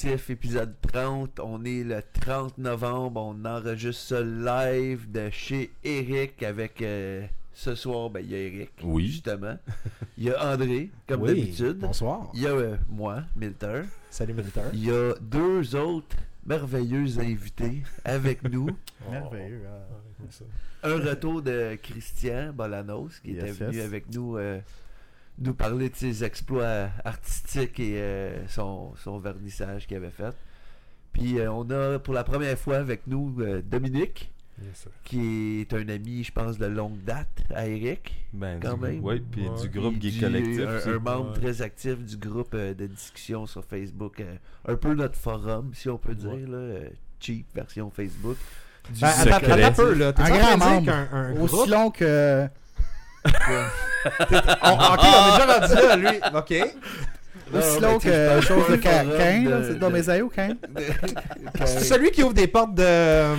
Collectif épisode 30. On est le 30 novembre, on enregistre ce live de chez Eric avec euh, ce soir, ben il y a Eric, Oui. justement. Il y a André, comme Oui, d'habitude. Bonsoir. Il y a euh, moi, Milter. Salut militaire. Il y a deux autres merveilleux invités avec nous. Merveilleux. hein. Un retour de Christian Bolanos qui était venu yes. avec nous euh, nous parler de ses exploits artistiques et euh, son, son vernissage qu'il avait fait. Puis euh, on a pour la première fois avec nous euh, Dominique, qui est un ami, je pense, de longue date à Eric. Ben, Quand du, même. Oui, puis Ouais. du groupe du- Collectif. Un, aussi. un membre Ouais. très actif du groupe euh, de discussion sur Facebook. euh, un peu notre forum, si on peut dire. Ouais. Là, euh, cheap version Facebook. Du Ben, attends, un peu, là. Un grand membre. un Aussi groupe... long que. On- ok, on est déjà rendu là, lui. Ok. Aussi mais long que chose de Cain, de- là. C'est dans de- mes aïeux, Cain? C'est celui qui ouvre des portes de... euh,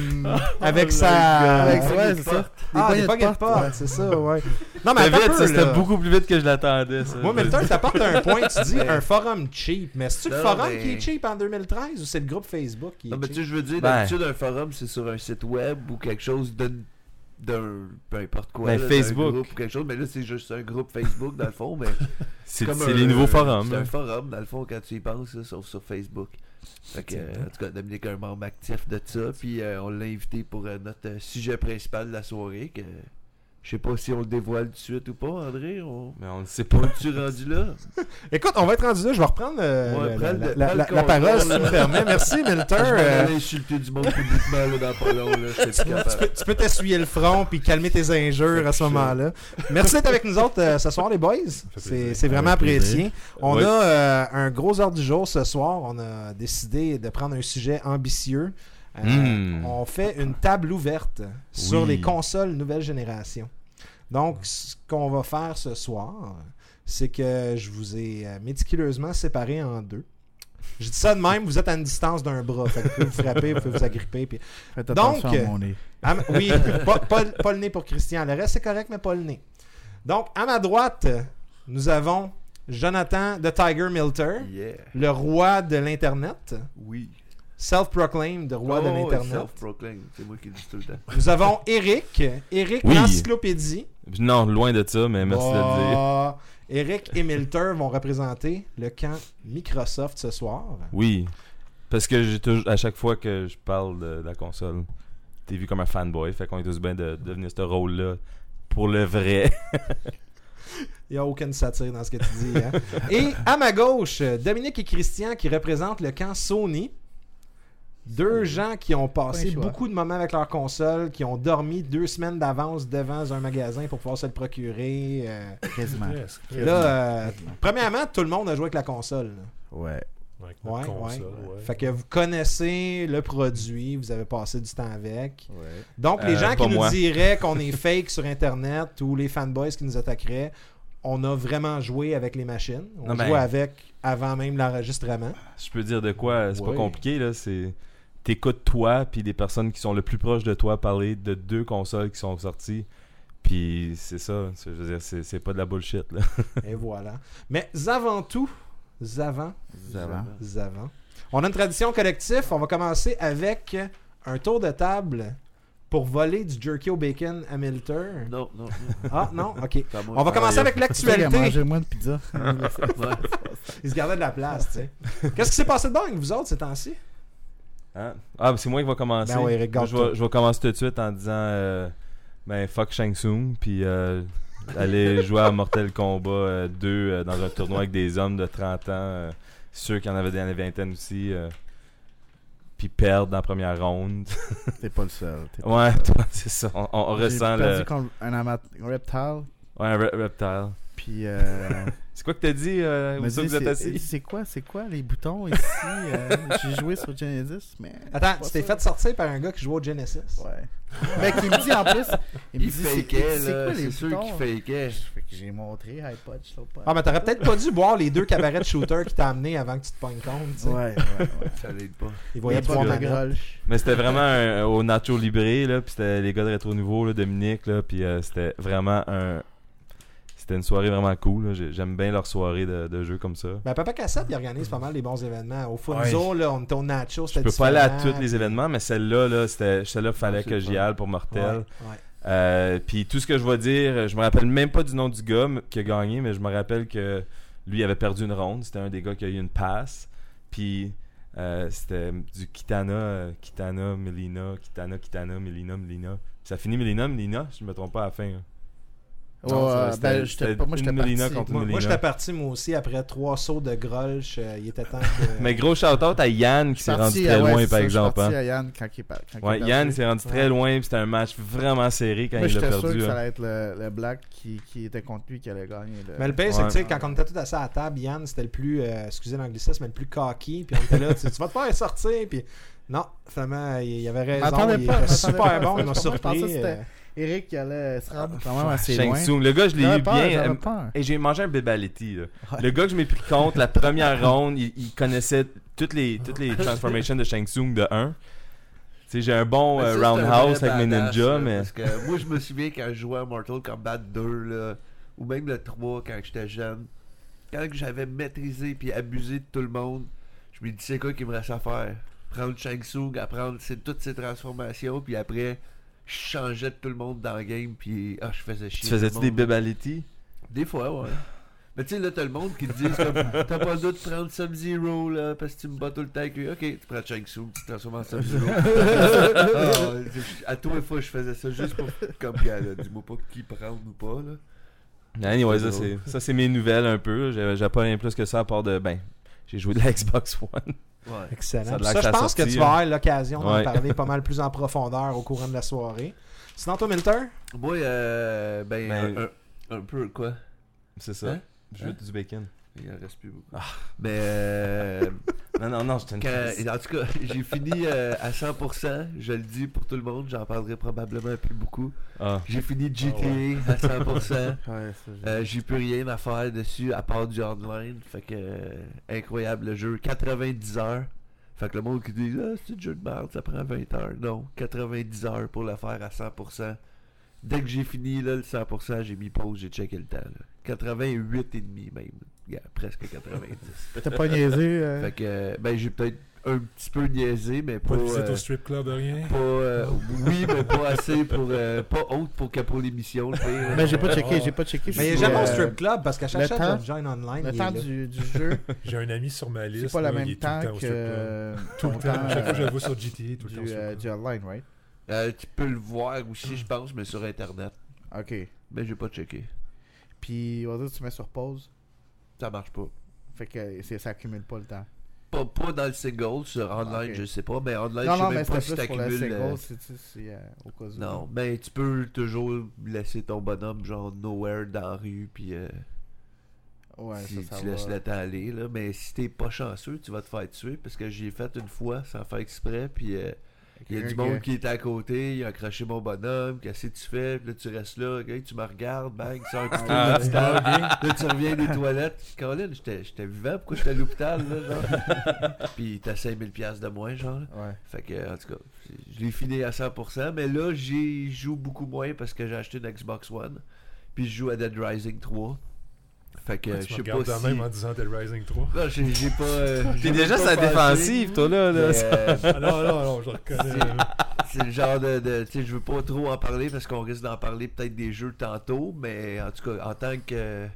avec Oh, sa... le gars. Avec Avec ouais, c'est ça. Ah, des poignées de de porte, porte, c'est ça, ouais. Non, mais vite, ça, c'était beaucoup plus vite que je l'attendais. ça. Moi, Milton, t'apportes un point, tu dis Mais- un forum cheap. Mais c'est-tu le forum mais- qui est cheap en 2013 ou c'est le groupe Facebook qui est Non, mais tu sais, cheap? je veux dire, Ben. d'habitude, un forum, c'est sur un site web ou quelque chose d'un. D'un. peu importe quoi. Ben, là, Facebook. groupe ou quelque chose, mais là, c'est juste un groupe Facebook, dans le fond. Mais C'est comme c'est un- les nouveaux forums. C'est un forum, dans le fond, quand tu y penses, là, sauf sur Facebook. Fait que, euh, en tout cas, Dominique est un membre actif de ça. Puis euh, on l'a invité pour euh, notre euh, sujet principal de la soirée. Que, je sais pas si on le dévoile tout de suite ou pas, André. On. Mais on ne sait pas. Est-tu rendu là? Écoute, on va être rendu là. Je vais reprendre euh, Ouais, la, le- la- prends la- le la contrôle, parole, si tu me permets. Merci, Milton. Je Euh, insulter du monde publiquement là, dans pas long. Là, tu peux, tu peux t'essuyer le front puis calmer tes injures à ce moment-là. Merci d'être avec nous autres euh, ce soir, les boys. C'est vraiment apprécié. On Oui. a euh, un gros ordre du jour ce soir. On a décidé de prendre un sujet ambitieux. Euh, Hmm. On fait une table ouverte sur Oui. les consoles nouvelle génération. Donc, ce qu'on va faire ce soir, c'est que je vous ai euh, méticuleusement séparé en deux. Je dis ça de même, vous êtes à une distance d'un bras. Fait que vous pouvez vous frapper, vous pouvez vous agripper. puis- Faites Donc, attention à mon nez. à ma- oui, pas, pas- pas le nez pour Christian. Le reste, c'est correct, mais pas le nez. Donc, à ma droite, nous avons Jonathan de Tiger Milter, Yeah. le roi de l'Internet, Oui. Self-proclaimed roi de Oh, l'Internet. Self-proclaim. C'est moi qui le dis tout le temps. Nous avons Eric, Eric Oui. l'encyclopédie. Non, loin de ça, mais merci de le dire. Eric et Milter vont représenter le camp Microsoft ce soir. Oui. Parce que j'ai toujours, à chaque fois que je parle de, de la console, t'es vu comme un fanboy. Fait qu'on est tous bien de, de devenir ce rôle-là pour le vrai. Il n'y a aucune satire dans ce que tu dis. hein. et à ma gauche, Dominique et Christian qui représentent le camp Sony. Deux gens qui ont passé beaucoup de moments avec leur console, qui ont dormi deux semaines d'avance devant un magasin pour pouvoir se le procurer. euh. Quasiment. Là, euh, premièrement, tout le monde a joué avec la console. là. Ouais. Avec notre Ouais, console, ouais. ouais. Fait que vous connaissez le produit, vous avez passé du temps avec. Ouais. Donc, les Euh, gens pas qui nous moi. diraient qu'on est fake sur Internet ou les fanboys qui nous attaqueraient, on a vraiment joué avec les machines. On Non, ben- jouait avec avant même l'enregistrement. Je peux dire de quoi, c'est Ouais. pas compliqué, là. C'est. T'écoutes toi, puis des personnes qui sont le plus proches de toi parler de deux consoles qui sont sorties. Puis c'est ça. c'est- Je veux dire, c'est c'est pas de la bullshit, là. Et voilà. Mais avant tout, avant, Avant. avant, on a une tradition collective. On va commencer avec un tour de table pour voler du jerky au bacon à Milter. Non, non, non. Ah non, ok. On va Ah, commencer yeah. avec l'actualité. Mangez moins de pizza. Il se gardait de la place, tu sais. Qu'est-ce qui s'est passé de bon avec vous autres ces temps-ci? Hein? Ah, c'est moi qui va commencer. Ben oui, regarde je, vais, je vais commencer tout de suite en disant euh, ben fuck Shang Tsung puis euh, aller jouer à Mortal Kombat euh, 2 euh, dans un tournoi avec des hommes de 30 ans, ceux qui en avaient dans les vingtaines aussi, puis perdre dans la première ronde. T'es pas le seul. Pas ouais, toi, c'est ça. On, ressent perdu le. contre un amateur reptile. Ouais, un re- reptile. Puis. C'est quoi que t'as dit euh, me où ça dit, vous êtes c'est- assis? c'est quoi, c'est quoi les boutons ici? Euh, J'ai joué sur Genesis, mais. Attends, pas tu t'es fait sortir par un gars qui jouait au Genesis. Ouais. Mais qui me dit en plus. Il me Il dit c'est fakeait, là. quoi les C'est sûr boutons? qu'il fakeait. J'ai montré iPod, slow pod. Ah, mais t'aurais peut-être pas dû boire les deux cabarets de shooter qui t'a amené avant que tu te pognes compte. tu sais. Ouais, ouais, ouais. Ça l'aide pas. Il voyait bottes de grolsch. Mais c'était vraiment un- au Nacho Libre, là, puis c'était les gars de Rétro Nouveau, là, Dominique, là, puis euh, c'était vraiment un... c'était une soirée vraiment cool. J'aime bien leur soirée de, de jeux comme ça. Ben, Papa Cassette, il organise pas mal des bons événements. Au Funzo, là, on était au Nacho, Je peux pas aller à tous les événements, mais celle-là, là, c'était, celle-là, fallait Ouais, c'est que j'y aille pour Mortel. Ouais, ouais. Euh, puis tout ce que je vais dire, je me rappelle même pas du nom du gars qui a gagné, mais je me rappelle que lui avait perdu une ronde. C'était un des gars qui a eu une passe. Puis euh, c'était du Kitana, euh, Kitana, Melina, Kitana, Kitana, Melina, Melina. Ça finit Melina, Melina, si je me trompe pas à la fin. là. Ouais, ben, pas, moi, j'étais parti. Moi, moi, j'étais parti, moi aussi, après trois sauts de Grolsch. euh, il était temps que... Mais gros shout-out à Yann qui Je s'est rendu parti, très ouais, loin par ça, je suis exemple. parti hein. à Yann quand il quand Ouais, Yann s'est rendu très loin, puis c'était un match vraiment serré quand Moi, il l'a j'étais sûr perdu. que ça hein. allait être le, le Black qui, qui était contre lui qui allait gagner. le- Mais le pire, c'est que tu sais, quand on était tous assis à la table, Yann, c'était le plus, euh, excusez l'anglicisme, mais le plus cocky. Puis on était là, tu, vas te faire sortir. Puis non, finalement, il, il avait raison. Il pas, était super bon, il m'a Je pensais surpris. Eric qui allait se rendre quand même assez Shang loin. Tsung. Le gars, je l'ai eu peur, bien. euh, peur. Et j'ai mangé un Bebaletti. Là. Ouais. Le gars que je m'ai pris contre, la première ronde, il, il connaissait toutes les, toutes les transformations de Shang Tsung de 1. Tu sais, j'ai un bon euh, roundhouse avec mes ninjas, là, mais. Parce que moi, je me souviens quand je jouais à Mortal Kombat 2, là, ou même le 3 quand j'étais jeune, quand j'avais maîtrisé puis abusé de tout le monde, je me dis c'est quoi qu'il me reste à faire? Prendre Shang Tsung, apprendre toutes ses transformations, puis après, je changeais de tout le monde dans le game, puis ah, je faisais chier. Tu faisais-tu des. Bebaletti Des fois, ouais. Mais tu sais, là, t'as le monde qui te dit comme, T'as pas le droit de prendre Sub-Zero, là, parce que tu me bats tout le temps avec lui. Ok, tu prends Shang Tsung, tu te transformes en Sub-Zero. Ah, à tous les fois, je faisais ça juste pour. Comme, gars, là, dis-moi pas qui prendre ou pas, là. Anyway, ça, c'est, ça, c'est mes nouvelles un peu. J'ai pas rien plus que ça à part de. Ben, j'ai joué de la Xbox One. Ouais. Excellent. Ça je pense que tu vas hein. avoir l'occasion d'en Ouais. parler pas mal plus en profondeur au courant de la soirée. Sinon, toi, Milter? Moi, euh, ben, Ben- un, un- un peu, quoi? C'est ça. Hein? Je veux du bacon. Il en reste plus beaucoup. Ah. Mais, euh, Non, non, non, je te quand- en tout cas, j'ai fini euh, à 100%. Je le dis pour tout le monde, j'en parlerai probablement plus beaucoup. Ah. J'ai fini GTA à 100%. Ouais, ça, j'ai- Euh, j'ai plus rien à faire dessus à part du online. Fait que euh, incroyable le jeu. 90 heures. Fait que le monde qui dit Ah, c'est du jeu de merde, ça prend 20 heures. Non, 90 heures pour le faire à 100%. Dès que j'ai fini là, le 100%, j'ai mis pause, j'ai checké le temps. là. 88 et demi même. Yeah, presque 90. T'as pas niaisé. euh, fait que euh, ben j'ai peut-être un petit peu niaisé, mais pas. Pas de visite euh, au strip club, rien? pas, euh, oui, mais pas assez pour. euh, pas haute pour que pour l'émission. le. Mais j'ai pas checké, j'ai pas checké. Mais il n'y a jamais euh, un strip club parce qu'à chaque le fois temps- que join online, Le temps du, du jeu, J'ai un ami sur ma liste. c'est pas le là, il même tout le temps temps au strip club. que Tout le temps. temps Chaque fois que je le vois sur GTA, tout le temps au du, online, right? Euh, tu peux le voir aussi, je pense, mais sur internet. Ok. Mais j'ai pas checké. Puis, on va dire que tu mets sur pause? Ça marche pas. Fait que c'est- ça accumule pas le temps. Pas, pas dans le single, sur online, je sais pas, mais online, non, je sais non, même mais pas si t'accumules. euh, single, c'est c'est- c'est, euh, au cas où. Non, mais tu peux toujours laisser ton bonhomme genre nowhere dans la rue, puis euh, Ouais, si ça, ça tu va. laisses le temps aller. Là. Mais si t'es pas chanceux, tu vas te faire tuer, parce que j'ai fait une fois sans faire exprès, puis euh, il y a du monde qui était à côté, il a accroché mon bonhomme, qu'est-ce que tu fais, puis là tu restes là, tu me regardes, bang, sors un pistolet Ah, stade. Là, tu reviens des toilettes. Colin, j'étais j'étais vivant. Pourquoi j'étais à l'hôpital, là, genre? Puis t'as 5000$ piastres de moins, genre. Ouais. Fait que, en tout cas, je l'ai fini à 100%. Mais là, j'y joue beaucoup moins parce que j'ai acheté une Xbox One. Puis je joue à Dead Rising 3. Fait que, Ouais, je sais pas quand si... même en disant Dead Rising 3. Non, j'ai pas... euh, T'es déjà sa défensive, toi, là. euh, Ah non, non, non, je reconnais. c'est le genre de, de tu sais je veux pas trop en parler parce qu'on risque d'en parler peut-être des jeux tantôt mais en tout cas en tant que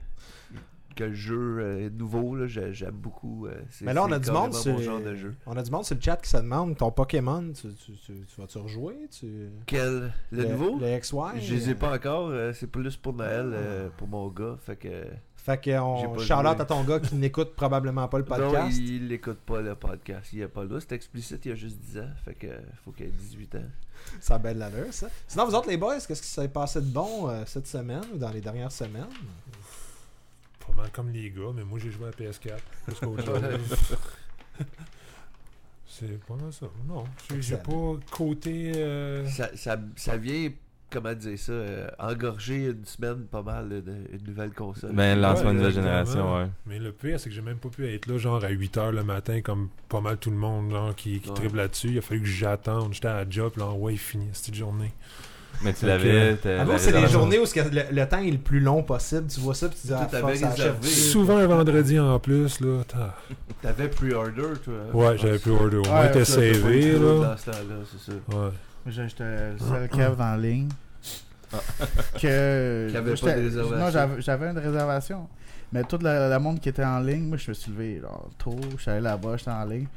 que jeu euh, nouveau là, j'aime beaucoup Mais là, on a du monde sur... genre de jeu On a du monde sur le chat qui se demande ton Pokémon, tu, tu, tu, tu vas-tu rejouer tu... quel? Le, nouveau? Le XY je les ai pas encore c'est plus pour Noël pour mon gars fait que Fait que J'ai on pas shout out joué. à ton gars qui n'écoute probablement pas le non podcast. il, il écoute pas le podcast il a pas là c'est explicite il a juste 10 ans fait que faut qu'il ait 18 ans Ça a belle l'allure, ça. Sinon, vous autres, les boys, qu'est-ce qui s'est passé de bon euh, cette semaine ou dans les dernières semaines? Pas mal comme les gars, mais moi j'ai joué à PS4. Plus qu'autre chose. C'est pas mal ça. Non, j'ai- pas côté. euh, ça, ça, ça vient comment dire ça euh, engorger une semaine pas mal de- une nouvelle console Ben, le lancement Ouais, de nouvelle génération, ouais. Mais le pire, c'est que j'ai même pas pu être là, genre à 8h le matin, comme pas mal tout le monde, genre, qui, qui Ouais. triple là-dessus. Il a fallu que j'attende. J'étais à la job, là, ouais, fini cette journée. Mais tu l'avais. t'as- Ah c'est les réservation. journées où le, le temps est le plus long possible. Tu vois ça, puis tu dis, ah, réservé. Souvent un vendredi en plus, là. T'avais pre-order, toi. Ouais, j'avais plus order. Au moins, Ouais, t'es savé, là. Dans ce temps-là, c'est ça. Ouais. J'ai- J'étais le seul cave en ligne. Que. Avait pas de. Non, j'avais j'avais une réservation. Mais tout le, le monde qui était en ligne, moi je me suis levé genre, tôt, je suis allé là-bas, j'étais en ligne.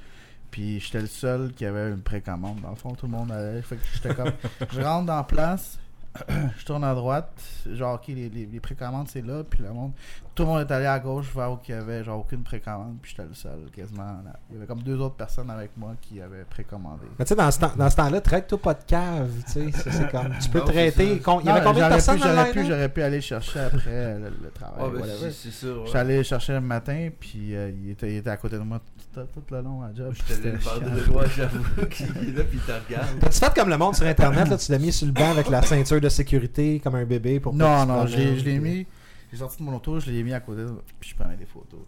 Puis j'étais le seul qui avait une précommande. Dans le fond, tout le monde allait. Fait que j'étais comme. je rentre dans la place, je tourne à droite, genre, ok, les, les, les précommandes c'est là, puis le monde. Tout le monde est allé à gauche vers où il y avait genre aucune précommande, puis j'étais le seul quasiment. là. Il y avait comme deux autres personnes avec moi qui avaient précommandé. Mais tu sais, dans ce, temps- dans ce temps-là, traite-toi pas de cave. Tu sais, ça, c'est comme. Tu peux Non, traiter. con- Il y avait combien de j'aurais personnes j'aurais pu, j'aurais pu aller chercher après le, le travail. Ouais, ben, c'est ouais. Le chercher le matin, puis euh, il, était, il était à côté de moi tout, tout le long à job. J'étais allé le de toi, j'avoue, est là, puis il te regarde. T'as-tu fait comme le monde sur Internet, là, tu l'as mis sur le banc avec la ceinture de sécurité, comme un bébé pour Non, non, je l'ai- je mis. J'ai sorti de mon auto, je l'ai mis à côté, de- puis je prenais des photos.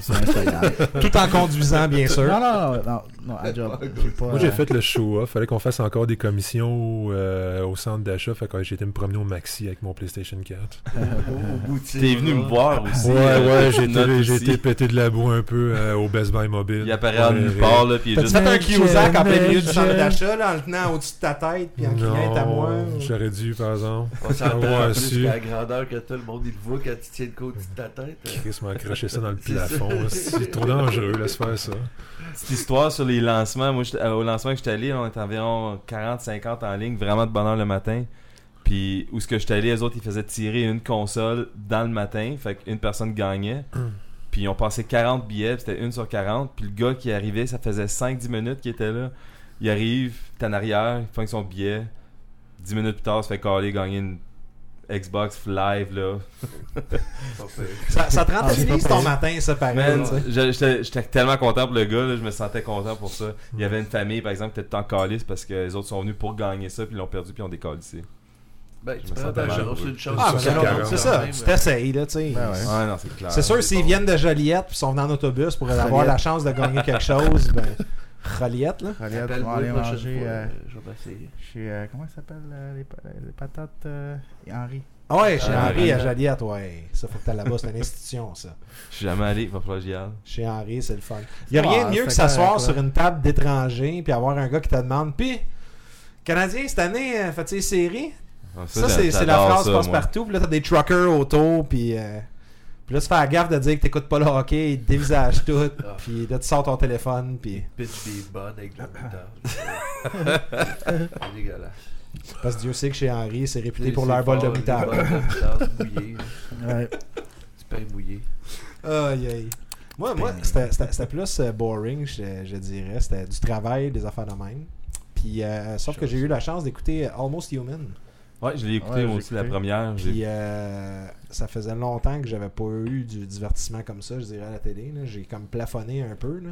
Sur Instagram. Tout en conduisant, bien sûr. non, non, non, non, non, à job. J'ai pas, Moi, j'ai euh, fait le show-off. Fallait qu'on fasse encore des commissions euh, au centre d'achat. Fait que j'ai été me promener au Maxi avec mon PlayStation 4. Au, au boutique. T'es venu me voir aussi. Ouais, euh, ouais, j'ai été, j'ai aussi. été pété de la boue un peu euh, au Best Buy Mobile. Il apparaît en Ouais, nulle part, là, puis il est juste. fait un Cusack en plein milieu du centre d'achat, là, en le tenant au-dessus de ta tête, puis en criant est à moi? J'aurais dû, par exemple. On s'entend Ouais, en plus su. qu'à la grandeur que t'as, le monde il le voit quand tu tiens le côté de ta tête. Chris m'a accroché ça dans le plafond. ça. C'est trop dangereux, laisse faire ça. Cette histoire sur les lancements, moi, euh, au lancement que j'étais allé, on était environ 40-50 en ligne, vraiment de bonne heure le matin. Puis où ce que j'étais allé, les autres, ils faisaient tirer une console dans le matin, fait qu'une personne gagnait. Puis ils ont passé 40 billets, c'était une sur 40. Puis le gars qui arrivait, ça faisait 5-10 minutes qu'il était là. Il arrive, t'es en arrière, il fait son billet. 10 minutes plus tard, il se fait caler, gagner une Xbox Live, là. Ça, ça te Ah, c'est rentabilise pas ton matin, ça, pareil. J'étais tellement content pour le gars, là, je me sentais content pour ça. Il y avait une famille, par exemple, qui était en calice parce que les autres sont venus pour gagner ça, puis ils l'ont perdu, puis ils ont décalissé. Ben, Je tu me. Ah, 40, c'est ça. Tu t'essayes, là, tu sais. Ben ouais. Ah non, c'est clair. C'est sûr, s'ils viennent de Joliette puis sont venus en autobus pour avoir la chance de gagner quelque chose, ben. Joliette, là. On va aller manger euh, euh, Je vais essayer. chez. euh, comment ça s'appelle euh, les, pa- les patates euh, Henri? Ah ouais, chez Henri à. Joliette, ouais. Ça, faut que t'ailles là-bas, c'est une institution, ça. Je suis jamais allé, il va falloir que j'y aille. Chez Henri, c'est le fun. Il y a Ah, rien de mieux que s'asseoir sur une table d'étrangers puis avoir un gars qui te demande Puis, Canadien, cette année, faites-tu les séries? Ah, Ça, j'a- c'est la phrase ça, passe moi. partout. Puis là, t'as des truckers autour. Puis, euh, puis là, tu fais la gaffe de dire que t'écoutes pas le hockey. Ils te dévisagent tout. Ah. Puis là, tu sors ton téléphone. Puis Pitch des bonnes avec de la moutarde. C'est dégueulasse. parce que Dieu sait que chez Henri, c'est réputé C'est- pour c'est leur bol de moutarde. là. Ouais. Du pain mouillé. Aïe, aïe. Moi, moi c'était plus euh, boring, je, je dirais. C'était du travail, des affaires de même. Puis, euh, sauf que j'ai eu la chance d'écouter Almost Human. Ouais, je l'ai écouté Ouais, moi j'ai aussi la première. Puis, euh, ça faisait longtemps que j'avais pas eu du divertissement comme ça, je dirais, à la télé. J'ai comme plafonné un peu. là.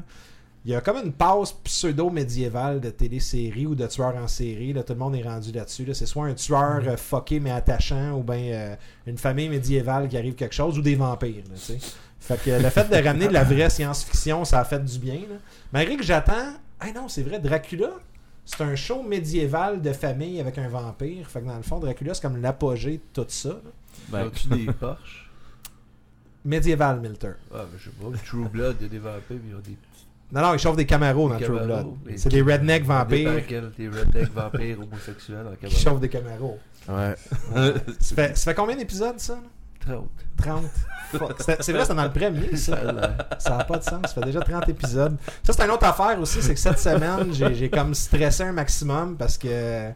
Il y a comme une passe pseudo-médiévale de télésérie ou de tueurs en série. Là. Tout le monde est rendu là-dessus. là. C'est soit un tueur euh, fucké mais attachant ou bien euh, une famille médiévale qui arrive quelque chose ou des vampires. là, fait que le fait de ramener de la vraie science-fiction, ça a fait du bien. là. Malgré que j'attends. Ah non, c'est vrai, Dracula, c'est un show médiéval de famille avec un vampire. Fait que dans le fond, Dracula, c'est comme l'apogée de tout ça. Ben, As-tu des Porsche Médiéval, Milter. Ah, ben, je sais pas. True Blood, il y a des vampires, mais ils ont des petits. Non, non, ils chauffent des Camaros dans True Blood. C'est des redneck vampires Des redneck vampires homosexuels en qui Cameroun. chauffent des Camaros. Ouais. Ça fait, ça fait combien d'épisodes, ça? Là? 30. 30. Fuck. C'était- C'est vrai, c'était dans le premier, ça. Ça n'a pas de sens. Ça fait déjà 30 épisodes. Ça, c'est une autre affaire aussi. C'est que cette semaine, j'ai comme stressé un maximum parce que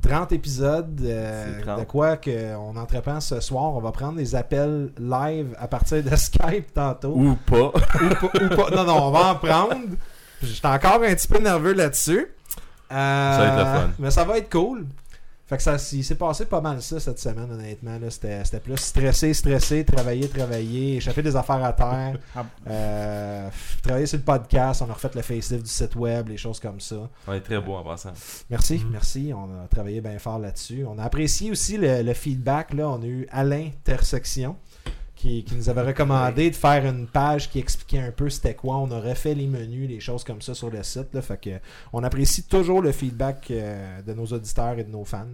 30 épisodes, euh, C'est 30. de quoi qu'on entreprend ce soir. On va prendre des appels live à partir de Skype tantôt. Ou pas. ou, pas, ou pas. Non, non, on va en prendre. J'étais encore un petit peu nerveux là-dessus. Euh, Ça va être le fun. Mais ça va être cool. Fait que ça il s'est passé pas mal ça cette semaine, honnêtement. là. C'était c'était plus stressé, stressé, travailler, travailler, échapper des affaires à terre. Ah. Euh, travailler sur le podcast, on a refait le facelift du site web, les choses comme ça. On est très beau en passant. Merci, Mhm. merci. On a travaillé bien fort là-dessus. On a apprécié aussi le, le feedback. Là. On a eu Alain Tersection qui, qui nous avait recommandé de faire une page qui expliquait un peu c'était quoi. On a refait les menus, les choses comme ça sur le site. Là. Fait que on apprécie toujours le feedback euh, de nos auditeurs et de nos fans.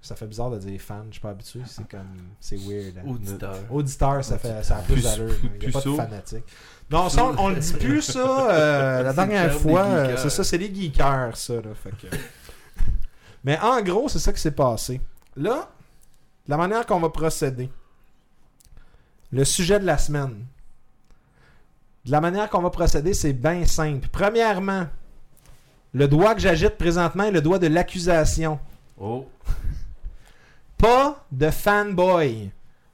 Ça fait bizarre de dire fan, je suis pas habitué, c'est comme. C'est weird. hein. Auditeur. Auditeur, ça fait ça a plus d'allure. Il n'y a pas de fanatique. Non, ça, on, on le dit plus, ça. euh, la dernière fois, euh, c'est ça, c'est les geekers, ça. Là, fait que- Mais en gros, c'est ça qui s'est passé. Là, la manière qu'on va procéder. Le sujet de la semaine. De la manière qu'on va procéder, c'est bien simple. Premièrement, le doigt que j'agite présentement est le doigt de l'accusation. Oh. Pas de fanboy.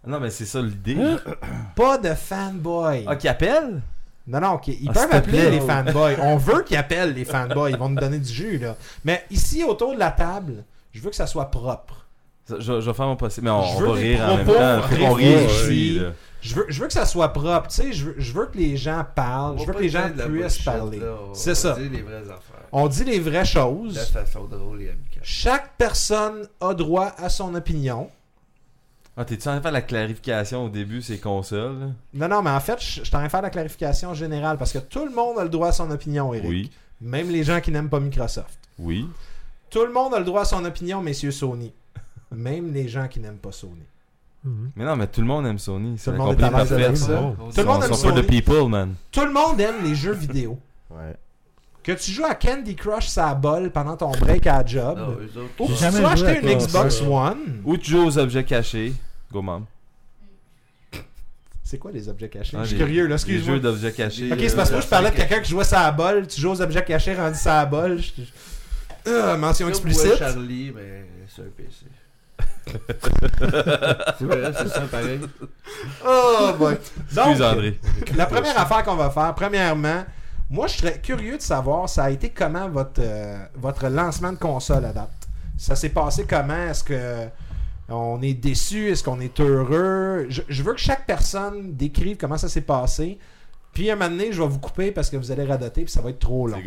Non, mais c'est ça l'idée. Pas de fanboy. Ah, qui appelle? Non, non, ok, ils Ah, peuvent s'il te appeler plaît. les fanboys. On veut qu'ils appellent les fanboys. Ils vont nous donner du jus, là. Mais ici, autour de la table, je veux que ça soit propre. Je, je vais faire mon possible. Mais on, Je on veux va des rire en même propos temps. Là. Je veux, je veux que ça soit propre. Tu sais, je veux, je veux que les gens parlent. Je veux que les gens puissent parler. C'est ça. On dit les vraies affaires. On dit les vraies De choses. façon drôle et amicale. Chaque personne a droit à son opinion. Ah, t'es-tu en train de faire la clarification au début, ces consoles? Non, non, mais en fait, je je suis en train de faire la clarification générale parce que tout le monde a le droit à son opinion, Eric. Oui. Même les gens qui n'aiment pas Microsoft. Oui. Tout le monde a le droit à son opinion, messieurs Sony. Même les gens qui n'aiment pas Sony. Mhm. Mais non, mais tout le monde aime Sony. C'est Tout le monde est à compagnie l'aise avec parfaite. ça. Tout le monde aime Sony. the people, man. Tout le monde aime les jeux vidéo. Ouais. Que tu joues à Candy Crush sa bol pendant ton break à la job. Non, eux autres, Ou que tu joué acheter à une. Xbox. One. Ou tu joues aux objets cachés. Go, mom. C'est quoi les objets cachés? Ah, je suis curieux, là, Les jeux d'objets cachés. Ok, euh, c'est parce que moi je parlais de quelqu'un qui jouait sa bol, tu joues aux objets cachés rendus sa bol. je- Ah, mention explicite. Charlie, mais sur un PC. c'est vrai, c'est ça pareil. Oh boy. Donc, Excuse André. la première affaire qu'on va faire, premièrement, moi je serais curieux de savoir ça a été comment votre, euh, votre lancement de console à date? Ça s'est passé comment? Est-ce que on est déçu? Est-ce qu'on est heureux? Je, je veux que chaque personne décrive comment ça s'est passé. Puis à un moment donné, je vais vous couper parce que vous allez radoter puis ça va être trop long.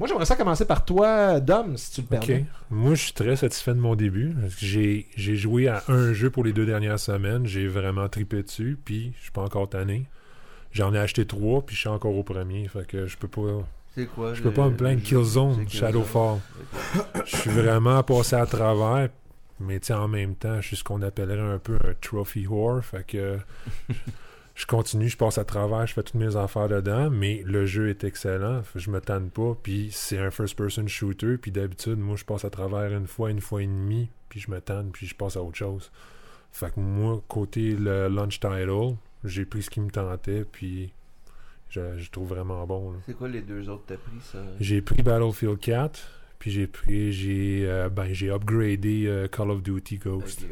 Moi j'aimerais ça commencer par toi, Dom, si tu le Ok. permets. Moi, je suis très satisfait de mon début. J'ai j'ai joué à un jeu pour les deux dernières semaines. J'ai vraiment tripé dessus. Puis, je suis pas encore tanné. J'en ai acheté trois. Puis, je suis encore au premier. Fait que je peux pas. C'est quoi Je peux pas me plaindre. Killzone. Shadowfall. Je suis vraiment passé à travers. Mais en même temps, je suis ce qu'on appellerait un peu un trophy whore. Fait que je continue, je passe à travers, je fais toutes mes affaires dedans. Mais le jeu est excellent. Je me tanne pas. Puis c'est un first-person shooter. Puis d'habitude, moi, je passe à travers une fois, une fois et demie. Puis je me tanne, puis je passe à autre chose. Fait que moi, côté le launch title, j'ai pris ce qui me tentait. Puis je, je trouve vraiment bon. C'est quoi les deux autres que t'as pris, ça? J'ai pris Battlefield 4, puis j'ai pris, j'ai, euh, ben, j'ai upgradé euh, Call of Duty Ghost. Ouais.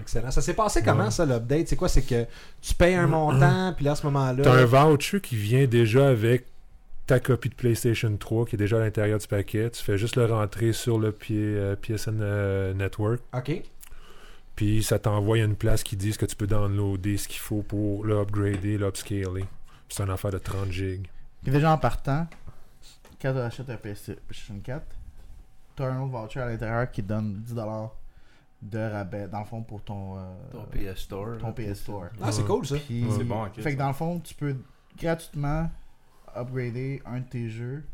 Excellent. Ça s'est passé comment Ouais. ça l'update? C'est quoi? C'est que tu payes un montant, puis là à ce moment-là. T'as un voucher qui vient déjà avec ta copie de PlayStation 3 qui est déjà à l'intérieur du paquet. Tu fais juste le rentrer sur le P- euh, PSN euh, Network, Ok. puis ça t'envoie une place qui dit ce que tu peux downloader, ce qu'il faut pour le upgrader, l'upscaler. C'est une affaire de 30 gigs. Puis déjà en partant, quand tu achètes un PlayStation 4, tu as un autre voucher à l'intérieur qui te donne 10$ de rabais, dans le fond, pour ton, euh, Ton PS Store. ton là, PS Store. Ah, c'est Ouais. cool ça. Puis- C'est bon, ok, Fait que dans le fond, tu peux gratuitement upgrader un de tes jeux.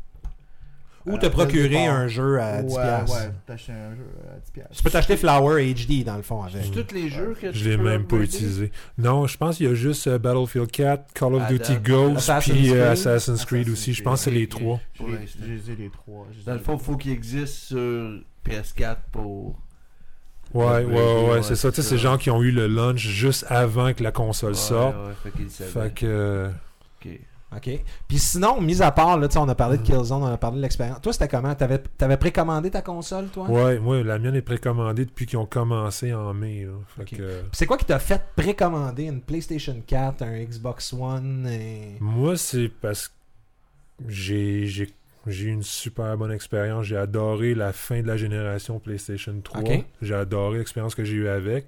Ou Euh, te procurer un jeu à 10$. Ou, euh, piastres. ouais, t'acheter un jeu à 10$. piastres. Tu peux t'acheter Flower HD dans le fond avec. C'est tous les jeux que tu Je l'ai même pas utilisé. Non, je pense qu'il y a juste euh, Battlefield 4, Call of À Duty. Ghost, Assassin's puis euh, Creed. Assassin's Creed aussi. Je pense que c'est les trois. J'ai les trois. Dans le fond, trois. faut qu'il existe sur PS4 pour. Ouais, ouais, Ouais, ouais, ouais, c'est ça. Tu sais, c'est ces gens qui ont eu le launch juste avant que la console Ouais, sorte. ouais, fait le savait. Fait que. euh, Ok. Ok. Puis sinon, mis à part, là, tu sais, on a parlé de Killzone, on a parlé de l'expérience. Toi, c'était comment? T'avais avais précommandé ta console, toi? Ouais, ouais, la mienne est précommandée depuis qu'ils ont commencé en mai. là. Fait Ok. que, Puis C'est quoi qui t'a fait précommander une PlayStation 4, un Xbox One et... moi, c'est parce que j'ai j'ai eu une super bonne expérience. J'ai adoré la fin de la génération PlayStation 3. Ok. J'ai adoré l'expérience que j'ai eue avec.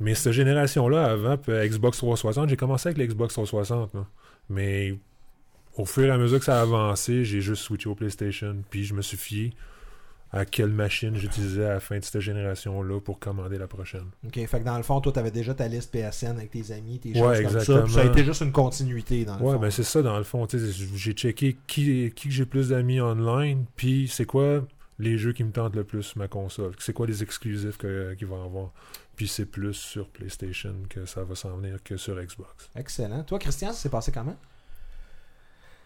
Mais cette génération-là, avant, Xbox 360, j'ai commencé avec l'Xbox 360. là. Mais au fur et à mesure que ça a avancé, j'ai juste switché au PlayStation. Puis je me suis fié à quelle machine j'utilisais à la fin de cette génération-là pour commander la prochaine. Ok, fait que dans le fond, toi, t'avais déjà ta liste PSN avec tes amis, tes Ouais, choses comme ça. exactement. Puis ça a été juste une continuité, dans le Ouais, fond. ben c'est ça dans le fond. tu sais, J'ai checké qui, qui que j'ai plus d'amis online, puis c'est quoi les jeux qui me tentent le plus sur ma console? C'est quoi les exclusifs qu'il va y avoir? Puis c'est plus sur PlayStation que ça va s'en venir que sur Xbox. Excellent. Toi, Christian, ça s'est passé comment?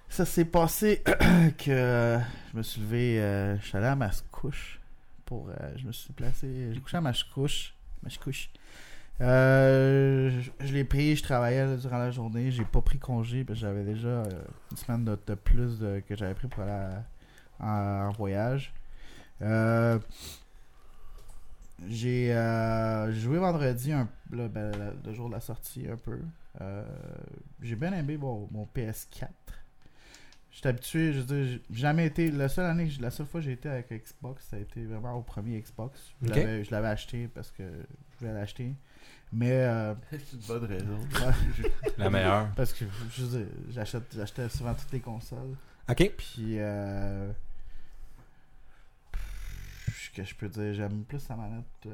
Ça s'est passé que je me suis levé, euh, je suis allé à ma couche pour, euh, je me suis placé, j'ai couché à ma couche, ma couche. Euh, je l'ai pris, je travaillais durant la journée, j'ai pas pris congé parce que j'avais déjà une semaine de, plus que j'avais pris pour aller en, voyage. J'ai joué vendredi, un, le, ben, le- jour de la sortie, un peu. J'ai bien aimé mon PS4. J'étais habitué, je veux dire, j'ai jamais été. La seule année, la seule fois que j'ai été avec Xbox, ça a été vraiment au premier Xbox. Je l'avais- je l'avais acheté parce que je voulais l'acheter. Mais euh, C'est une bonne raison. La meilleure. parce que je veux dire, j'achète, j'achetais souvent toutes les consoles. OK. Puis euh, que je peux dire, j'aime plus la manette euh,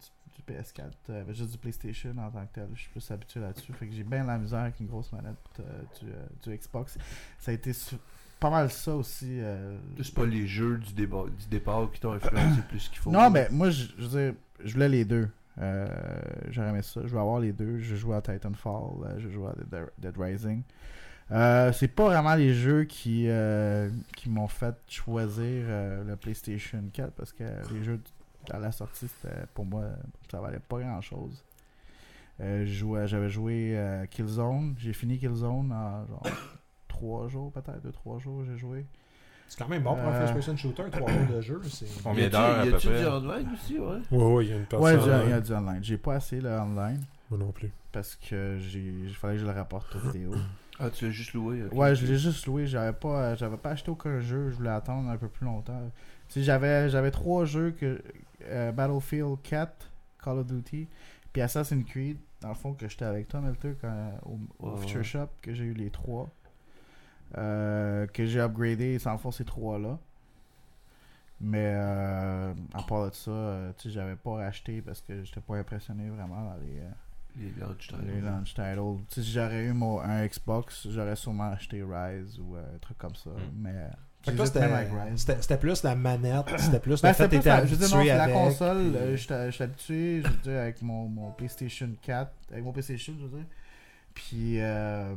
du, du PS4, euh, juste du PlayStation en tant que tel. Je suis plus habitué là-dessus. Fait que j'ai bien la misère avec une grosse manette euh, du, euh, du Xbox. Ça a été pas mal ça aussi. euh, C'est pas les jeux du, débat, du départ qui t'ont influencé plus qu'il faut. Non, mais moi, je, je veux dire, je voulais les deux. J'aurais aimé ça. Je veux avoir les deux. Je joue à Titanfall. je joue à Dead, Dead Rising. Euh, c'est pas vraiment les jeux qui, euh, qui m'ont fait choisir euh, le PlayStation 4 parce que les jeux à la sortie, c'était pour moi, ça valait pas grand chose. J'avais joué euh, Killzone. J'ai fini Killzone en genre 3 jours, peut-être 2-3 jours, j'ai joué. C'est quand même bon pour un Euh, first-person shooter, 3 heures de jeu. C'est... Combien d'heures à peu Y a-tu près du online aussi, ouais? Ouais, ouais, il y a une partie. Ouais, il y a- y a du online. J'ai pas assez le online. Moi non plus. parce que j'ai il fallait que je le rapporte aux vidéos. Ah, tu l'as juste loué. ouais, je l'ai juste loué, j'avais pas j'avais pas acheté aucun jeu, je voulais attendre un peu plus longtemps. Tu sais, j'avais j'avais trois jeux que euh, Battlefield 4, Call of Duty, puis Assassin's Creed dans le fond que j'étais avec toi Melter quand au, au Ouais, Future. Shop que j'ai eu les trois. Euh, que j'ai upgradé, sans le fond ces trois là. Mais euh, à part de ça, euh, tu sais, j'avais pas racheté parce que j'étais pas impressionné vraiment dans les euh, Les launch titles. les launch titles. Tu sais, si j'aurais eu mon, un Xbox, j'aurais sûrement acheté Rise ou un truc comme ça. Mm. Mais. C'était, plus la manette, c'était plus Ben, le fait c'était que plus t'étais la, je veux dire, non, habitué c'est la avec, console, euh, habitué, je veux dire, avec mon, mon PlayStation 4, avec mon PlayStation, je veux dire. Puis, euh,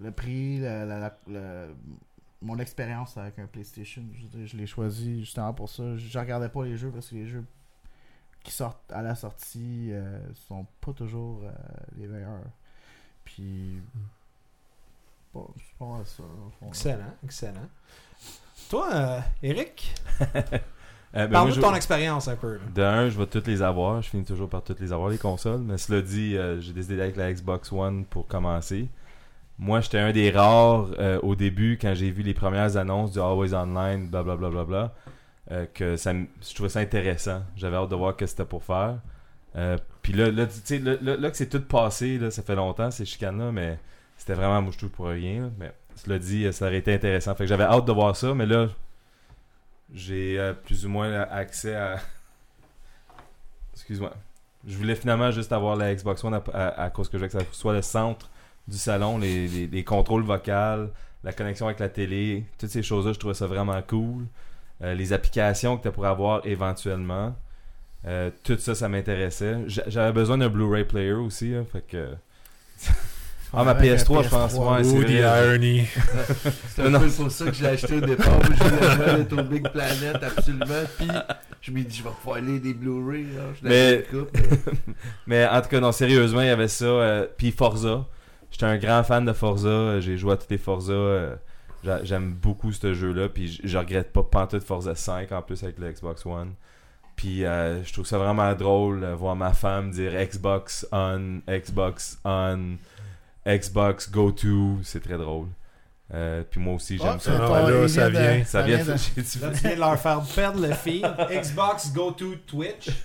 le prix, la- la- la- le- mon expérience avec un PlayStation, je l'ai choisi justement pour ça. Je regardais pas les jeux parce que les jeux qui sortent à la sortie euh, sont pas toujours euh, les meilleurs. Puis, c'est pas mal ça. Excellent, excellent. Toi, euh, Eric, Euh, ben, parle-nous de ton expérience un peu. là. De un, je vais toutes les avoir. Je finis toujours par toutes les avoir, les consoles. Mais cela dit, euh, j'ai décidé avec la Xbox One pour commencer. Moi, j'étais un des rares euh, au début, quand j'ai vu les premières annonces du Always Online, blablabla, bla, bla, bla, euh, que ça, me- je trouvais ça intéressant. J'avais hâte de voir ce que c'était pour faire. Euh, Puis là, là, tu sais, là, là- là que c'est tout passé, là, ça fait longtemps, ces chicanes-là, mais c'était vraiment, je trouve, pour rien. Mais cela dit, ça aurait été intéressant. Fait que j'avais hâte de voir ça, mais là, j'ai euh, plus ou moins accès à. Excuse-moi. Je voulais finalement juste avoir la Xbox One à, cause que je veux que ça soit le centre du salon, les, les- les contrôles vocaux, la connexion avec la télé, toutes ces choses-là, je trouvais ça vraiment cool. Euh, les applications que tu pourrais avoir éventuellement. Euh, tout ça, ça m'intéressait. J'a- J'avais besoin d'un Blu-ray player aussi, fait que. ah, ma Avec un PS3, je pense, PS3. ouais, c'est irony. C'est un peu pour ça que je l'ai acheté au départ. Je voulais jouer Little Big Planet, absolument. Puis, je me dis, je vais pouvoir aller des Blu-ray. là. Je Mais- mais- en tout cas, non, sérieusement, il y avait ça. euh, Puis Forza. J'étais un grand fan de Forza. euh, J'ai joué à tous les Forza. euh, j'a- J'aime beaucoup ce jeu-là. Puis je- je regrette pas pantoute Forza 5 en plus avec le Xbox One. Puis euh, je trouve ça vraiment drôle euh, voir ma femme dire Xbox on, Xbox on, Xbox go to. C'est très drôle. Euh, puis moi aussi, j'aime Ah, ça. Ah, là, ça de- vient. Ça vient de- Là, tu viens de leur faire perdre le feed. Xbox, go to Twitch.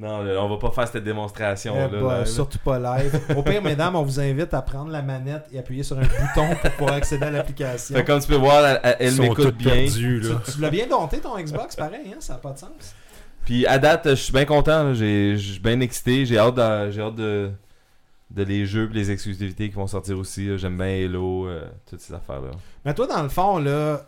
Non, on va pas faire cette démonstration. Eh là, bah, live. surtout pas live. Au pire, mesdames, on vous invite à prendre la manette et appuyer sur un bouton pour pouvoir accéder à l'application. Fait comme tu peux voir, elle, elle- m'écoute bien. perdus, là. Tu, tu l'as bien dompté ton Xbox, pareil, hein? ça n'a pas de sens. Puis à date, je suis bien content. Je suis bien excité. J'ai hâte, de, j'ai hâte de, de les jeux et les exclusivités qui vont sortir aussi. J'aime bien Halo, euh, toutes ces affaires-là. Mais toi, dans le fond, là,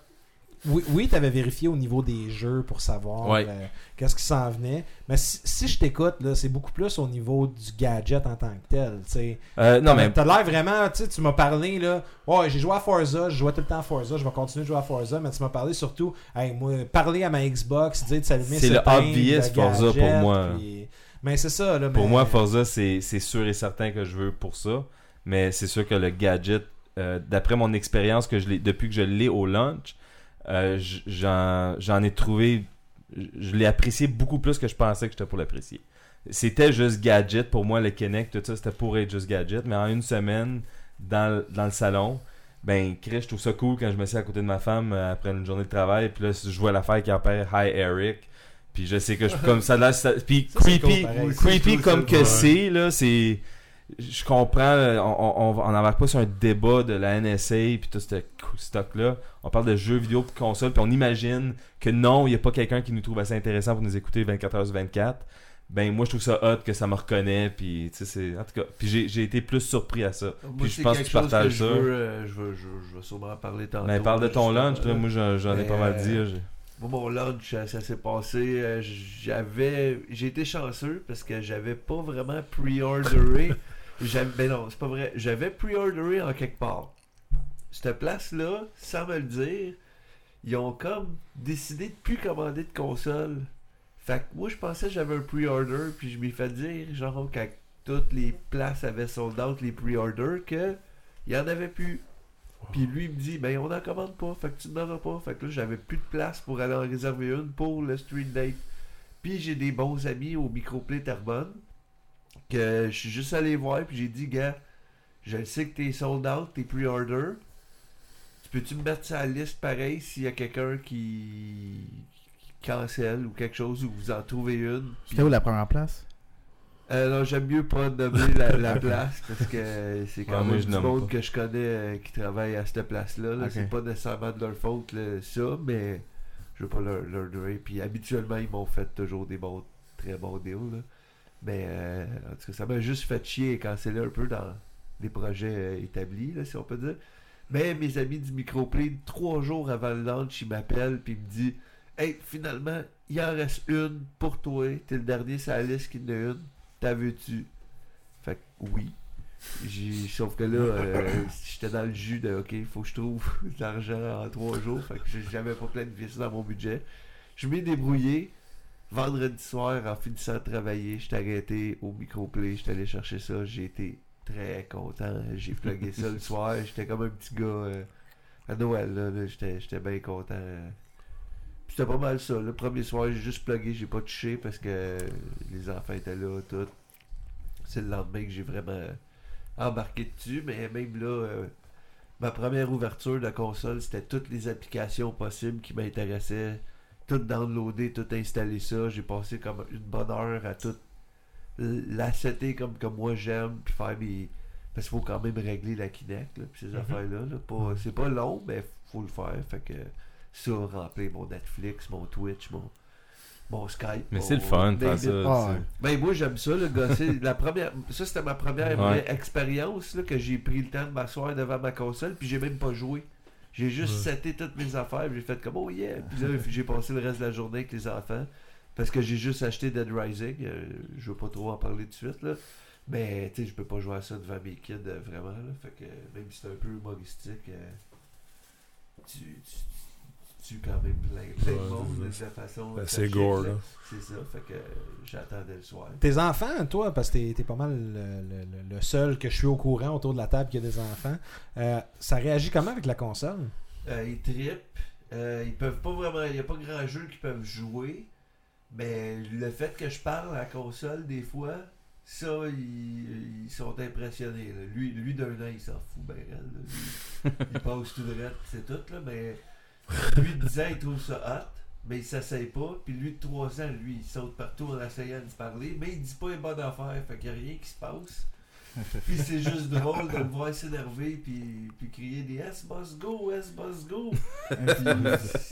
oui, oui tu avais vérifié au niveau des jeux pour savoir Ouais. euh, qu'est-ce qui s'en venait. Mais si, si je t'écoute, là, c'est beaucoup plus au niveau du gadget en tant que tel. tu sais. Euh, non, T'as- mais T'as l'air vraiment, tu sais, tu m'as parlé, là. Ouais, j'ai joué à Forza, je jouais tout le temps à Forza, je vais continuer de jouer à Forza, mais tu m'as parlé surtout, hey, moi, parler à ma Xbox, dire de s'allumer C'est le obvious le Forza pour moi. puis- Mais c'est ça, là. Pour mais- moi, Forza, c'est sûr et certain que je veux pour ça. Mais c'est sûr que le gadget, euh, d'après mon expérience que je depuis que je l'ai au launch, euh, j'en ai trouvé. Je l'ai apprécié beaucoup plus que je pensais que j'étais pour l'apprécier. C'était juste gadget. Pour moi, le Kinect, tout ça, c'était pour être juste gadget. Mais en une semaine, dans, le- dans le salon, ben, Chris, je trouve ça cool quand je me suis à côté de ma femme euh, après une journée de travail. Puis là, je vois l'affaire qui appelle Hi Eric. Puis je sais que je suis comme ça. Là, ça- puis Ça, creepy, cool, creepy Je comme ça- que ouais. c'est, là, c'est. Je comprends, on, on, on n'embarque pas sur un débat de la NSA puis tout ce stock-là. On parle de jeux vidéo de console, puis on imagine que non, il n'y a pas quelqu'un qui nous trouve assez intéressant pour nous écouter 24 h sur 24. Ben, moi, je trouve ça hot que ça me reconnaît, puis tu sais, c'est. En tout cas, puis j'ai j'ai été plus surpris à ça. Moi, Puis je pense que tu partages je ça. veux, euh, je, veux, je, je vais sûrement en parler tantôt. Ben, parle de ton lunch, là. Moi, j'en ai Mais, pas mal euh, dit. Moi, mon lunch, euh, ça s'est passé. euh, J'avais. J'ai été chanceux parce que j'avais pas vraiment pre-orderé. J'avais- ben non, c'est pas vrai. J'avais pre-orderé en quelque part. Cette place-là, sans me le dire, ils ont comme décidé de plus commander de console. Fait que moi, je pensais que j'avais un pre-order, puis je m'ai fait dire, genre, quand toutes les places avaient sold out les pre-orders, que il y en avait plus. Puis lui il me dit, ben on n'en commande pas, fait que tu n'en auras pas. Fait que là, j'avais plus de place pour aller en réserver une pour le street date. Puis j'ai des bons amis au Microplay Terrebonne que je suis juste allé voir, puis j'ai dit, gars, je sais que t'es sold out, t'es pre-order. Tu peux-tu me mettre sur la liste pareil s'il y a quelqu'un qui... cancelle ou quelque chose ou vous en trouvez une? C'était où la première place? Euh, non, j'aime mieux pas nommer la, la place parce que c'est quand Ouais, même du monde pas. que je connais euh, qui travaille à cette place-là. là. Ok. C'est pas nécessairement de leur faute là, ça, mais je veux pas leur, leur donner. Puis habituellement, ils m'ont fait toujours des bons, très bons deals. là. Mais euh, en tout cas, ça m'a juste fait chier quand c'est là un peu dans des projets euh, établis, là, si on peut dire. Mais mes amis du Microplay, trois jours avant le launch, ils m'appellent puis ils me disent Hey, finalement, il en reste une pour toi. T'es le dernier sur la liste qui en a une. T'as veux-tu Fait que oui. Sauf que là, euh, j'étais dans le jus de OK, il faut que je trouve de l'argent en trois jours. Fait que j'avais pas planifié ça dans mon budget. Je m'ai débrouillé. Vendredi soir, en finissant de travailler, j'étais arrêté au microplay, j'étais allé chercher ça, j'ai été très content. J'ai plugué ça le soir, j'étais comme un petit gars euh, à Noël, j'étais bien content. C'était pas mal ça. Le premier soir, j'ai juste plugué, j'ai pas touché parce que les enfants étaient là, tout. C'est le lendemain que j'ai vraiment embarqué dessus, mais même là, euh, ma première ouverture de console, c'était toutes les applications possibles qui m'intéressaient. Tout downloader, tout installer ça. J'ai passé comme une bonne heure à tout l'assetter comme, comme moi j'aime, puis faire mes. Parce qu'il faut quand même régler la Kinect, là, puis ces Mhm. affaires-là. Là. Pas- C'est pas long, mais faut le faire. Fait que ça, remplir mon Netflix, mon Twitch, mon, mon Skype. Mais mon- c'est le fun, faire ça. Ah, ouais. Ben moi j'aime ça le gosser. la première ça c'était ma première Ouais. expérience là, que j'ai pris le temps de m'asseoir devant ma console puis j'ai même pas joué. J'ai juste Ouais. seté toutes mes affaires, puis j'ai fait comme oh yeah, puis là j'ai passé le reste de la journée avec les enfants parce que j'ai juste acheté Dead Rising, Euh, je veux pas trop en parler tout de suite là. Mais tu sais, je peux pas jouer à ça devant mes kids euh, vraiment là, fait que même si c'est un peu humoristique euh, tu, tu, quand même plein, plein de monde c'est de cette façon. Ben, de c'est gore, là. C'est ça, fait que euh, j'attendais le soir. Tes enfants, toi, parce que t'es, pas mal le, le- le- le seul que je suis au courant autour de la table qui a des enfants, euh, ça réagit comment avec la console? Euh, ils trippent. Euh, ils peuvent pas vraiment. Il n'y a pas grand jeu qu'ils peuvent jouer. Mais le fait que je parle à la console des fois, ça, ils, ils sont impressionnés. là. Lui, lui d'un an, il s'en fout là. Lui, il passe tout droit, c'est tout, là. Mais lui de 10 ans, il trouve ça hot. Mais il s'essaye pas. Puis lui de 3 ans, lui, il saute partout en essayant de se parler. Mais il dit pas une bonne affaire. Fait qu'il n'y a rien qui se passe. Puis c'est juste drôle de le voir s'énerver puis, puis crier des S must go, S must go.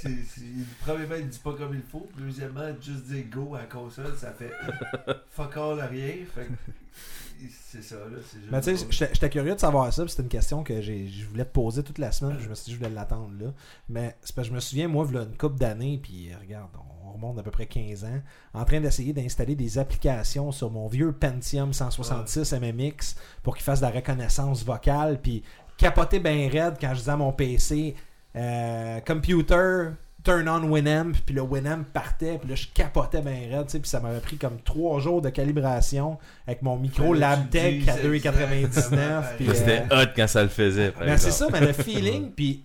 Puis, premièrement, il dit pas comme il faut. Deuxièmement, juste dire go à la console, ça fait fuck all à rien. Fait c'est ça, là. c'est juste Mais tu sais, j'étais curieux de savoir ça, c'était une question que je voulais te poser toute la semaine, je me suis dit je voulais l'attendre là. Mais c'est parce que je me souviens, moi, il une couple d'années, puis euh, regarde, on remonte à peu près 15 ans, en train d'essayer d'installer des applications sur mon vieux Pentium 166 MMX pour qu'il fasse de la reconnaissance vocale, puis capoter bien raide quand je disais à mon PC, euh, computer, turn on Winamp, puis le Winamp partait, puis là je capotais bien raide, tu sais, puis ça m'avait pris comme trois jours de calibration avec mon micro LabTech à 2,99. exactement. puis, Mais C'était euh, hot quand ça le faisait. par ben, c'est ça, mais le feeling, puis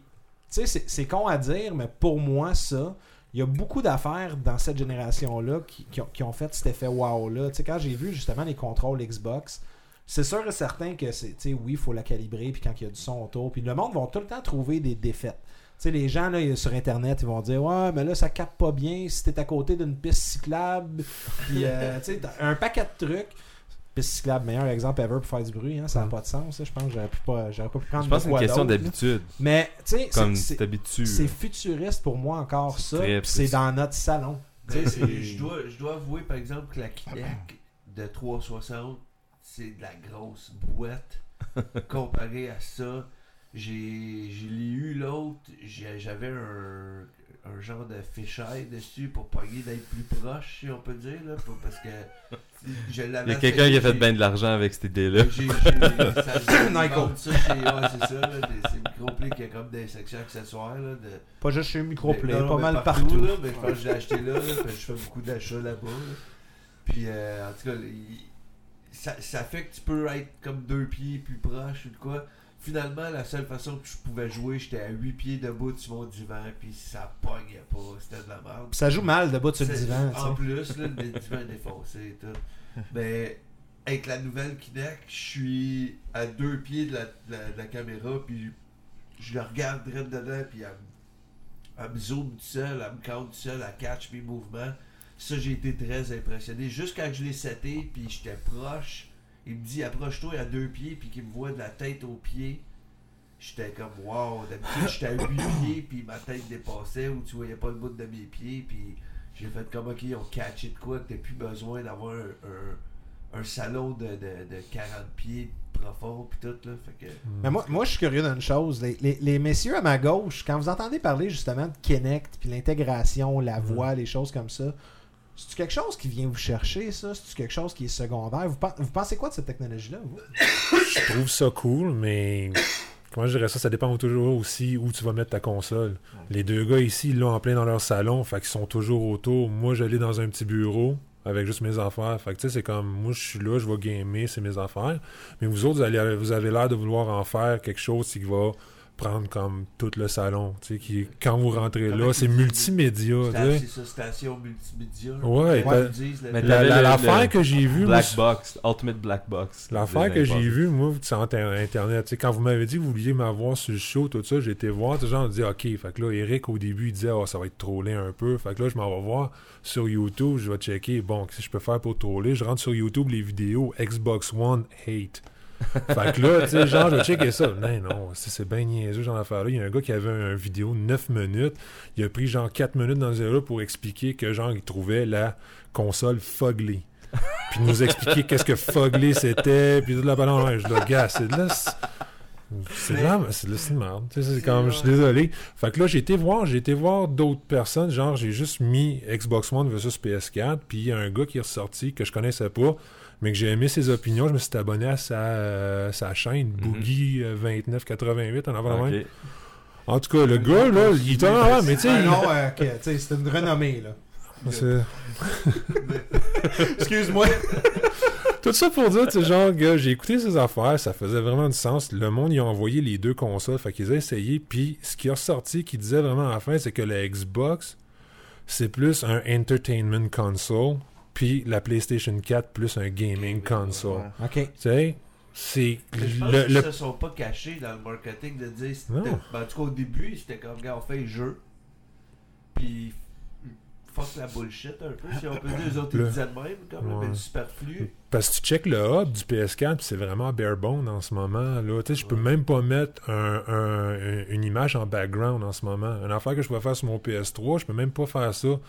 tu sais, c'est- con à dire, mais pour moi, ça, il y a beaucoup d'affaires dans cette génération-là qui, qui ont, qui ont fait cet effet wow-là. Tu sais, quand j'ai vu justement les contrôles Xbox, c'est sûr et certain que c'est, tu sais, oui, il faut la calibrer, puis quand il y a du son autour, puis le monde va tout le temps trouver des défaites. Tu sais, les gens là, sur Internet, ils vont dire Ouais, mais là, ça capte pas bien si t'es à côté d'une piste cyclable. Puis, euh, tu sais, t'as un paquet de trucs. Piste cyclable, meilleur exemple ever pour faire du bruit, hein, ça n'a pas de sens. ça. Je pense que j'aurais pu pas, j'aurais pas pu prendre Je pense de que c'est une question d'habitude. Mais, tu sais, Comme c'est- futuriste pour moi encore ça. C'est dans notre salon. Ben, je, dois, je dois avouer, par exemple, que la Kinect de 360, c'est de la grosse boîte comparé à ça. J'ai j'ai l'ai eu l'autre, j'ai- j'avais un, un genre de fisheye dessus pour pogner d'être plus proche, si on peut dire, là, pour- parce que je Il l'avais y a quelqu'un qui a fait bien de l'argent avec cette idée-là. j'ai- j'ai- ça- j'ai- Nyko. vendu ça chez- ouais, c'est ça, là, des- c'est microplay qui a comme des sections accessoires, là, de, Pas juste chez Microplay, pas mal partout. là, mais je pense que je l'ai acheté là, là, puis je fais beaucoup d'achats là-bas. là. Puis euh, en tout cas, il- ça, ça fait que tu peux être comme deux pieds plus proche ou de quoi. Finalement, la seule façon que je pouvais jouer, j'étais à huit pieds debout sur mon divan, puis ça pognait pas, c'était de la merde. Ça joue mal debout sur le divan. En plus, là, le divan est défoncé et tout. Mais avec la nouvelle Kinect, je suis à deux pieds de la, de la- de la caméra, puis je la regarde direct dedans, puis elle, me- elle me zoome tout seul, elle me compte tout seul, elle catch mes mouvements. Ça, j'ai été très impressionné. Juste quand je l'ai seté, puis j'étais proche, il me dit approche-toi à deux pieds, puis qu'il me voit de la tête aux pieds. J'étais comme wow, d'habitude j'étais à huit pieds, puis ma tête dépassait, ou tu voyais pas le bout de mes pieds, puis j'ai fait comme ok, ils ont catché de quoi, que t'as plus besoin d'avoir un, un, un salon de, de, de 40 pieds profond, puis tout, là. Fait que. Mais moi, moi, je suis curieux d'une chose. Les, les- les messieurs à ma gauche, quand vous entendez parler justement de Kinect, puis l'intégration, la voix, les choses comme ça, c'est quelque chose qui vient vous chercher, ça? C'est quelque chose qui est secondaire? Vous, pen- vous pensez quoi de cette technologie-là, vous? Je trouve ça cool, mais comment je dirais ça, ça dépend toujours aussi où tu vas mettre ta console. Les deux gars ici, ils l'ont en plein dans leur salon, fait qu'ils sont toujours autour. Moi, j'allais dans un petit bureau avec juste mes affaires. Fait que tu sais, c'est comme, moi, je suis là, je vais gamer, c'est mes affaires. Mais vous autres, vous, allez- vous avez l'air de vouloir en faire quelque chose qui va prendre comme tout le salon. Tu sais, qui, quand vous rentrez là, c'est multimédia. C'est ça, station multimédia. Ouais, le- L'affaire que j'ai vue, moi, Black Box, Ultimate Black Box. L'affaire que j'ai vue, moi, ter- Internet. Tu sais, quand vous m'avez dit que vous vouliez m'avoir sur le show, tout ça, j'ai été voir. Tout gens ont dit, OK. Fait que là, Eric, au début, il disait, oh, ça va être trollé un peu. Fait que là, je m'en vais voir sur YouTube. Je vais checker, bon, qu'est-ce que je peux faire pour troller? Je rentre sur YouTube les vidéos Xbox One Hate. fait que là, tu sais, genre, je checker ça. Non, non, c'est bien niaiseux, genre d'affaire-là. Il y a un gars qui avait une vidéo 9 minutes. Il a pris genre 4 minutes dans le pour expliquer que, genre, il trouvait la console fugly puis nous expliquer qu'est-ce que Fugly c'était, puis toute la ballon. Je le gars, c'est de là. c'est- de là, c'est de la- de merde. C'est comme, je suis désolé. Fait que là, j'ai été voir, j'ai été voir d'autres personnes. Genre, j'ai juste mis Xbox One versus PS4, puis il y a un gars qui est ressorti que je connaissais pas, mais que j'ai aimé ses opinions. Je me suis abonné à sa, euh, sa chaîne, Boogie euh, 2988, en avant Ok. En tout cas, le gars, là, il était ah, mais tu sais. Ah il- non, euh, ok, tu sais, c'est une renommée, là. c'est- Excuse-moi. Tout ça pour dire, tu sais, genre, gars, j'ai écouté ces affaires, ça faisait vraiment du sens. Le monde, ils ont envoyé les deux consoles, fait qu'ils ont essayé, puis ce qui est ressorti, qui disait vraiment à la fin, c'est que la Xbox, c'est plus un entertainment console, puis la PlayStation 4, plus un gaming console. Ouais. Ok. Tu sais, c'est Mais je pense le... qu'ils le- se sont pas cachés dans le marketing de dire. Ben, en tout cas, au début, c'était comme, regarde, on fait le jeu. Puis, fuck la bullshit un peu, si on peut dire. Les autres, ils Le- disaient de même, comme, Ouais. mais superflu. Parce que tu check le hub du PS4, puis c'est vraiment bare bone en ce moment. Là. Tu sais, je peux Ouais. même pas mettre un- un- une image en background en ce moment. Une affaire que je pourrais faire sur mon PS3, je peux même pas faire ça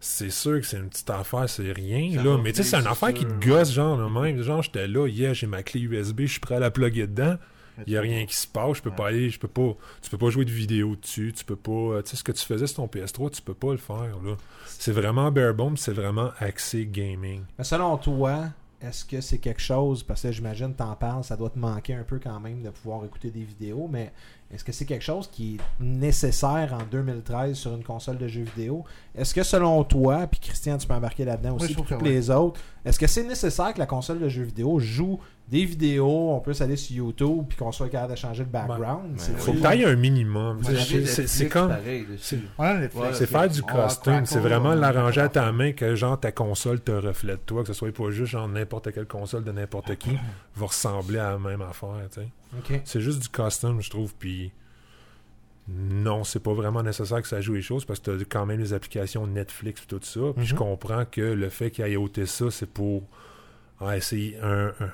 c'est sûr que c'est une petite affaire, c'est rien, Ça là. Mais tu sais, c'est une affaire qui te gosse, genre, là, même. Genre, j'étais là, hier, j'ai ma clé USB, je suis prêt à la plugger dedans. Il y a rien qui se passe, je peux Ouais. pas aller, je peux pas, tu peux pas jouer de vidéo dessus, tu peux pas, euh, tu sais, ce que tu faisais sur ton PS3, tu peux pas le faire, là. C'est vraiment bare bones, c'est vraiment axé gaming. Mais selon toi, est-ce que c'est quelque chose, parce que j'imagine t'en parles, ça doit te manquer un peu quand même de pouvoir écouter des vidéos, mais est-ce que c'est quelque chose qui est nécessaire en 2013 sur une console de jeux vidéo? Est-ce que selon toi, puis Christian, tu peux embarquer là-dedans aussi, puis que tous les autres, est-ce que c'est nécessaire que la console de jeux vidéo joue des vidéos, on peut aller sur YouTube, puis qu'on soit capable de changer le background? C'est Faut que t'ailles un minimum. Tu c'est- comme. c'est- faire du va costume, c'est vraiment l'arranger à ta main que genre ta console te reflète toi, que ce soit pas juste genre n'importe quelle console de n'importe qui va ressembler à la même affaire, tu sais. Ok. C'est juste du custom, je trouve, puis non, c'est pas vraiment nécessaire que ça joue les choses parce que t'as quand même les applications Netflix et tout ça, puis je Mhm. comprends que le fait qu'il ait ôté ça, c'est pour ah, essayer un, un,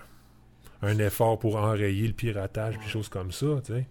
un effort pour enrayer le piratage puis des choses comme ça, tu sais.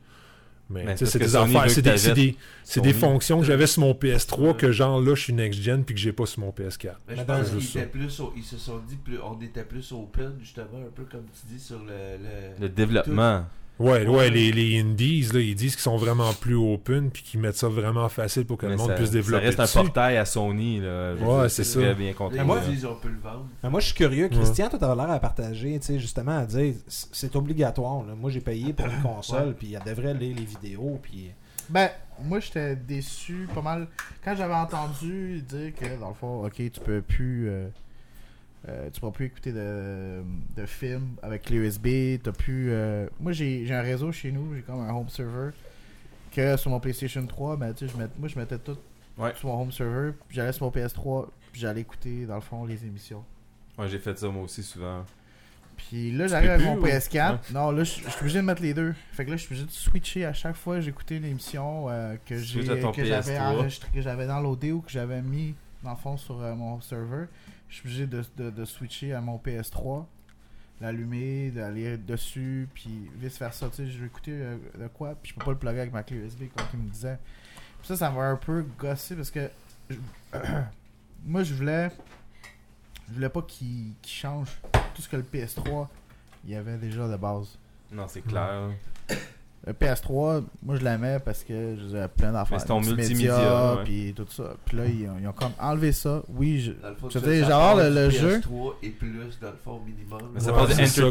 Mais, sais, c'est des affaires, c'est des, c'est t'achètes des, c'est des Sony. fonctions que j'avais sur mon PS3 que genre là je suis next-gen puis que j'ai pas sur mon PS4. Mais je pense qu'ils plus au- ils se sont dit plus on était plus open justement un peu comme tu dis sur le, le... Le développement. Ouais, ouais, Ouais. les, les indies, là, ils disent qu'ils sont vraiment plus open puis qu'ils mettent ça vraiment facile pour que le monde ça, puisse développer ça reste un portail à Sony. Là. Je Ouais, c'est ça. Très bien ils moi- disent on peut le vendre. Mais moi, je suis curieux. Ouais. Christian, toi, t'avais l'air à partager, tu sais, justement, à dire, c'est obligatoire. là. Moi, j'ai payé pour une console, puis elle devrait lire les vidéos, puis... Ben, moi j'étais déçu pas mal. Quand j'avais entendu dire que dans le fond, ok, tu peux plus. euh, euh, tu pourras plus écouter de, de films avec clé USB. T'as plus. euh, Moi j'ai j'ai un réseau chez nous, j'ai comme un home server. Que sur mon PlayStation 3, ben, tu sais, moi je mettais tout Ouais. sur mon home server. Puis j'allais sur mon PS3, puis j'allais écouter dans le fond les émissions. Ouais, j'ai fait ça moi aussi souvent. Puis là, j'arrive avec mon plus, PS4. Non, là, je suis obligé de mettre les deux. Fait que là, je suis obligé de switcher à chaque fois que j'écoutais l'émission euh, que j'avais PS3. enregistré, que j'avais downloadé ou que j'avais mis dans le fond sur euh, mon serveur. Je suis obligé de, de, de switcher à mon PS3, l'allumer, d'aller dessus, puis vice versa. Tu sais, je vais écouter euh, de quoi, puis je peux pas le plugger avec ma clé USB comme il me disait. Puis ça, ça m'a un peu gossé parce que je- moi, je voulais, je voulais pas qu'il qu'il change tout ce que le PS3 il y avait déjà de base. Non, c'est clair. Le PS3, moi je l'aimais parce que j'avais plein d'affaires. C'est ton multimédia, ouais. puis tout ça. Puis là, ils ont, ils ont comme enlevé ça. Oui, je... Je ça, veux dire, ça genre, le- jeu- PS3 et plus dans le fond minimum. Mais ça Ouais, part de c'est ça,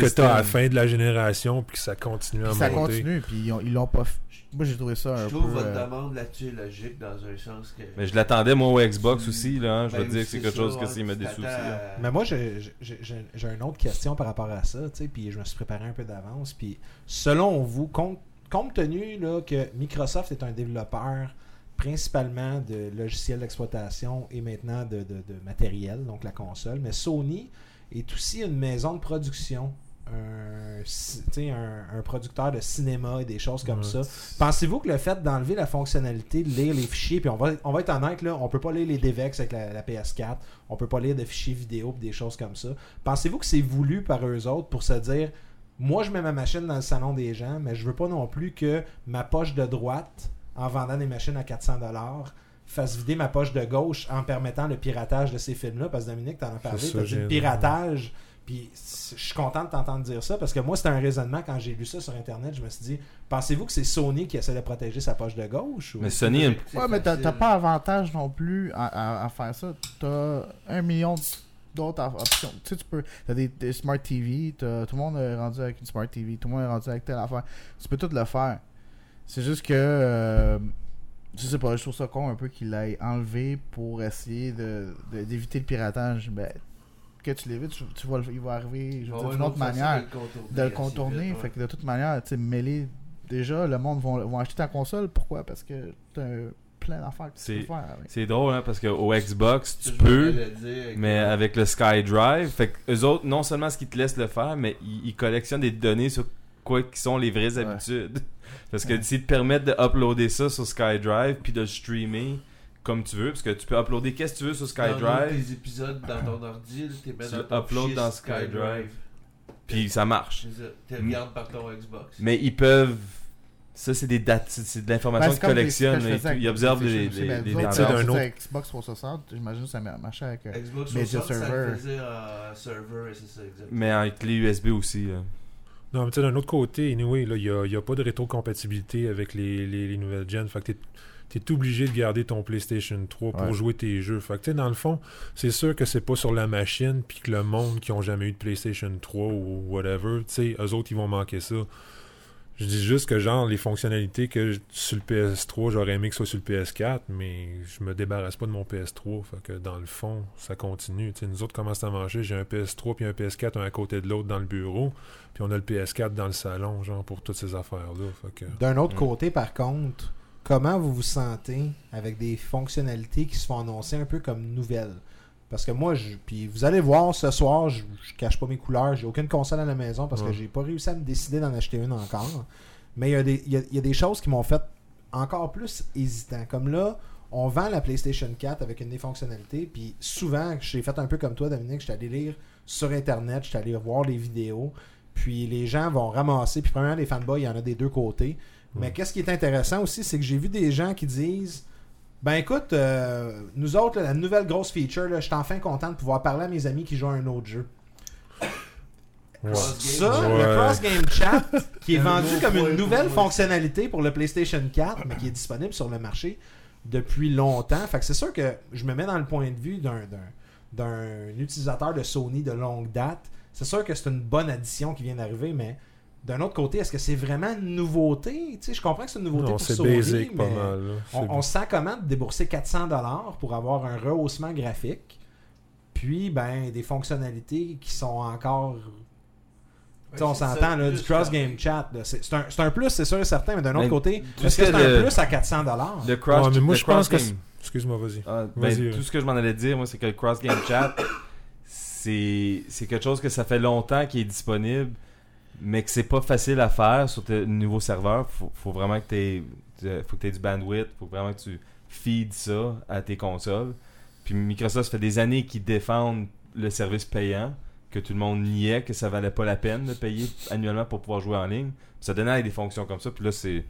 que t'as à la fin de la génération puis que ça continue à puis ça monter. continue, puis ils ont- ils l'ont pas f- Moi j'ai trouvé ça un Je peu. trouve votre euh, demande là-dessus est logique dans un sens que. Mais je l'attendais moi au Xbox aussi. Là, hein. Je veux Ben, dire que c'est quelque ça, chose que s'il me à- Mais moi, j'ai une autre question par rapport à ça, tu sais, puis je me suis préparé un peu d'avance. Puis, selon vous, compte, compte tenu là, que Microsoft est un développeur principalement de logiciels d'exploitation et maintenant de, de- de matériel, donc la console, mais Sony est aussi une maison de production, un, producteur de cinéma et des choses comme Ouais. ça. Pensez-vous que le fait d'enlever la fonctionnalité de lire les fichiers, puis on va, on va être honnête, là, on peut pas lire les DVX avec la, la PS4, on peut pas lire de fichiers vidéo pis des choses comme ça. Pensez-vous que c'est voulu par eux autres pour se dire, moi je mets ma machine dans le salon des gens, mais je veux pas non plus que ma poche de droite, en vendant des machines à 400 dollars, fasse vider ma poche de gauche en permettant le piratage de ces films-là, parce que Dominique, t'en as parlé, t'as dit le piratage. Puis je suis content de t'entendre dire ça parce que moi, c'était un raisonnement quand j'ai lu ça sur Internet. Je me suis dit, pensez-vous que c'est Sony qui essaie de protéger sa poche de gauche ou- Mais Sony, Ouais, mais t'as pas avantage non plus à, à- à faire ça. T'as un million d'autres op- options. Tu sais, tu peux. T'as des, des Smart TV, t'as- tout le monde est rendu avec une Smart TV, tout le monde est rendu avec telle affaire. Tu peux tout le faire. C'est juste que. euh, je sais pas, je trouve ça con un peu qu'il l'ait enlevé pour essayer de- de- d'éviter le piratage. Ben, que tu l'évites, tu, tu vas il va arriver va d'une autre manière de le contourner. de le assez contourner. vite, ouais. Fait que de toute manière, tu sais, mêler. Déjà, le monde vont, vont acheter ta console. Pourquoi? Parce que t'as plein d'affaires que tu C'est- peux faire avec. C'est drôle, hein, parce qu'au Xbox, tu je peux, avec- mais avec le SkyDrive, fait que eux autres, non seulement ce qu'ils te laissent le faire, mais ils, ils collectionnent des données sur quoi qui sont les vraies Ouais. habitudes. Parce que Ouais. s'ils te permettent de uploader ça sur SkyDrive, puis de le streamer comme tu veux, parce que tu peux uploader qu'est-ce que tu veux sur SkyDrive, tes épisodes dans ton ordi, mets Tu dans ton dans SkyDrive. SkyDrive. puis ça marche. Tu regardes par ton Xbox. Mais ils peuvent Ça, c'est des dates, c'est- de l'information Ben, qu'ils collectionnent. et tout. Ils observent les, les, ben, les Tu tendances. d'un Xbox 360, j'imagine que ça marchait avec. euh, Xbox Media 360, ça server. ça, exactement. Mais avec les USB aussi. là. Non, mais tu sais, d'un autre côté, anyway, là, il n'y a, y a pas de rétrocompatibilité avec les, les, les nouvelles gens. Fait que t'es es obligé de garder ton PlayStation 3 pour Ouais. jouer tes jeux. Fait que, dans le fond, c'est sûr que c'est pas sur la machine, puis que le monde qui ont jamais eu de PlayStation 3 ou whatever, tu eux autres, ils vont manquer ça. Je dis juste que, genre, les fonctionnalités que sur le PS3, j'aurais aimé que ce soit sur le PS4, mais je me débarrasse pas de mon PS3. Fait que, dans le fond, ça continue. Tu sais, nous autres, comment ça marché? J'ai un PS3 puis un PS4 un à côté de l'autre dans le bureau. Puis on a le PS4 dans le salon, genre, pour toutes ces affaires-là. Que... D'un autre Mm. côté, par contre, comment vous vous sentez avec des fonctionnalités qui se font annoncer un peu comme nouvelles? Parce que moi, je, puis vous allez voir ce soir, je, je cache pas mes couleurs, j'ai aucune console à la maison parce que j'ai pas réussi à me décider d'en acheter une encore. Mais il y, a des- il y a- il y a des choses qui m'ont fait encore plus hésitant. Comme là, on vend la PlayStation 4 avec une des fonctionnalités, puis souvent, j'ai fait un peu comme toi, Dominique, je suis allé lire sur Internet, je suis allé voir les vidéos, puis les gens vont ramasser, puis premièrement, les fanboys, il y en a des deux côtés. Mais qu'est-ce qui est intéressant aussi, c'est que j'ai vu des gens qui disent Ben écoute, euh, nous autres, là, la nouvelle grosse feature, là, je suis enfin content de pouvoir parler à mes amis qui jouent à un autre jeu. Ça, Ouais. le Cross Game Chat, qui est vendu comme une nouvelle fonctionnalité pour le PlayStation 4, mais qui est disponible sur le marché depuis longtemps. Fait que c'est sûr que je me mets dans le point de vue d'un, d'un, d'un utilisateur de Sony de longue date. C'est sûr que c'est une bonne addition qui vient d'arriver, mais d'un autre côté, est-ce que c'est vraiment une nouveauté? Tu sais, je comprends que c'est une nouveauté Non, pour c'est Sony, basic pas mais mal. là. on, C'est- on se sent comment de débourser 400$ pour avoir un rehaussement graphique, puis ben des fonctionnalités qui sont encore tu sais, on s'entend, là, du cross-game chat. là, C'est c'est un, c'est un plus, c'est sûr et certain, mais d'un autre Mais côté, est-ce ce que c'est un plus à 400 dollars? Le cross, Ouais, mais moi, le je pense que Excuse-moi, vas-y. Ah, ben, tout ouais. ce que je m'en allais dire, moi, c'est que le cross game chat, c'est c'est quelque chose que ça fait longtemps qui est disponible, mais que c'est pas facile à faire sur tes nouveaux serveurs. Faut, faut vraiment que tu faut que aies du bandwidth, faut vraiment que tu feeds ça à tes consoles. Puis Microsoft ça fait des années qu'ils défendent le service payant, que tout le monde niait que ça valait pas la peine de payer annuellement pour pouvoir jouer en ligne. Puis ça donnait des fonctions comme ça, puis là c'est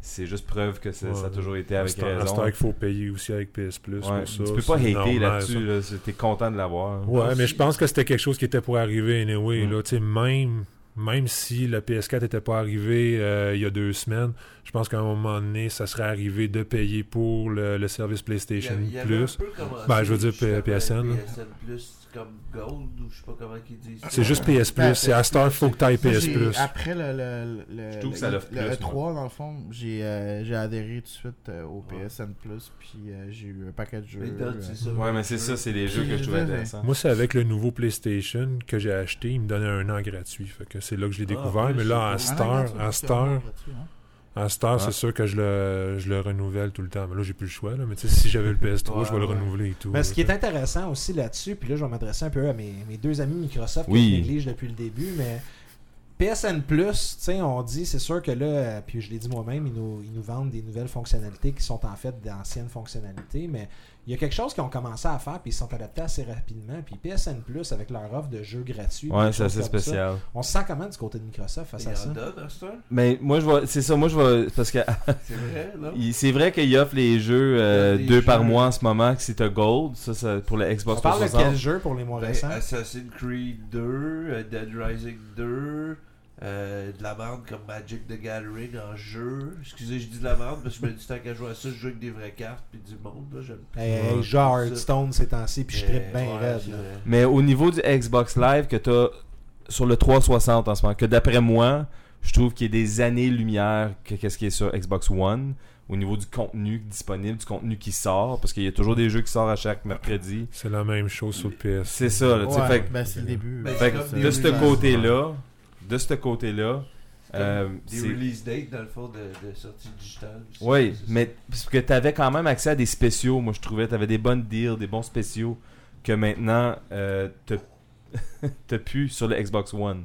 c'est juste preuve que ça, ça a toujours été avec raison. temps qu'il faut payer aussi avec PS Plus. Ouais, pour ça, tu peux pas c'est hater là-dessus, là, c'est- t'es content de l'avoir. Ouais, mais je pense que c'était quelque chose qui était pour arriver anyway. Mm. Là, même, même si le PS4 n'était pas arrivé euh, il y a deux semaines, je pense qu'à un moment donné, ça serait arrivé de payer pour le, le service PlayStation Il y avait- il y avait Plus. un peu commencé, Ben, je veux dire, PSN. PSN Plus comme Gold, ou je sais pas comment ils disent. ça. C'est juste PS Plus. Ben, c'est à Star, faut que PS Plus. Après le, le, le, Je trouve le- que ça l'offre le plus, E3, dans le fond, j'ai euh, j'ai adhéré tout de suite euh, au PSN Plus, puis euh, j'ai eu un paquet de jeux. Mais Dot, euh, c'est ça. Ouais, mais c'est ça, c'est les jeux que je trouvais intéressants. Moi, c'est avec le nouveau PlayStation que j'ai acheté. Il me donnait un an gratuit. Fait que c'est là que je l'ai Ah, découvert. mais là, à Star, à Star, Ouais. c'est sûr que je le, je le renouvelle tout le temps. Mais là, j'ai plus le choix. Là. Mais tu sais, si j'avais le PS3, je vais le Ouais, renouveler et tout. Mais ce qui est intéressant aussi là-dessus, puis là je vais m'adresser un peu à mes, mes deux amis Microsoft Oui. que je néglige depuis le début, mais PSN Plus, tu sais, on dit, c'est sûr que là, puis je l'ai dit moi-même, ils nous, ils nous vendent des nouvelles fonctionnalités qui sont en fait d'anciennes fonctionnalités, mais il y a quelque chose qu'ils ont commencé à faire, puis ils sont adaptés assez rapidement, puis PSN Plus, avec leur offre de jeux gratuits, Ouais, c'est assez ça, spécial. on se sent comment du côté de Microsoft face à ça? Mais moi, je vois, c'est ça, moi, je vois, parce que C'est vrai, non? c'est vrai qu'il offre les jeux euh, deux par mois en ce moment, que c'est t'as Gold, ça, ça, pour le Xbox On parle de 360. quel jeu pour les mois Ben, récents? Assassin's Creed 2, euh, Dead Rising 2, euh, de la merde comme Magic the Gathering en jeu. Excusez, je dis de la merde parce que je me dis tant qu'à jouer à ça, je joue avec des vraies cartes puis du monde. Là, j'aime Hey, hey, à Hearthstone ces temps-ci, puis je trippe bien ouais, raide. Mais au niveau du Xbox Live que t'as sur le 360 en ce moment, que d'après moi, je trouve qu'il y a des années-lumière que qu'est-ce qui est sur Xbox One au niveau du contenu disponible, du contenu qui sort, parce qu'il y a toujours des jeux qui sortent à chaque mercredi. C'est la même chose sur le PS. C'est ça, là, Ouais, fait ben, c'est le début. Ben, Fait de ce côté-là, de ce côté-là, euh, Des release dates dans le fond de, de sortie digitale. Oui, mais parce que tu avais quand même accès à des spéciaux, moi je trouvais. Tu avais des bonnes deals, des bons spéciaux que maintenant euh, t'as t'as plus sur le Xbox One.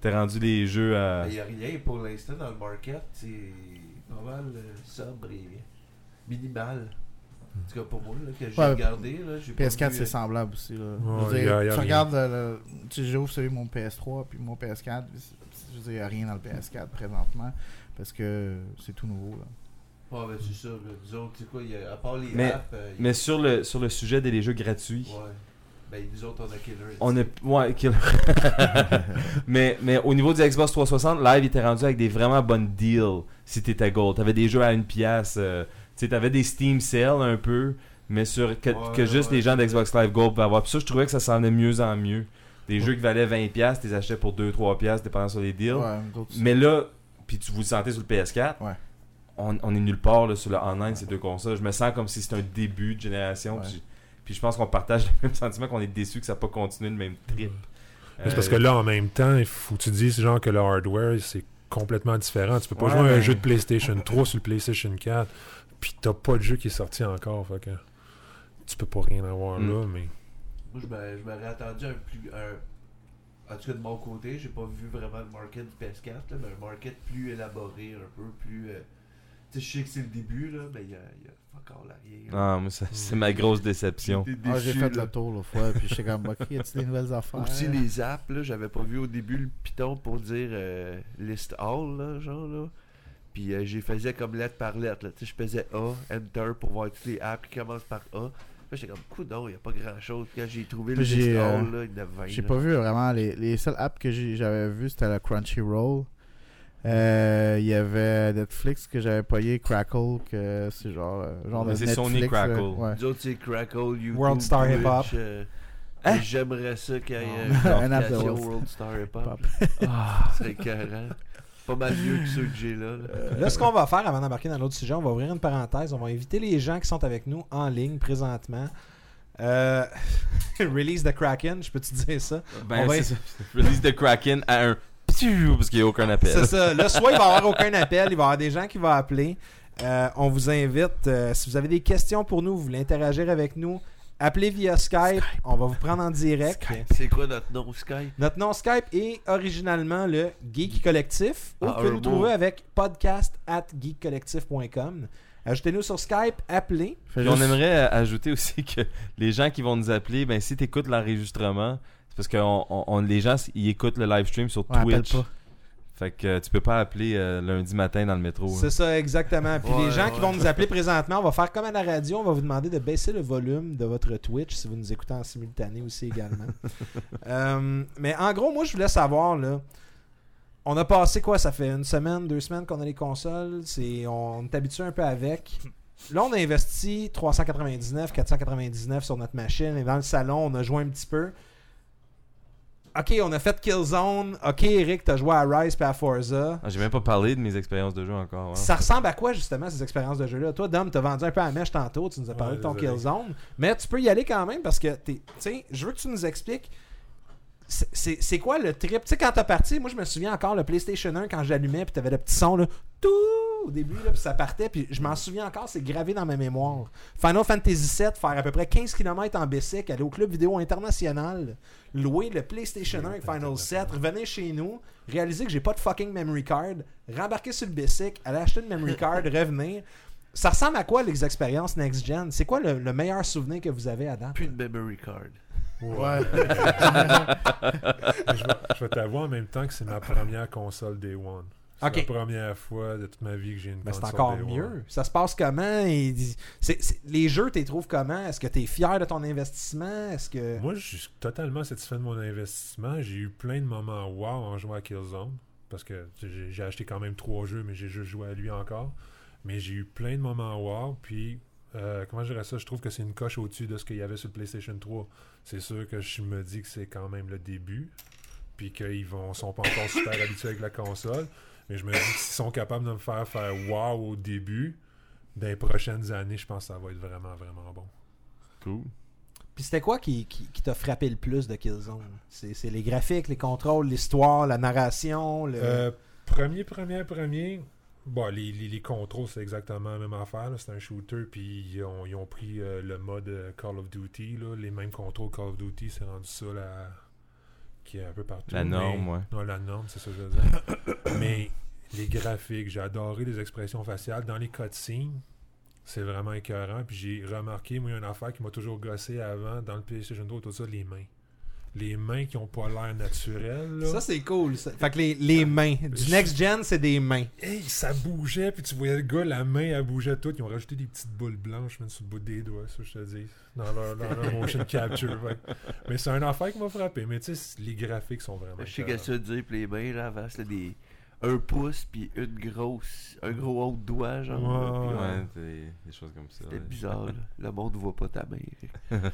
T'as rendu les jeux à. Il n'y a rien pour l'instant dans le market. C'est pas mal euh, sobre et minimal. En tout cas, pour moi, là, que j'ai Ouais. regardé, là, j'ai pas PS4, vu, c'est euh, semblable aussi. Là. Ouais, je veux y dire, a- y a tu rien. regardes, le, le- tu sais, j'ouvre celui de mon PS3 puis mon PS4. puis c'est- Je veux dire, il n'y a rien dans le PS4 présentement parce que c'est tout nouveau. Là. Ouais, ben c'est ça. autres, tu sais quoi, y a- à part les Mais- apps, euh, Mais sur le, sur le sujet des jeux gratuits, Ouais. Ben, nous autres, on a Killer. on est. Ouais, kill- mais, mais au niveau du Xbox 360, live, il était rendu avec des vraiment bonnes deals si t'étais gold. T'avais des jeux à une pièce. euh, tu sais, t'avais des Steam sales un peu, mais sur que, Ouais, que juste ouais, les gens d'Xbox Live Gold pouvaient avoir. Puis ça, je trouvais que ça s'en allait mieux en mieux. Des jeux qui valaient 20$, tu les achetais pour 2-3$, piastres, dépendant sur les deals. Mais là, puis tu vous le sentez sur le PS4, Ouais. on, on est nulle part là, sur le online, ces deux consoles. Je me sens comme si c'était un début de génération. Ouais. Puis, puis je pense qu'on partage le même sentiment qu'on est déçu que ça n'a pas continué le même trip. C'est parce que là, en même temps, il faut que tu dises genre que le hardware, c'est complètement différent. Tu peux pas Ouais, jouer à un jeu de PlayStation 3 sur le PlayStation 4, puis t'as pas de jeu qui est sorti encore. Fait que tu peux pas rien avoir Mm. là, mais. Moi, je me- je m'aurais attendu un plus. Un... En tout cas, de mon côté, j'ai pas vu vraiment le market du PS4, là, mais un market plus élaboré, un peu plus. euh, Tu sais, je sais que c'est le début, là, mais il y a, y a encore l'arrière. Ah, moi, ça- c'est ma grosse déception. Ah, j'ai fait là. le tour l'autre fois, puis j'étais comme, ok, y a-tu des nouvelles affaires? Aussi les apps, là, j'avais pas vu au début le piton pour dire euh, list all, là, genre là. Puis euh, j'ai faisais comme lettre par lettre, là. Tu sais, je faisais A, Enter pour voir toutes les apps qui commencent par A. Là, j'étais comme, coudon, il y a pas grand chose. Quand j'ai trouvé le Puis j'ai, euh, là, il y en a 20. J'ai là. pas vu vraiment. Les, les seules apps que j'ai- j'avais vues, c'était le Crunchyroll. Euh, Il y avait Netflix que j'avais payé, Crackle, que c'est genre, euh, genre Mais de c'est Netflix. Sony. Crackle. Ouais. Nous autres, c'est Crackle, YouTube, World Star Hip Hop. euh, Hein? J'aimerais ça qu'il y ait Un une application World- Star Hip Hop. Pop. Ah. C'est écœurant. Pas mal mieux que ceux que j'ai là. là. Là, ce qu'on va faire avant d'embarquer dans l'autre sujet, on va ouvrir une parenthèse. On va inviter les gens qui sont avec nous en ligne présentement. Euh, release de Kraken, je peux te dire ça? Ben, On va- c'est ça. Release de Kraken à un parce qu'il n'y a aucun appel. C'est ça. Là, soit il va y avoir aucun appel, il va y avoir des gens qui vont appeler. Euh, on vous invite, euh, si vous avez des questions pour nous, vous voulez interagir avec nous, appelez via Skype. On va vous prendre en direct. C'est quoi notre nom Skype? Notre nom Skype est originalement le Geek Collectif. Ou Ah, vous pouvez un nous mot. trouver avec podcast at geekcollectif.com. Ajoutez-nous sur Skype, appelez. On aimerait euh, ajouter aussi que les gens qui vont nous appeler, ben si tu écoutes l'enregistrement, c'est parce que on, on- on- les gens ils écoutent le live stream sur Ouais, appelle Twitch. pas. Fait que euh, tu peux pas appeler euh, lundi matin dans le métro. C'est ça, exactement. Puis Ouais, les gens qui vont nous appeler présentement, on va faire comme à la radio, on va vous demander de baisser le volume de votre Twitch si vous nous écoutez en simultané aussi également. Euh, mais en gros, moi, je voulais savoir, là, on a passé quoi? Ça fait une semaine, deux semaines qu'on a les consoles. C'est, on est habitué un peu avec. Là, on a investi 399, 499 sur notre machine et dans le salon, on a joué un petit peu. Ok, on a fait Killzone. Ok, Eric, t'as joué à Rise et à Forza. Ah, J'ai même pas parlé de mes expériences de jeu encore. hein. Ça ressemble à quoi justement ces expériences de jeu-là? Toi, Dom, t'as vendu un peu à la mèche tantôt, tu nous as parlé Ouais, de ton désolé. Killzone, mais tu peux y aller quand même parce que t'es, tu sais, je veux que tu nous expliques. C'est- quoi le trip? Tu sais, quand t'as parti, moi je me souviens encore le PlayStation 1 quand j'allumais, puis t'avais le petit son là, tout au début, là, puis ça partait, puis je m'en souviens encore, c'est gravé dans ma mémoire. Final Fantasy VII, faire à peu près 15 km en bicycle, aller au club vidéo international, louer le PlayStation 1 avec Final 7, revenir chez nous, réaliser que j'ai pas de fucking memory card, rembarquer sur le bicycle, aller acheter une memory card, revenir. Ça ressemble à quoi les expériences next-gen? C'est quoi le, le meilleur souvenir que vous avez à date? Plus de memory card. Ouais. je vais, je vais t'avouer en même temps que c'est ma première console Day One. C'est la première fois de toute ma vie que j'ai une Ben, c'est console encore Day mieux. One. Ça se passe comment? Et c'est- c'est- les jeux, tu les trouves comment? Est-ce que tu es fier de ton investissement? Est-ce que. Moi, je suis totalement satisfait de mon investissement. J'ai eu plein de moments wow en jouant à Killzone. Parce que j'ai j'ai acheté quand même trois jeux, mais j'ai juste joué à lui encore. Mais j'ai eu plein de moments wow. Puis, euh, comment je dirais ça? Je trouve que c'est une coche au-dessus de ce qu'il y avait sur le PlayStation 3. C'est sûr que je me dis que c'est quand même le début. Puis qu'ils vont sont pas encore super habitués avec la console. Mais je me dis que s'ils sont capables de me faire faire wow au début, dans les prochaines années, je pense que ça va être vraiment, vraiment bon. Cool. Puis c'était quoi qui, qui, qui t'a frappé le plus de Killzone? C'est c'est les graphiques, les contrôles, l'histoire, la narration, le... Euh, premier, premier, premier. Bon, les, les, les contrôles, c'est exactement la même affaire. là. C'est un shooter, puis ils ont, ils ont pris euh, le mode euh, Call of Duty. Là. Les mêmes contrôles Call of Duty, c'est rendu ça la... qui est un peu partout. La norme, mais- ouais. Non, la norme, c'est ça que je veux dire. mais les graphiques, j'ai adoré les expressions faciales. Dans les cutscenes, C'est vraiment écœurant. Puis j'ai remarqué, moi, il y a une affaire qui m'a toujours gossé avant dans le PlayStation 3, tout ça, les mains. Les mains qui ont pas l'air naturelles. là. Ça, c'est cool. ça. Fait que les, les mains. Du next gen, c'est des mains. Hey, ça bougeait, puis tu voyais le gars, la main, elle bougeait toute. Ils ont rajouté des petites boules blanches, même sur le bout des doigts, ça, je te dis. Dans leur, dans leur motion capture. ouais. Mais c'est un affaire qui m'a frappé. Mais tu sais, les graphiques sont vraiment. Je sais écœurants. qu'est-ce que tu veux dire, puis les mains, là, avant, c'était des. Un pouce, puis une grosse. Un gros haut doigt, genre. Ouais, Puis, ouais. Ouais, des, choses comme ça. C'était ouais. bizarre, là. Le monde voit pas ta main.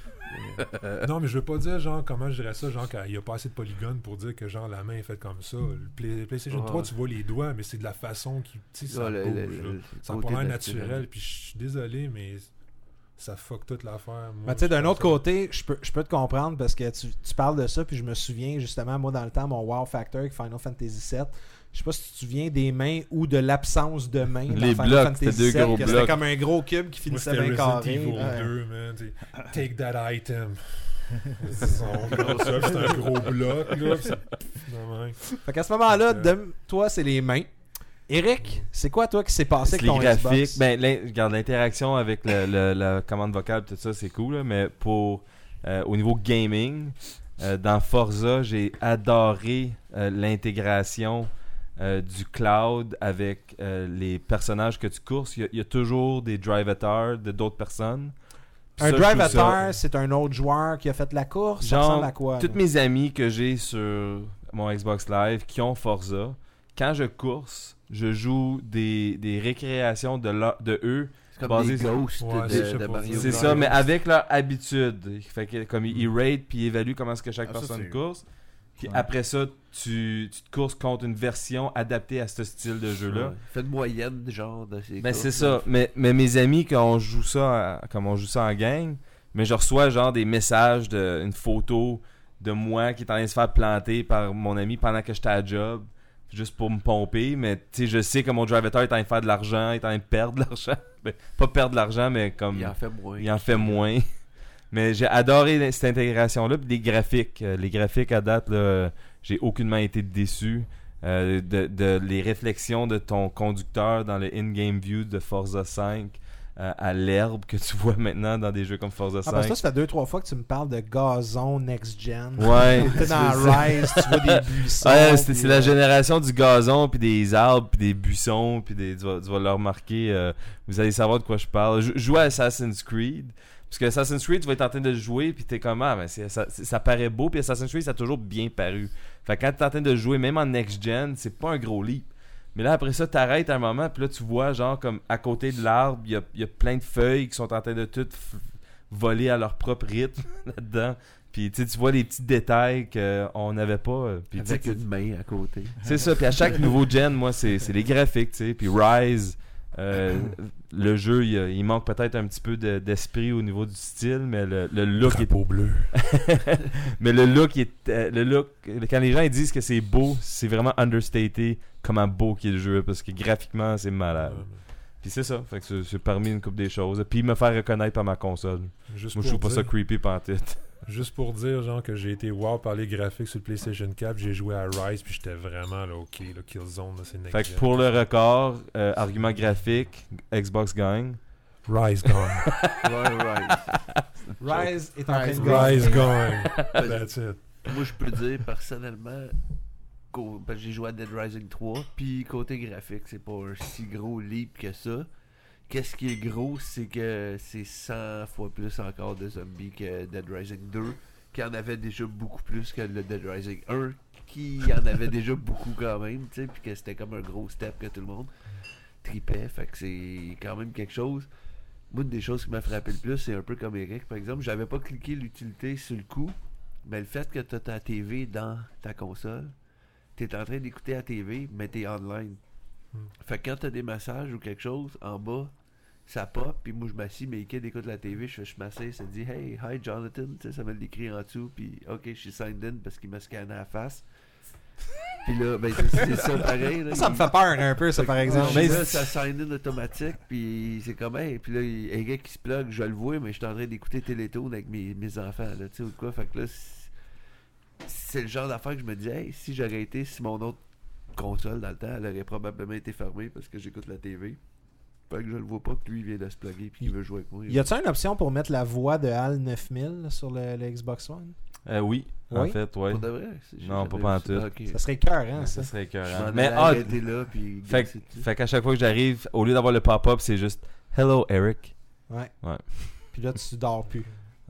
Non, mais je veux pas dire, genre, comment je dirais ça, genre, qu'il y a pas assez de polygones pour dire que, genre, la main est faite comme ça. Le Play- PlayStation Ouais. 3, tu vois les doigts, mais c'est de la façon qui. Tu sais, ça le- bouge. le- là. le Ça pas l'air naturel, puis je suis désolé, mais ça fuck toute l'affaire. Mais tu sais, d'un autre ça- côté, je peux, je peux te comprendre parce que tu, tu parles de ça, puis je me souviens justement, moi, dans le temps, mon wow factor avec Final Fantasy VII. Je sais pas si tu te souviens des mains ou de l'absence de mains. dans Les Final blocs, Fantasy c'était deux VII, gros que blocs. C'était comme un gros cube qui finissait bien carré. Evil Ouais. 2, man. tu sais, Take that item. C'est un gros bloc, là. Fait qu'à ce moment-là, Euh. de- toi, c'est les mains. Eric, c'est quoi, toi, qui s'est passé avec ton graphiques. Xbox? Ben, regarde, l'interaction avec le- le- la commande vocale, tout ça, c'est cool. là, mais pour euh, au niveau gaming, euh, dans Forza, j'ai adoré euh, l'intégration du cloud avec les personnages que tu courses. Il y a, il y a toujours des drivateurs de d'autres personnes. Puis un ça, drive ça- c'est un autre joueur qui a fait la course. ça Genre, ressemble à quoi? Toutes mes amis que j'ai sur mon Xbox Live qui ont Forza, quand je course, je joue des, des récréations de, leur- de eux. C'est comme des sur- ghosts Ouais, de, c'est ça de. C'est mais avec leur habitude. Fait que comme ils, ils rate puis ils évaluent comment est-ce que chaque Ah, personne c'est- course. Puis Ouais. après ça, tu, tu te courses contre une version adaptée à ce style de jeu-là. Ouais. Fait une moyenne, genre, de ces Ben c'est ça. Mais, mais mes amis, quand on joue ça, à- comme on joue ça en gang, mais je reçois genre des messages de une photo de moi qui est en train de se faire planter par mon ami pendant que j'étais à job, juste pour me pomper. Mais tu sais, je sais que mon driver est en train de faire de l'argent, il est en train de perdre de l'argent. Ben, pas perdre de l'argent, mais comme Il en fait moins. il en fait moins. Mais j'ai adoré cette intégration-là. Puis les graphiques. Euh, les graphiques à date, j'ai aucunement été déçu. Euh, de, de les réflexions de ton conducteur dans le in-game view de Forza 5 euh, à l'herbe que tu vois maintenant dans des jeux comme Forza Ah, parce 5. que là, ça fait deux, trois fois que tu me parles de gazon next-gen. Ouais. T'es dans c'est ça. Rise, tu vois des buissons. Ouais, c'est puis, la euh, génération du gazon, puis des arbres, puis des buissons, puis des, tu, vas, tu vas le remarquer. euh, vous allez savoir de quoi je parle. Je, à Assassin's Creed. Parce que Assassin's Creed, tu vas être en train de jouer, puis t'es comme, ah, ben, ça, ça paraît beau, puis Assassin's Creed, ça a toujours bien paru. Fait que quand t'es en train de jouer, même en next-gen, c'est pas un gros leap. Mais là, après ça, t'arrêtes un moment, puis là, tu vois, genre, comme à côté de l'arbre, il y a, y a plein de feuilles qui sont en train de toutes voler à leur propre rythme là-dedans. Puis tu sais, tu vois les petits détails qu'on n'avait pas. euh, Puis Avec une main à côté. c'est ça. Puis à chaque nouveau gen, moi, c'est c'est les graphiques, tu sais. Puis Rise, euh, le jeu, il, il manque peut-être un petit peu de- d'esprit au niveau du style, mais le, le look est Drapeau bleu. mais le look est euh, le look quand les gens ils disent que c'est beau c'est vraiment understated comment beau qu'il est le jeu parce que graphiquement c'est malade puis c'est ça fait que c'est- parmi une coupe des choses puis me faire reconnaître par ma console Juste moi je trouve pas ça creepy pantoute Juste pour dire, genre, que j'ai été wow par les graphiques sur le PlayStation 4, j'ai joué à Rise, puis j'étais vraiment, là, ok, là, Killzone, là, c'est next fait que pour le record euh, argument graphique Xbox gagne Rise gone. Ouais, right. Rise est en train Rise de gone. Rise. That's it. Moi, je peux dire personnellement, j'ai joué à Dead Rising 3, puis côté graphique, c'est pas un si gros leap que ça. Qu'est-ce qui est gros, c'est que c'est 100 fois plus encore de zombies que Dead Rising 2, qui en avait déjà beaucoup plus que le Dead Rising 1, qui en avait déjà beaucoup quand même, tu sais, puis que c'était comme un gros step que tout le monde tripait, fait que c'est quand même quelque chose. Moi, une des choses qui m'a frappé le plus, c'est un peu comme Eric, par exemple, j'avais pas cliqué l'utilité sur le coup, mais le fait que tu as ta TV dans ta console, tu es en train d'écouter la TV, mais tu es online. Hmm. Fait que quand tu as des messages ou quelque chose, en bas, ça pop, puis moi je m'assis, mes kids écoutent la TV, je, fais- je m'assieds, ça dit Hey, hi Jonathan, tu sais, ça me l'écrit en dessous, puis ok, je suis signed in parce qu'il m'a scanné à la face. Puis là, ben c'est ça pareil. Là, Ça me fait peur un peu, ça, par exemple. mais Mais là, ça sign in automatique, puis c'est comme, hey, puis là, il y a un gars qui se plug, je le vois, mais je suis en train d'écouter Télétoon avec mes, mes enfants, là, tu sais, ou quoi. Fait que là, c'est- le genre d'affaire que je me dis, hey, si j'aurais été, si mon autre console dans le temps, elle aurait probablement été fermée parce que j'écoute la TV. Fait que je le vois pas que lui il vient de se plugger puis qu'il veut jouer avec moi. Y a-t-il une option pour mettre la voix de HAL 9000 sur le, le Xbox One? Euh, oui, en fait, ouais. Pour de vrai? Non, pas pantoute. Ok. Ça serait cœur, hein, ça. Ça serait écœurant. Mais ah, là puis fait qu'à chaque fois que j'arrive, au lieu d'avoir le pop-up, c'est juste Hello Eric. Ouais. Ouais. Puis là, tu dors plus.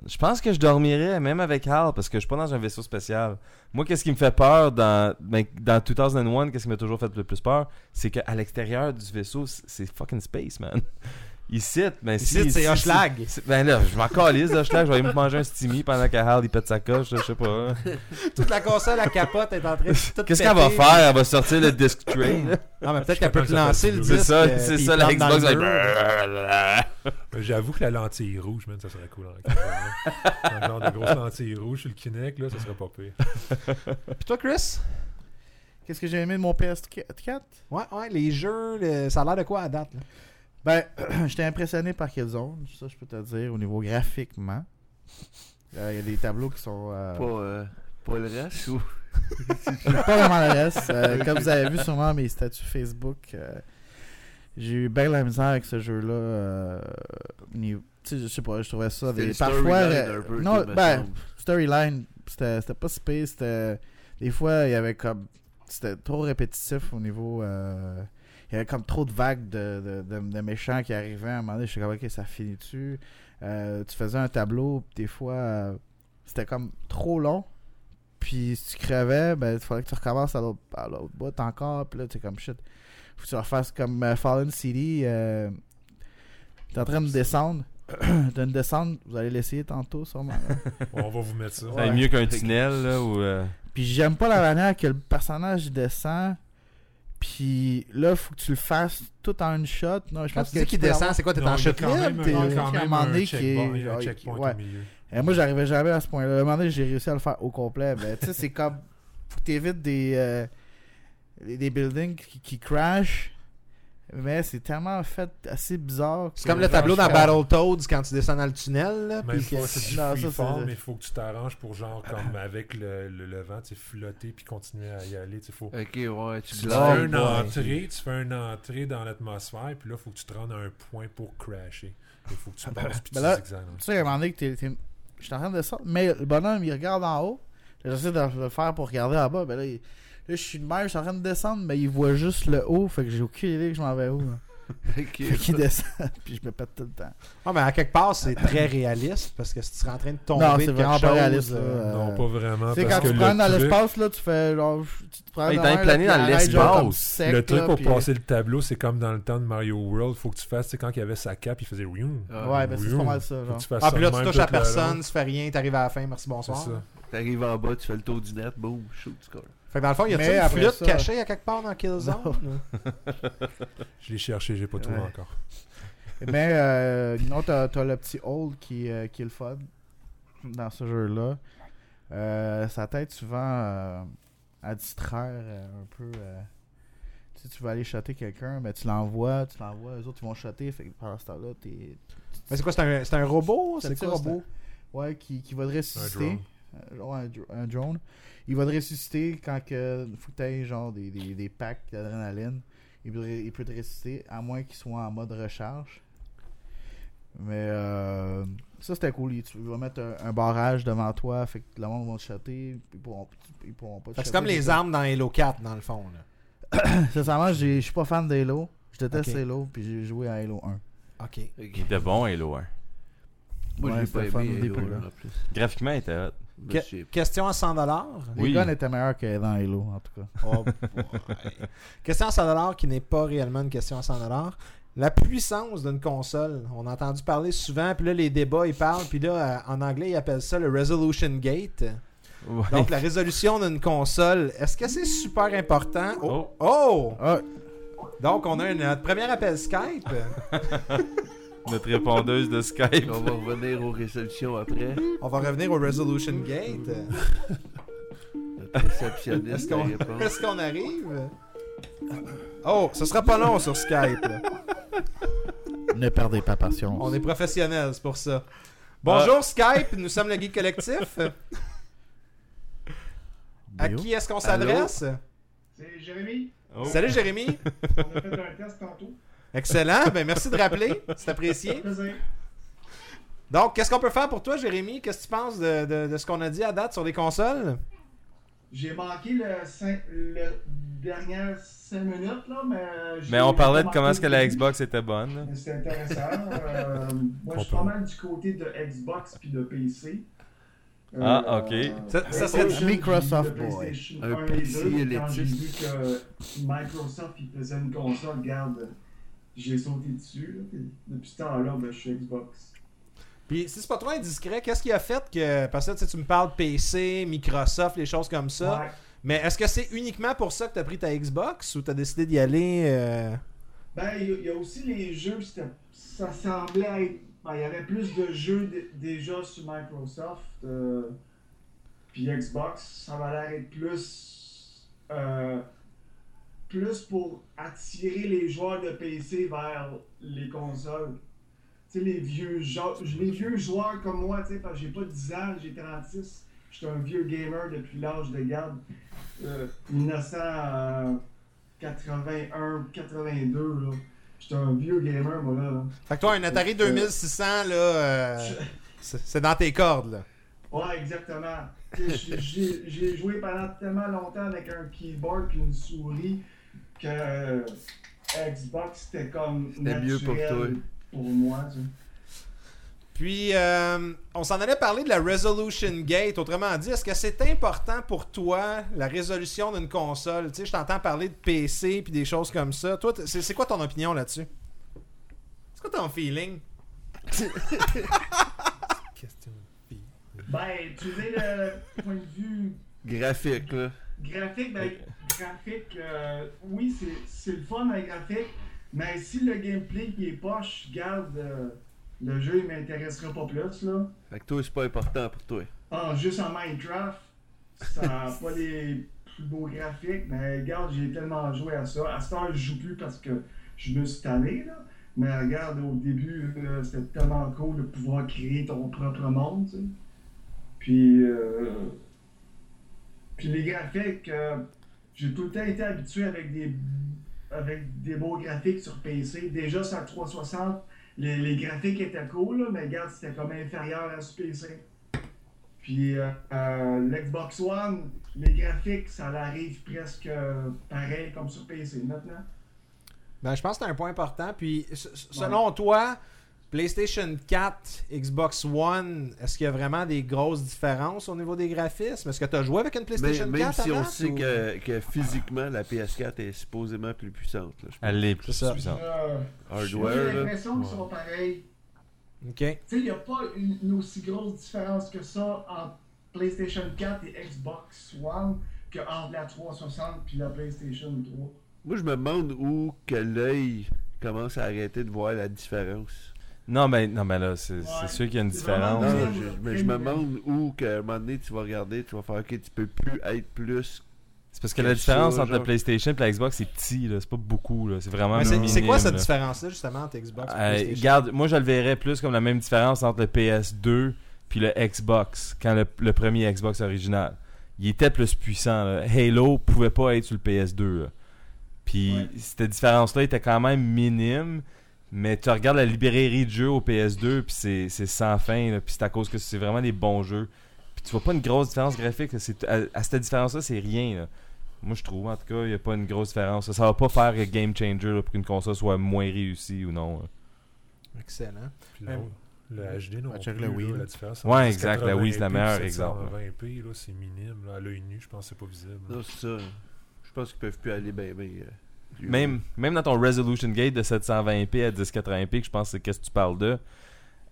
Je pense que je dormirais même avec Hal parce que je suis pas dans un vaisseau spécial. Moi, qu'est-ce qui me fait peur dans, ben, dans 2001, qu'est-ce qui m'a toujours fait le plus peur, c'est qu'à l'extérieur du vaisseau, c'est fucking space, man. Ici, ben, si- Ici, c'est si- si- si- Ben là, je m'en calisse d'Hochelag, je vais aller me manger un steamy pendant que Hal il pète sa coche, là, je sais pas. Toute la console à capote est en train de Qu'est-ce qu'elle va faire? Elle va sortir le disc tray. Non, mais peut-être qu'elle peut capable de lancer le disque. C'est ça, euh, c'est puis ça, la Xbox Mais J'avoue que la lentille rouge, man, ça serait cool. Un genre de grosse lentille rouge sur le Kinect, là, ça serait pas pire. Puis toi, Chris? Qu'est-ce que j'ai aimé de mon PS4 Ouais, ouais, les jeux, ça a l'air de quoi à date là? Ben, j'étais impressionné par Killzone, ça je peux te dire, au niveau graphiquement. Euh, Il y a des tableaux qui sont. euh, Pas, euh, pas le reste? ou. pas vraiment le reste. Euh, comme vous avez vu sûrement mes statuts Facebook, j'ai eu bien la misère avec ce jeu-là. je sais pas, je trouvais ça. Des, parfois. storyline un peu, non, ben, storyline, c'était pas space, c'était. Des fois, il y avait comme. C'était trop répétitif au niveau. Il y avait comme trop de vagues de, de, de- de méchants qui arrivaient. À un moment donné, je suis comme, ok, ça finit-tu Euh, Tu faisais un tableau, puis des fois, euh, c'était comme trop long. Puis si tu crevais, ben, il fallait que tu recommences à l'autre à l'autre bout encore. Puis là, tu es comme shit. Faut que tu refasses comme euh, Fallen City. Euh, T'es en train de descendre. T'as une descente, vous allez l'essayer tantôt, sûrement. là. On va vous mettre ça. Ça est mieux qu'un tunnel, là, ou... euh, Puis j'aime pas la manière que le personnage descend. Puis là, faut que tu le fasses tout en une shot. Non, je Quand pense tu dis qu'il descend, avoir- c'est quoi T'es en chute quand même, libre t'es- quand un même moment un donné qui est- checkpoint, un checkpoint ouais. au milieu. Et moi, j'arrivais jamais à ce point-là. À un moment donné, j'ai réussi à le faire au complet. Mais tu sais, c'est comme. Faut que tu évites des, euh, des, des buildings qui, qui crashent. Mais c'est tellement fait assez bizarre. C'est comme le tableau dans Battletoads quand tu descends dans le tunnel. Là, Même puis c'est Non, ça, mais il faut que tu t'arranges pour genre comme avec le, le, le vent, tu sais, flotter puis continuer à y aller. Faut... Ok, ouais, tu fais une entrée, tu fais une entrée dans l'atmosphère, puis là, il faut que tu te rendes à un point pour crasher. Il faut que tu passes puis Ben tu là. Tu sais, à un moment donné, que je suis en train de descendre, mais le bonhomme, il regarde en haut. J'essaie de le faire pour regarder en bas. Ben là, il- là, je suis de mer, je suis en train de descendre, mais il voit juste le haut. Fait que j'ai aucune idée que je m'en vais où. Fait qu'il descend, puis je me pète tout le temps. Ah, mais à quelque part, c'est très réaliste parce que si tu serais en train de tomber Non, de c'est vraiment pas réaliste, euh, Non, pas vraiment. Tu sais, quand que tu prends le dans truc- l'espace, là, tu fais genre. Tu te prends il dans est un, plané là, dans l'espace. Le truc là, pour puis- passer le tableau, c'est comme dans le temps de Mario World. Faut que tu fasses, tu sais, quand il y avait sa cape, il faisait Rioum. Ah, Ouais, ben c'est pas mal ça, genre. tu Ah, puis là, tu touches à personne, tu fais rien, t'arrives à la fin, merci, bonsoir. T'arrives en bas, tu fais le tour du net, boum, shoot, score. Fait que dans le fond, il y a Mais une flûte ça- cachée à quelque part dans Killzone? Je l'ai cherché, j'ai pas trouvé Ouais. encore. Mais euh, non, t'as, t'as le petit hold qui, euh, qui est le fun dans ce jeu-là. Euh, ça t'aide souvent euh, à distraire euh, un peu. euh, tu sais, tu vas aller shotter quelqu'un, mais tu l'envoies, tu l'envoies, les autres ils vont shotter. Fait que pendant ce temps-là, t'es. Mais c'est quoi, c'est un, c'est un robot? C'est un petit robot ouais, qui, qui va te ressusciter. Drone. Euh, un, dr- un drone. Il va te ressusciter quand que faut que genre des, des, des packs d'adrénaline. Il peut, il peut te ressusciter à moins qu'il soit en mode recharge. Mais euh, ça c'était cool. Il, tu vas mettre un, un barrage devant toi, fait que le monde va te shotter. Ils pourront, ils pourront pas te Fait que c'est comme les ça. armes dans Halo 4, dans le fond. Sincèrement, je suis pas fan d'Halo. Je déteste. Halo, puis j'ai joué à Halo 1. Ok. Il était bon, Halo 1. Moi, Ouais, j'ai pas aimé Halo, là. en plus. Graphiquement, il était hot. Que- Question à 100 Les Oui. guns étaient meilleurs que dans Halo, en tout cas. Oh, boy. question à 100 qui n'est pas réellement une question à 100 La puissance d'une console, on a entendu parler souvent, puis là les débats ils parlent, puis là euh, en anglais ils appellent ça le resolution gate. Ouais. Donc la résolution d'une console, est-ce que c'est super important? Oh, oh! Ah, Donc on a un- notre premier appel Skype. Notre répondeuse de Skype. On va revenir aux résolutions après. On va revenir au resolution gate. Notre réceptionniste Est-ce qu'on arrive? Oh, ce sera pas long sur Skype. là. ne perdez pas patience. On est professionnels, c'est pour ça. Bonjour Skype, nous sommes le Geek Collectif. À qui est-ce qu'on s'adresse? C'est Jérémy. Oh. Salut Jérémy. On a fait un test tantôt. Excellent. Ben, merci de rappeler. C'est apprécié. Donc, qu'est-ce qu'on peut faire pour toi, Jérémy? Qu'est-ce que tu penses de, de- de ce qu'on a dit à date sur les consoles? J'ai manqué le, cinq, le dernière 5 minutes, là, mais. j'ai Mais on parlait de comment est-ce que la. Xbox était bonne. C'est intéressant. Euh, moi, je suis pas mal du côté de Xbox puis de PC. Ah, ok. Ça- ça serait Microsoft Boy. PlayStation Un 1 et PC 2, Quand élitiste. j'ai vu que Microsoft il faisait une console, regarde, j'ai sauté dessus. là, puis depuis ce temps-là, ben, je suis Xbox. Puis, si c'est pas trop indiscret, qu'est-ce qui a fait que. Parce que tu me parles PC, Microsoft, les choses comme ça. Ouais. Mais est-ce que c'est uniquement pour ça que tu as pris ta Xbox ou tu as décidé d'y aller euh, Ben, il y, a- il y a aussi les jeux, ça semblait être. ben, il y avait plus de jeux dé- déjà sur Microsoft. euh, puis Xbox, ça va être plus. euh, plus pour attirer les joueurs de PC vers les consoles. Les vieux, les vieux joueurs comme moi, parce que j'ai pas 10 ans, j'ai 36. Je suis un vieux gamer depuis l'âge de garde. Euh, 1981, 82, là. J'étais un vieux gamer, moi, là. Fait que toi, un Atari 2600, là, euh, c'est dans tes cordes, là. Ouais, exactement. J'ai joué pendant tellement longtemps avec un keyboard et une souris que euh, Xbox c'était comme C'était mieux pour naturel toi. pour moi. Tu sais. Puis, euh, on s'en allait parler de la Resolution Gate. Autrement dit, est-ce que c'est important pour toi, la résolution d'une console? Tu sais, je t'entends parler de PC puis des choses comme ça. Toi, c'est quoi ton opinion là-dessus? C'est quoi ton feeling? Question. Ben, tu sais, le point de vue Graphique, là. graphique, ben, graphique, euh, oui, c'est- le fun, le graphique, mais si le gameplay qui est poche, garde, euh, le jeu, il m'intéressera pas plus, là. Fait que toi, c'est pas important pour toi. Ah, juste en Minecraft, ça n'a pas les plus beaux graphiques, mais regarde, j'ai tellement joué à ça. À ce temps, je joue plus parce que je me suis tanné, là. Mais regarde, au début, là, c'était tellement cool de pouvoir créer ton propre monde, tu sais. Puis, euh, puis les graphiques, euh, j'ai tout le temps été habitué avec des, avec des beaux graphiques sur PC. Déjà sur la 360, les, les graphiques étaient cool, là, mais regarde, c'était comme inférieur à sur PC. Puis euh, euh, l'Xbox One, les graphiques, ça arrive presque euh, pareil comme sur PC maintenant. Ben, je pense que c'est un point important. Puis, selon toi, PlayStation 4, Xbox One, est-ce qu'il y a vraiment des grosses différences au niveau des graphismes? Est-ce que tu as joué avec une Mais, PlayStation même 4 si à on sait ou- que, que physiquement, la PS4 est supposément plus puissante. Là, je pense. Elle est plus puissante. Euh, Hardware, j'ai l'impression qu'ils Ouais. sont pareils. Ok. Tu sais, il n'y a pas une, une aussi grosse différence que ça entre PlayStation 4 et Xbox One que entre la 360 puis la PlayStation 3. Moi, je me demande où que l'œil commence à arrêter de voir la différence. Non, mais, non, mais là, c'est Ouais. sûr qu'il y a une différence. Non, je, mais je me demande où qu'à un moment donné, tu vas regarder, tu vas faire, ok, tu peux plus être plus. C'est parce que la différence ça, entre la genre. PlayStation et la Xbox, c'est petit, là. C'est pas beaucoup, là. C'est vraiment Mais c'est- quoi cette là. différence-là, justement, entre Xbox et Euh, PlayStation? regarde, moi je le verrais plus comme la même différence entre le PS2 puis le Xbox, quand le, le premier Xbox original. Il était plus puissant. là. Halo pouvait pas être sur le PS2. là. Puis Ouais. cette différence-là était quand même minime. Mais tu regardes la librairie de jeux au PS2, puis c'est c'est sans fin. là. Puis c'est à cause que c'est vraiment des bons jeux. Puis tu vois pas une grosse différence graphique. là. C'est- À, à cette différence-là, c'est rien. là. Moi, je trouve, en tout cas, il n'y a pas une grosse différence. Ça, ça va pas faire un game changer là, pour qu'une console soit moins réussie ou non. là. Excellent. Puis là, le HD non Ouais, check plus, le Wii, là, là. la différence. Ouais, exact, la Wii, c'est la 1080p meilleure exemple, 720p, là, c'est minime. Là, à l'œil nu, je pense que c'est pas visible. Non, c'est ça. Je pense qu'ils peuvent plus aller bien. euh, plus. Même, même dans ton resolution gate de 720p à 1080p, que je pense que c'est qu'est-ce que tu parles de,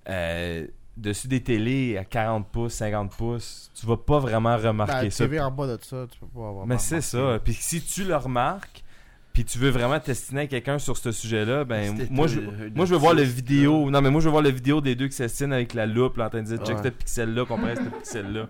euh, dessus des télés à 40 pouces, 50 pouces, tu vas pas vraiment remarquer Ben, ça. TV en bas de ça, tu peux pas avoir. Mais c'est ça. Puis si tu le remarques, puis tu veux vraiment testiner à quelqu'un sur ce sujet-là, ben C'était moi je, moi je veux voir le artiste, vidéo. Non mais moi je veux voir le vidéo des deux qui s'estinent avec la loupe, là, en train de dire check Ouais. ce pixel là comparé à ce pixel là.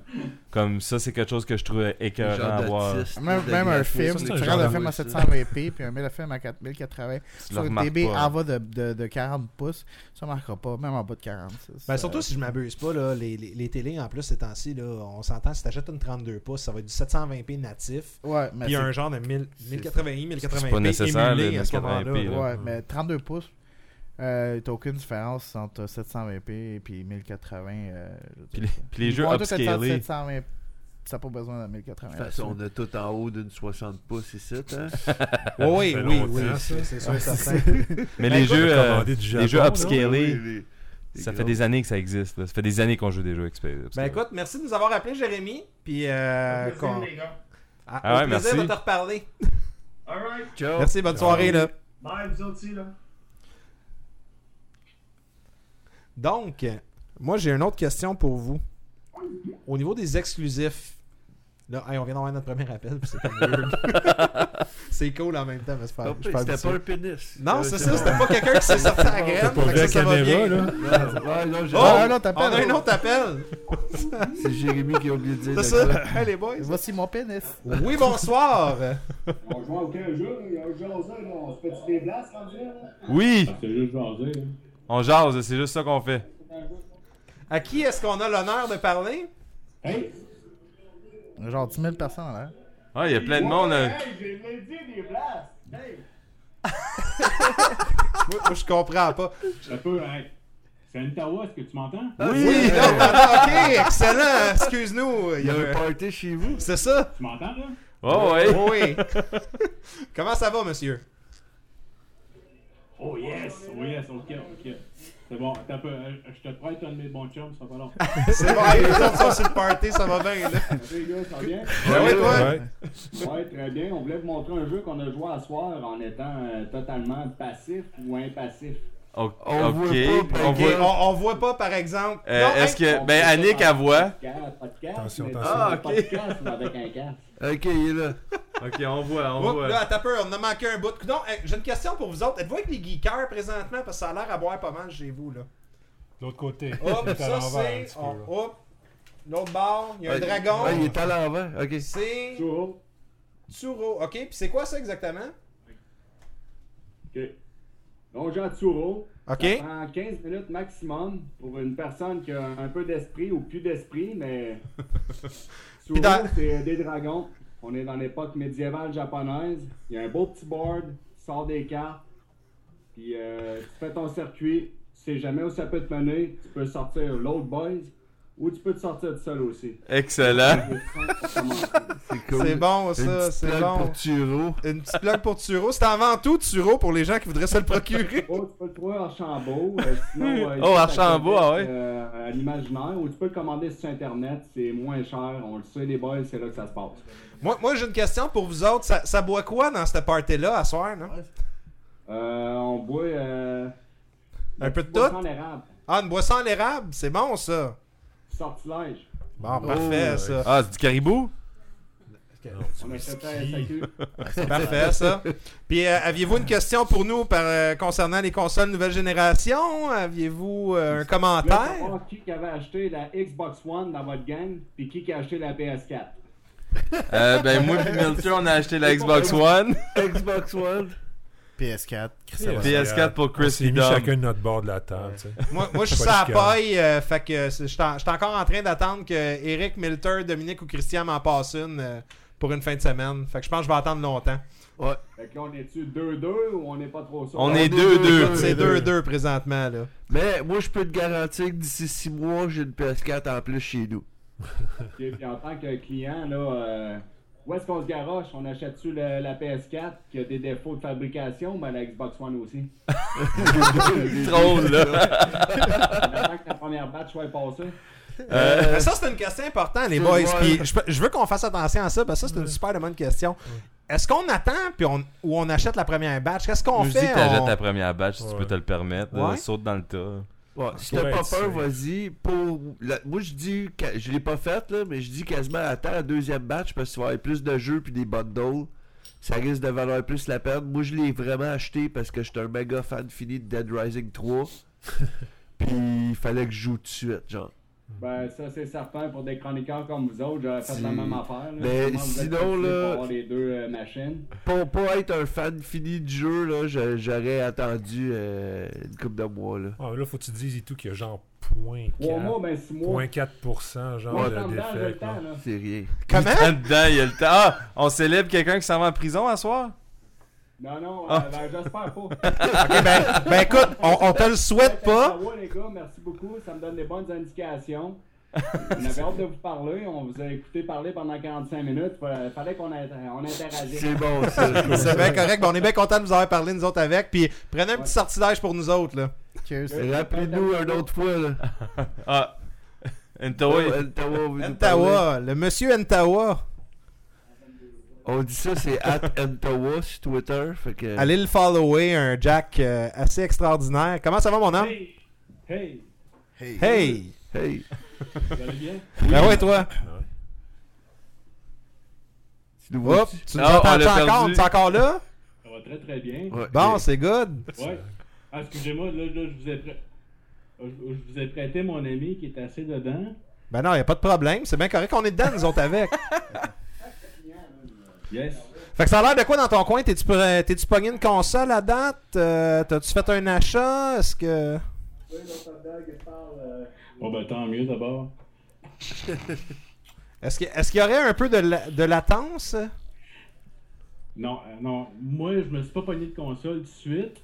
Comme ça c'est quelque chose que je trouve écœurant à voir. Même, même un film, ça, tu regardes genre un de film à ça. 720p puis un le film à 4080 Tu le sur remarques TV pas, en bas de, de, de 40 pouces, ça marquera pas, même en bas de 40. ça, Ben, ça- surtout si je m'abuse pas, là, les, les, les télés en plus ces temps-ci, là, on s'entend, si t'achètes une 32 pouces, ça va être du 720p natif. Ouais, mais Puis un genre de 1000 1080i, 1080p. Pas nécessaire, émulé le à ce 1080p. moment-là, là. Ouais, mais 32 pouces, euh, t'as aucune différence entre 720p et puis 1080. euh, Puis les, puis les Ils jeux upscalés. 720, ça n'a pas besoin de 1080. De toute façon, on a tout en haut d'une 60 pouces ici, hein? Oui, oui, oui, c'est sûr certain. Mais les jeux, euh, les jeux upscalés, ça fait des années que ça existe. là. Ça fait des années qu'on joue des jeux upscalés. Ben écoute, merci de nous avoir appelé, Jérémy. Puis, euh, Merci, les gars. Ah, Ah ouais, plaisir merci. de te reparler. Alright. Ciao. Merci, bonne soirée, là. Bye, vous aussi, là. Donc, moi, j'ai une autre question pour vous. Au niveau des exclusifs, là, hey, on vient d'avoir notre premier appel, puis weird. c'est cool en même temps, mais c'est pas, C'était pas un pénis. Non, Euh, c'est c'est ça, c'était pas quelqu'un qui s'est sorti à la graine. Pas la ça, ça va caméra, bien. là? Non, ouais, non, Oh, Ah, non, t'appelles. on a un autre appel. C'est Jérémy qui a oublié de dire. C'est ça. Hey, les boys. Voici mon pénis. Oui, bonsoir. On joue à aucun jeu, il y a un jeu là, on se fait des blasts ça, là? Oui, C'est juste jaser, là. on jase, c'est juste ça qu'on fait. À qui est-ce qu'on a l'honneur de parler? Hey! Genre 10 000 personnes là. Ah, il y a plein de monde. Ouais, là. Hey, j'ai dit des blasts! Hey! Moi, moi, je comprends pas. Un peu, hey. C'est Ottawa, est-ce que tu m'entends? Oui, non, non, non, ok, excellent. Excuse-nous. Il y a un party chez vous. C'est ça? Tu m'entends, là? Oh, ouais. Oui. Comment ça va, monsieur? Oh yes! Oh yes, ok, ok. C'est bon, attends un peu, euh, je te prête un de mes bons chums, ça va pas long. C'est bon, les autres sont sur le party, ça va bien, là. Les gars, ça va bien? Ouais? Ouais. Ouais, très bien. On voulait vous montrer un jeu qu'on a joué à soir en étant euh, totalement passif ou impassif. O- On ok. voit pas, on voit. on, on voit pas, par exemple. Euh, Non, Est-ce que. Ben, Annick, elle voit? Podcast, Attention, attention. pas Ah, de ok. podcast, avec un casque. Ok, il est là. Ok, on voit, on Oups, voit. là, t'as peur, on a manqué un bout. Non, j'ai une question pour vous autres. Êtes-vous avec les geekers présentement? Parce que ça a l'air à boire pas mal chez vous, là. L'autre côté. Hop, ça c'est. Hop. L'autre bord, il y a un dragon. il est à l'envers. Ok. C'est. Toujours. Tsuro. Ok, puis c'est quoi ça exactement? OK. Donc, Jean Tsuro. Ok. Ça prend 15 minutes maximum pour une personne qui a un peu d'esprit ou plus d'esprit, mais. Tsuro, dans- c'est des dragons. On est dans l'époque médiévale japonaise. Il y a un beau petit board, tu sors des cartes, puis euh, tu fais ton circuit. Tu sais jamais où ça peut te mener. Tu peux sortir l'autre boys ou tu peux te sortir tout seul aussi. Excellent. C'est cool. C'est bon, Une ça, petite bon. pour Turo. Une petite blague pour Turo. C'est avant tout Turo pour les gens qui voudraient se le procurer. Oh, tu peux le trouver à Archambault. euh, sinon, euh, Oh, ici, Archambault, à ah Québec, ouais. euh, à l'imaginaire. Ou tu peux le commander sur Internet. C'est moins cher. On le sait, les boys, c'est là que ça se passe. Moi, moi j'ai une question pour vous autres. Ça, ça boit quoi dans cette party-là à soir, non? Euh, on boit. Euh, Un peu de boisson tout? en érable. Ah, une boisson à l'érable, c'est bon ça. Sortilège. Bon, parfait ça. Ah, c'est du caribou? C'est parfait ça. Puis euh, aviez-vous une question pour nous par, euh, concernant les consoles nouvelle génération? Aviez-vous euh, un commentaire? savoir qui avait acheté la Xbox One dans votre gang, puis qui qui a acheté la PS4. Euh, ben, moi et Milton, on a acheté la Xbox One. Xbox One. PS4. Chris, Yeah. ça va. PS4 pour On Chris s'est mis chacun de notre bord de la table. Moi, moi je suis sur la paille, euh, fait que c'est- je suis en- encore en train d'attendre que Eric, Milter, Dominique ou Christian m'en passent une euh, pour une fin de semaine. Fait que je pense que je vais attendre longtemps. Ouais. Fait que là, on est-tu 2-2 ou on n'est pas trop sûr? On est est 2-2. deux, C'est deux. 2-2 présentement là. Mais moi, je peux te garantir que d'ici 6 mois, j'ai une PS4 en plus chez nous. Ok, Puis en tant que client, là, euh, où est-ce qu'on se garoche? On achète-tu la PS4 qui a des défauts de fabrication, mais la Xbox One aussi? Troll, là. On attend que la première batch soit passée. Euh, Mais ça, c'est une question importante, les boys. Puis je, je veux qu'on fasse attention à ça, parce que ça, c'est une super bonne question. Est-ce qu'on attend puis on, ou on achète la première batch? Qu'est-ce qu'on je fait? dis que t'achètes On- ta première batch si tu peux te le permettre. Ouais. Saute dans le tas. Ouais, si t'as pas peur, vas-y. Pour... la- Moi, je dis, je l'ai pas fait, là, mais je dis quasiment attends la deuxième batch parce que tu vas avoir plus de jeux puis des bundles. Ça risque de valoir plus la peine. Moi, je l'ai vraiment acheté parce que j'étais un méga fan fini de Dead Rising 3. puis il fallait que je joue tout de suite, genre. Ben, ça, c'est certain pour des chroniqueurs comme vous autres, j'aurais fait Si- la même affaire. Là. Mais sinon, là- Pour avoir les deux euh, machines? Pour pas être un fan fini du jeu, là, j'aurais attendu euh, une couple de mois, là. Ah, là, faut que tu te dises et tout qu'il y a genre 3 mois, 0.4%, ben 6 mois. 0.4% genre Moi, de. C'est rien. Comment? En dedans, il y a le temps. Ah, on célèbre quelqu'un qui s'en va en prison à soir? Non, non, Ah. euh, ben, j'espère pas. Ok, ben, ben écoute, on, on te le souhaite pas. Ottawa, les gars, merci beaucoup. Ça me donne des bonnes indications. On avait hâte de vous parler. On vous a écouté parler pendant 45 minutes. Fa- Fallait qu'on ait- on interagisse. C'est bon, ça. C'est bien correct. Ben, on est bien content de vous avoir parlé, nous autres, avec. Puis prenez un petit sortilège pour nous autres, là. Cheers. Rappelez-nous une autre fois, là. Ah. Ntawa, le monsieur Ntawa. On dit ça, c'est at Ntawa sur Twitter. Fait que... Allez le follower, un Jack euh, assez extraordinaire. Comment ça va, mon homme? Hey! Hey! Hey! Hey, Vous allez bien? Ben ouais, toi. tu nous vois Hop, tu nous Ah, entends l'a encore? Tu es encore là? Ça va très très bien. Ouais, Bon, c'est good. Ouais. Ah, excusez-moi, là, là, je vous ai prêté. Je vous ai prêté mon ami qui est assez dedans. Ben non, y a pas de problème. C'est bien correct qu'on est dedans, nous autres, avec. Yes. Fait que ça a l'air de quoi dans ton coin? T'es-tu t'es-tu pogné une console à date? Euh, T'as-tu fait un achat? Est-ce que. Bon, ben tant mieux d'abord. Est-ce qu'il est-ce qu'il y aurait un peu de, la- de latence? Non, euh, non. Moi, je me suis pas pogné de console tout de suite.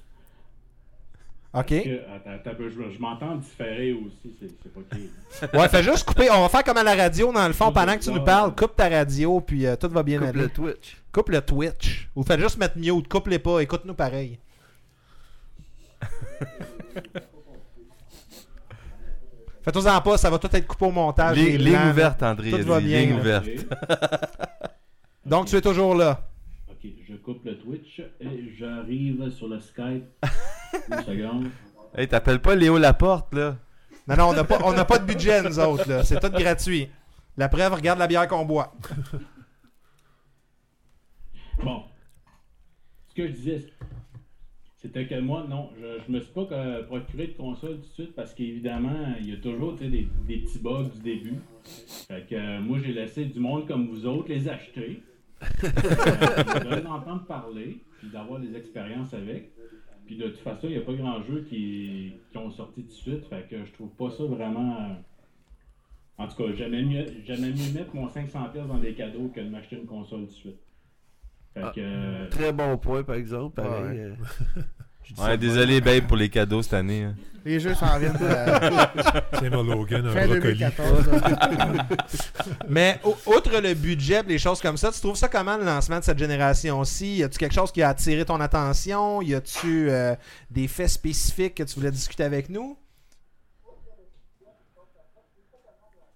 Ok. Que- attends, attends, un peu, je, je m'entends différer aussi, c'est pas cool. Ouais, fais juste couper. On va faire comme à la radio, dans le fond, pendant que tu nous parles. Coupe ta radio, puis euh, tout va bien Coupe aller. le Twitch. Coupe le Twitch. Ou fais juste mettre mute. Coupe-les pas. Écoute-nous pareil. Faites-en pas, ça va tout être coupé au montage. ligne, ligne ouverte, André. Tout va bien, Ligne ouverte. Donc tu es toujours là. Ok, je coupe le Twitch et j'arrive sur le Skype. Une seconde. Hey, t'appelles pas Léo Laporte, là? Non, non, on n'a pas, on pas de budget, nous autres. là. C'est tout gratuit. La preuve, regarde la bière qu'on boit. Bon. Ce que je disais, c'était que moi, non, je, je me suis pas euh, procuré de console tout de suite parce qu'évidemment, il y a toujours des, des petits bugs du début. Fait que euh, moi, j'ai laissé du monde comme vous autres les acheter. euh, entendre parler, puis d'avoir des expériences avec. Puis de toute façon, il n'y a pas grand jeu qui, qui ont sorti tout de suite. Fait que je trouve pas ça vraiment. euh, En tout cas, j'aimais mieux, j'aimais mieux mettre mon 500$ dans des cadeaux que de m'acheter une console tout de suite. Fait Ah. que. euh, Très bon point, par exemple. Pareil. Ouais. Ouais, ça désolé, babe, pour les cadeaux cette année. hein. Les jeux s'en viennent euh, Tiens, mon Logan, un fin brocoli. 2014. là. Mais au- outre le budget, les choses comme ça, tu trouves ça comment le lancement de cette génération-ci? Y a-tu quelque chose qui a attiré ton attention? Y a-tu euh, des faits spécifiques que tu voulais discuter avec nous?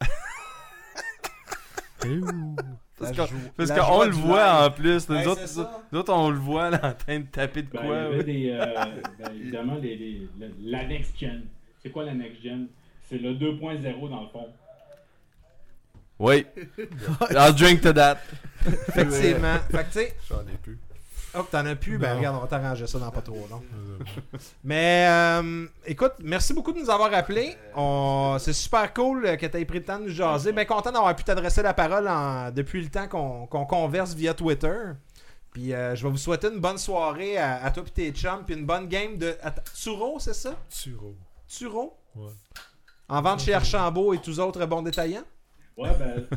Joie- parce qu'on le voit live. en plus. Nous, Ouais, autres, nous on le voit là, en train de taper de Ben, quoi. il y avait ouais. des, euh, ben, évidemment, les, les- le- la next gen. C'est quoi la next gen? C'est le 2.0 dans le fond. Oui. I'll drink to that. Effectivement. fait que tu sais, J'en ai plus. Oh, que t'en as plus, ben Non. regarde, on va t'arranger ça dans pas trop long. Mais euh, écoute, merci beaucoup de nous avoir appelés. On... C'est super cool que tu aies pris le temps de nous jaser. Bien content d'avoir pu t'adresser la parole en- depuis le temps qu'on qu'on converse via Twitter. Puis euh, je vais vous souhaiter une bonne soirée à, à toi et tes chums. Puis une bonne game de. Turo, c'est ça? Turo. Turo Ouais. En vente chez Archambault et tous autres bons détaillants Ouais, ben,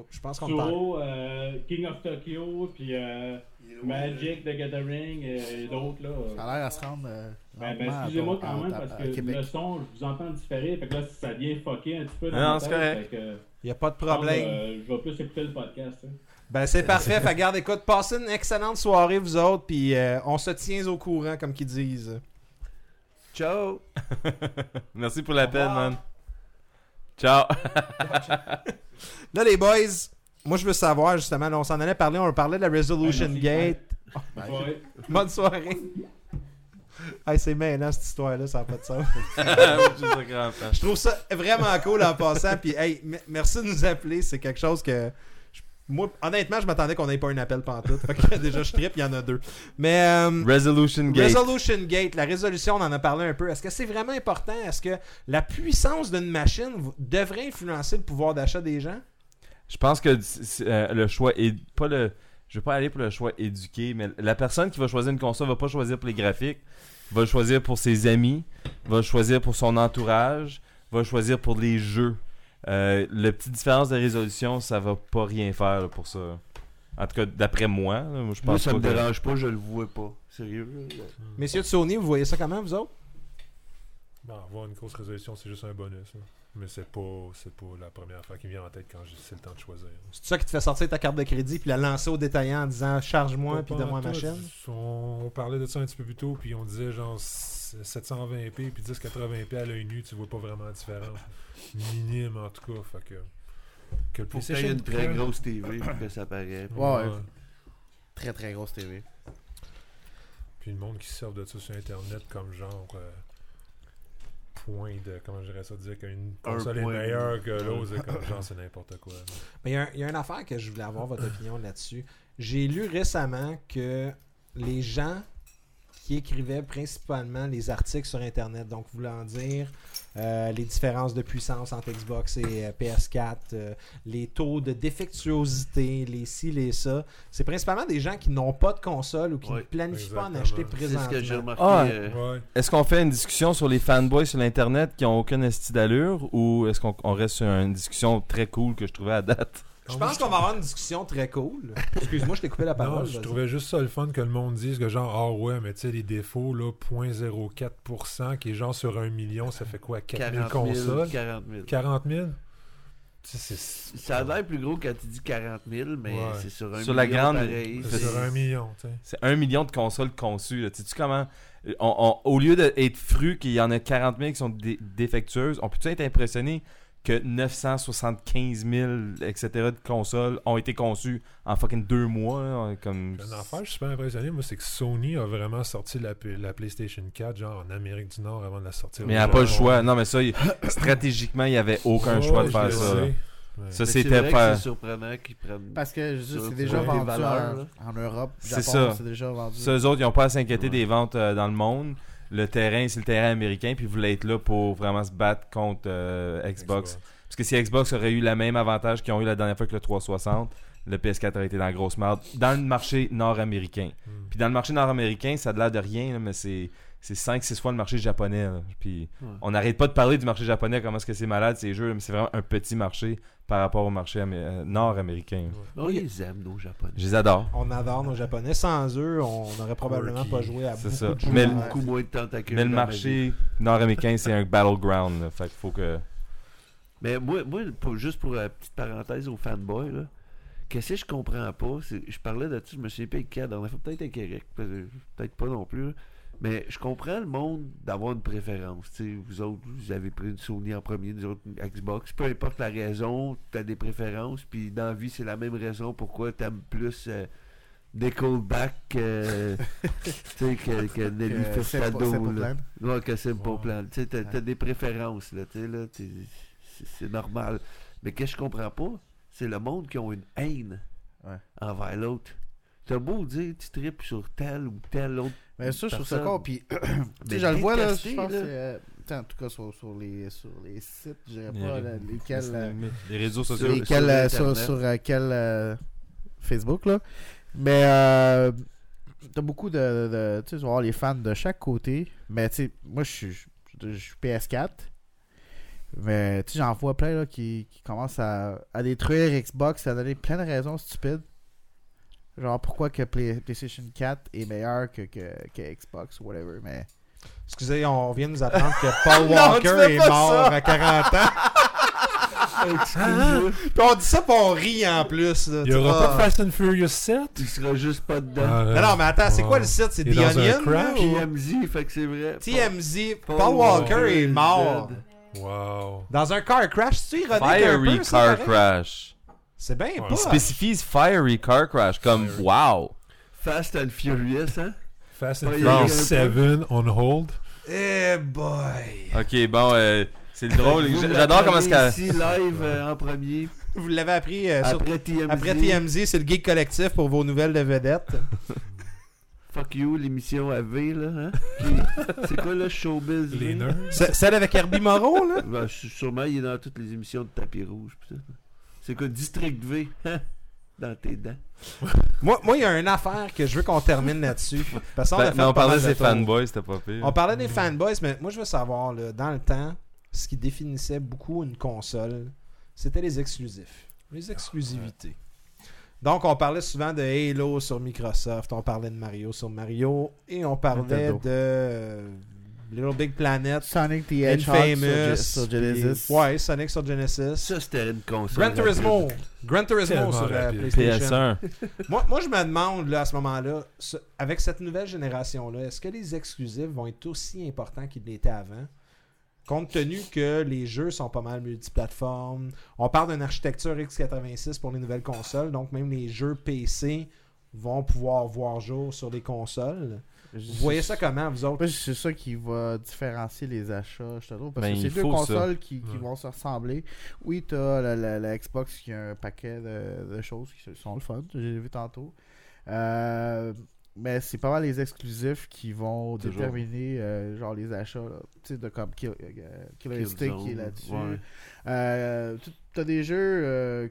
Oh, Je pense qu'on. Turo, euh, King of Tokyo, puis euh, Magic the Gathering et d'autres. là. Ça a l'air à se rendre. euh, Ben, ben, excusez-moi à- quand même à- parce que Québec. le son, je vous entends différer. Fait que là, ça vient fucké un petit peu dans Non, c'est correct. fait que, Il n'y a pas de problème. euh, je vais plus écouter le podcast. hein. Ben c'est parfait. fait garde, écoute, passez une excellente soirée vous autres. Puis euh, on se tient au courant, comme qu'ils disent. Ciao! Merci pour l'appel, man. Ciao. Là, les boys, moi, je veux savoir, justement, là, on s'en allait parler, on parlait de la Resolution. Gate. Ouais. Bonne soirée. hey, c'est mêlant, cette histoire-là, ça n'a pas de sens. Je trouve ça vraiment cool en passant. Puis, hey, merci de nous appeler. C'est quelque chose que. Moi, honnêtement, je m'attendais qu'on n'ait pas un appel pantoute. Fait que déjà, je trippe, il y en a deux. Mais. euh, Resolution Gate. Resolution Gate, la résolution, on en a parlé un peu. Est-ce que c'est vraiment important? Est-ce que la puissance d'une machine devrait influencer le pouvoir d'achat des gens? Je pense que euh, le choix est pas le. Je vais pas aller pour le choix éduqué, mais la personne qui va choisir une console va pas choisir pour les graphiques, va le choisir pour ses amis, va le choisir pour son entourage, va le choisir pour les jeux. Euh, le petit différence de résolution, ça va pas rien faire là, pour ça. En tout cas, d'après moi, là, moi je Moi, pense ça pas me que- dérange pas, je le vois pas. Sérieux. là. Messieurs de Sony, vous voyez ça comment, vous autres? Bon, avoir une grosse résolution, c'est juste un bonus. là. Mais c'est pas, c'est pas la première fois qui me vient en tête quand j'ai- c'est le temps de choisir. C'est ça qui te fait sortir ta carte de crédit puis la lancer au détaillant en disant charge-moi puis donne-moi ma chaîne? On, on parlait de ça un petit peu plus tôt, puis on disait genre 720p puis 1080p à l'œil nu, tu vois pas vraiment la différence. Minime en tout cas. Fait que, que le Faut que une très grosse TV pour que ça paraît. Ouais, ouais. Très très grosse TV. Puis le monde qui se sert de ça sur Internet comme genre euh, point de. Comment je dirais ça Dire qu'une Un console est meilleure que l'autre, c'est comme genre c'est n'importe quoi. Mais il y, a un- il y a une affaire que je voulais avoir votre opinion là-dessus. J'ai lu récemment que les gens qui écrivaient principalement les articles sur Internet, donc voulant dire euh, les différences de puissance entre Xbox et euh, PS4, euh, les taux de défectuosité, les ci, les ça, c'est principalement des gens qui n'ont pas de console ou qui Ouais, ne planifient pas en acheter C'est ce présentement. que j'ai remarqué. Ah, euh, Ouais. Est-ce qu'on fait une discussion sur les fanboys sur l'internet qui ont aucune esti d'allure ou est-ce qu'on on reste sur une discussion très cool que je trouvais à date? Je pense qu'on va avoir une discussion très cool. Excuse-moi, je t'ai coupé la parole. Non, je trouvais juste ça le fun que le monde dise que genre, ah ouais, mais tu sais, les défauts, là, 0.04%, qui est genre sur un million, ça fait quoi 4000 40 000. consoles? 40 000. 40 000 Tu sais, c'est- Ça a l'air plus gros quand tu dis 40 000, mais Ouais. c'est sur un Sur la million grande-. C'est sur un million, tu sais. C'est un million de consoles conçues. là. Tu sais comment on- on- Au lieu d'être fru qu'il y en a 40 000 qui sont dé- défectueuses, on peut-tu être impressionné que 975 000, etc. de consoles ont été conçues en fucking deux mois là, comme... Une affaire, je suis super impressionné, moi, c'est que Sony a vraiment sorti la, PlayStation 4, genre en Amérique du Nord, avant de la sortir. Mais il n'y a pas le choix. Non, mais ça, il- stratégiquement, il n'y avait aucun Ouais, choix de faire ça. sais. Ça, c'était vrai pas. c'est surprenant qu'ils prennent. Parce que c'est déjà vendu valeurs, en, Europe, C'est ça. c'est déjà vendu. Ça, eux autres, ils n'ont pas à s'inquiéter Ouais. des ventes euh, dans le monde. Le terrain, c'est le terrain américain, puis ils voulaient être là pour vraiment se battre contre euh, Xbox. Parce que si Xbox aurait eu le même avantage qu'ils ont eu la dernière fois que le 360, le PS4 aurait été dans la grosse merde. Dans le marché nord-américain. Hmm. Puis dans le marché nord-américain, ça a l'air de rien, là, mais c'est. C'est 5-6 fois le marché japonais. là. Puis Ouais. on n'arrête pas de parler du marché japonais, comment est-ce que c'est malade ces jeux, mais c'est vraiment un petit marché par rapport au marché amé- euh, nord-américain. On les aime, nos Japonais. Je les adore. On adore nos Japonais. Sans eux, on n'aurait probablement Quirky. pas joué à C'est beaucoup ça. de jeux. Mais- Ouais. Beaucoup moins de tentacules. Mais le dans ma vie. marché nord-américain, c'est un battleground. là. Fait qu'il faut que. Mais moi, moi pour- juste pour la petite parenthèse aux fanboys, là, qu'est-ce que je comprends pas, c'est, je parlais de ça, je me souviens pas avec qui la dernière fois, peut-être avec Eric, peut- peut-être pas non plus, là. Mais je comprends le monde d'avoir une préférence. vous autres, vous avez pris une Sony en premier, nous autres une Xbox, peu importe la raison, tu as des préférences, puis dans la vie, c'est la même raison pourquoi tu aimes plus euh, euh, tu sais, que, que Nelly Furtado. Ouais, que c'est pas Ouais. plan. Tu Ouais. des préférences, là, tu sais, là, c'est, normal. Mais qu'est-ce que je comprends pas, c'est le monde qui ont une haine Ouais. envers l'autre. T'as beau dire, tu tripes sur tel ou tel autre. Mais ça, je trouve ça. Puis, tu sais, je le vois, là, je pense, que, euh, en tout cas, sur, sur, les, sur les sites, je dirais Les pas là, lesquels. euh, Les réseaux Sur- sociaux. lesquels, sur euh, sur, sur, euh, quel Facebook, là. Mais, euh, t'as beaucoup de. de- tu sais, avoir les fans de chaque côté. Mais, tu sais, moi, je suis- je je suis PS4. Mais, tu sais, j'en vois plein, là, qui, qui commencent à, à détruire Xbox, à donner plein de raisons stupides. Genre, pourquoi que Play- PlayStation 4 est meilleur que, que, que Xbox ou whatever. Mais. Excusez, on vient de nous apprendre que Paul Walker tu est mort ça. à 40 ans. Excuse-moi, Puis on dit ça, puis on rit en plus. Là, Il tu y aura sais. pas de Fast and Furious 7 il sera juste pas dedans. Ah, Non, non, mais attends, c'est quoi le site? C'est Il est The dans un Onion TMZ, fait que c'est vrai. TMZ. Paul Paul Walker Walker est mort. dead. Wow. Dans un car crash. C'est ironique un Fiery peu, ça, car crash. C'est bien Ouais. pas. Il spécifie Fiery car crash comme Fiery. wow. Fast and Furious, hein? Fast and Furious il y a un 7 on hold. Eh boy. Ok, bon, euh, c'est drôle. J'adore comment qu'elle. ici live euh, en premier. Vous l'avez appris euh, sur- Après TMZ. après TMZ, c'est le geek collectif pour vos nouvelles de vedettes. Fuck you, l'émission à V, là. Hein? C'est quoi le showbiz? Les V? nerds. Ce- Celle avec Herbie Moreau, là? Ben, sûrement, il est dans toutes les émissions de tapis rouge. pis ça. C'est quoi, District V? Dans tes dents. Moi, moi, il y a une affaire que je veux qu'on termine là-dessus. Parce qu'on a Ben, on pas parlait mal de de ses tours. fanboys, c'était pas pire. On parlait des fanboys, mais moi, je veux savoir, là, dans le temps, ce qui définissait beaucoup une console, c'était les exclusifs, les exclusivités. Donc, on parlait souvent de Halo sur Microsoft, on parlait de Mario sur Mario, et on parlait Nintendo. de euh, Little Big Planet, Sonic the Hedgehog Infamous, sur, sur Genesis. puis- ouais, Sonic sur Genesis. Ça, c'était une console. Gran Turismo, Gran Turismo sur euh, rapide. PlayStation. PS1. moi, moi, je me demande là, à ce moment-là, ce- avec cette nouvelle génération-là, est-ce que les exclusifs vont être aussi importants qu'ils l'étaient avant? Compte tenu que les jeux sont pas mal multiplateformes, on parle d'une architecture x86 pour les nouvelles consoles, donc même les jeux PC vont pouvoir voir jour sur les consoles. Vous voyez ça comment, vous autres? C'est ça qui va différencier les achats, je te trouve. Parce Ben, que c'est deux consoles qui, qui Ouais. vont se ressembler. Oui, tu as la, la- la Xbox qui a un paquet de, de choses qui sont le fun, j'ai vu tantôt. Euh, mais c'est pas mal les exclusifs qui vont Toujours. déterminer euh, genre les achats. là. Tu sais, de comme Kill, euh, qui est là-dessus. ouais. Euh, tu as des jeux.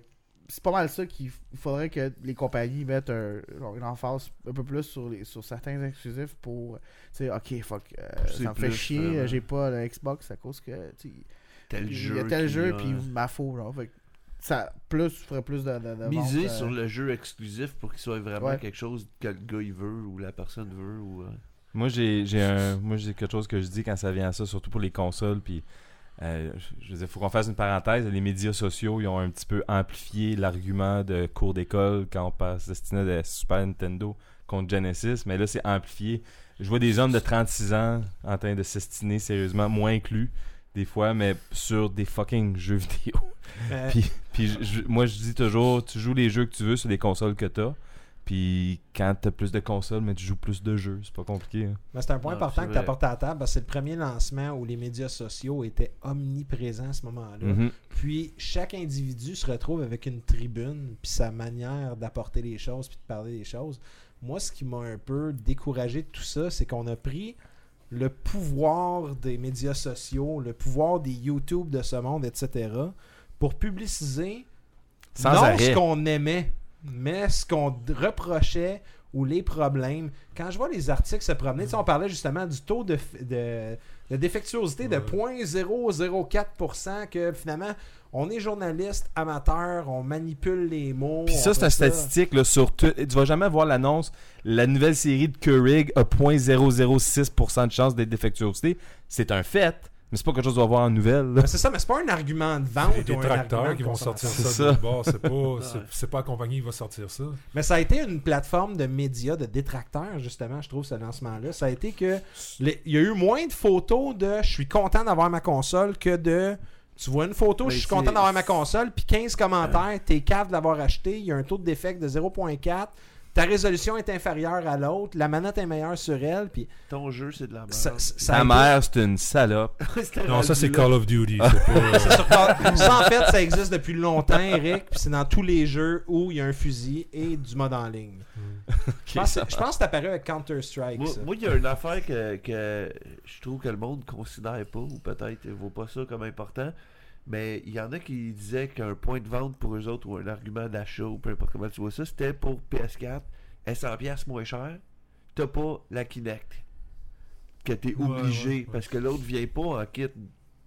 Euh, c'est pas mal ça qu'il il faudrait que les compagnies mettent un, genre une emphase un peu plus sur, les, sur certains exclusifs pour. Tu sais, ok, fuck, euh, ça me fait chier, vraiment. j'ai pas la Xbox à cause que. Tel il jeu. y a tel jeu, puis il m'a faux, genre. Fait ça plus, ferait plus de. de, de Miser ventes, euh, sur le jeu exclusif pour qu'il soit vraiment Ouais. quelque chose que le gars il veut ou la personne veut. ou euh, Moi, j'ai j'ai un moi j'ai quelque chose que je dis quand ça vient à ça, surtout pour les consoles. Puis, euh, je- veux dire, faut qu'on fasse une parenthèse. Les médias sociaux, ils ont un petit peu amplifié l'argument de cours d'école quand on passe destiné de Super Nintendo contre Genesis. Mais là, c'est amplifié. Je vois des hommes de 36 ans en train de s'estiner sérieusement, moins inclus des fois, mais sur des fucking jeux vidéo. Euh, Puis, puis je- je- moi, je dis toujours, tu joues les jeux que tu veux sur les consoles que t'as. Puis quand t'as plus de consoles, mais tu joues plus de jeux. C'est pas compliqué. hein. Mais c'est un point important que tu apportes à la table parce que c'est le premier lancement où les médias sociaux étaient omniprésents à ce moment-là. Mhm. Puis chaque individu se retrouve avec une tribune, puis sa manière d'apporter les choses, puis de parler des choses. Moi, ce qui m'a un peu découragé de tout ça, c'est qu'on a pris le pouvoir des médias sociaux, le pouvoir des YouTube de ce monde, etc., pour publiciser Sans non arrêt. ce qu'on aimait, mais ce qu'on reprochait ou les problèmes. Quand je vois les articles se promener, on parlait justement du taux de, de, de défectuosité de Ouais. 0,004%, que finalement, on est journaliste amateur, on manipule les mots. Puis ça, c'est une statistique là, sur tout. Tu vas jamais voir l'annonce. La nouvelle série de Keurig a 0.006% de chance d'être défectuosité. C'est un fait, mais c'est pas quelque chose qu'on va voir en nouvelle. Mais C'est ça, mais c'est pas un argument de vente Les ou un argument détracteurs de qui vont sortir ça, C'est de ça. bord. C'est pas, c'est- pas la compagnie qui va sortir ça. Mais ça a été une plateforme de médias, de détracteurs, justement, je trouve, ce lancement-là. Ça a été que les- il y a eu moins de photos de je suis content d'avoir ma console que de tu vois une photo, Mais je suis c'est- content d'avoir ma console, puis 15 commentaires, t'es cave de l'avoir acheté, il y a un taux de défect de 0.4, ta résolution est inférieure à l'autre, la manette est meilleure sur elle, puis Ton jeu, c'est de la merde. ça, Ta mère, c'est une salope. Non, ça, c'est. Call of Duty. pas- sur Call- ça, en fait, ça existe depuis longtemps, Eric, puis c'est dans tous les jeux où il y a un fusil et du mode en ligne. Je pense, je pense que c'est apparu avec Counter-Strike. Moi, il y a une affaire que, que je trouve que le monde considère pas, ou peut-être ne vaut pas ça comme important. Mais il y en a qui disaient qu'un point de vente pour eux autres, ou un argument d'achat, ou peu importe comment tu vois ça, c'était pour PS4, est 100$ moins cher, t'as pas la Kinect. Que t'es Ouais, obligé, ouais, ouais. parce que l'autre vient pas en kit,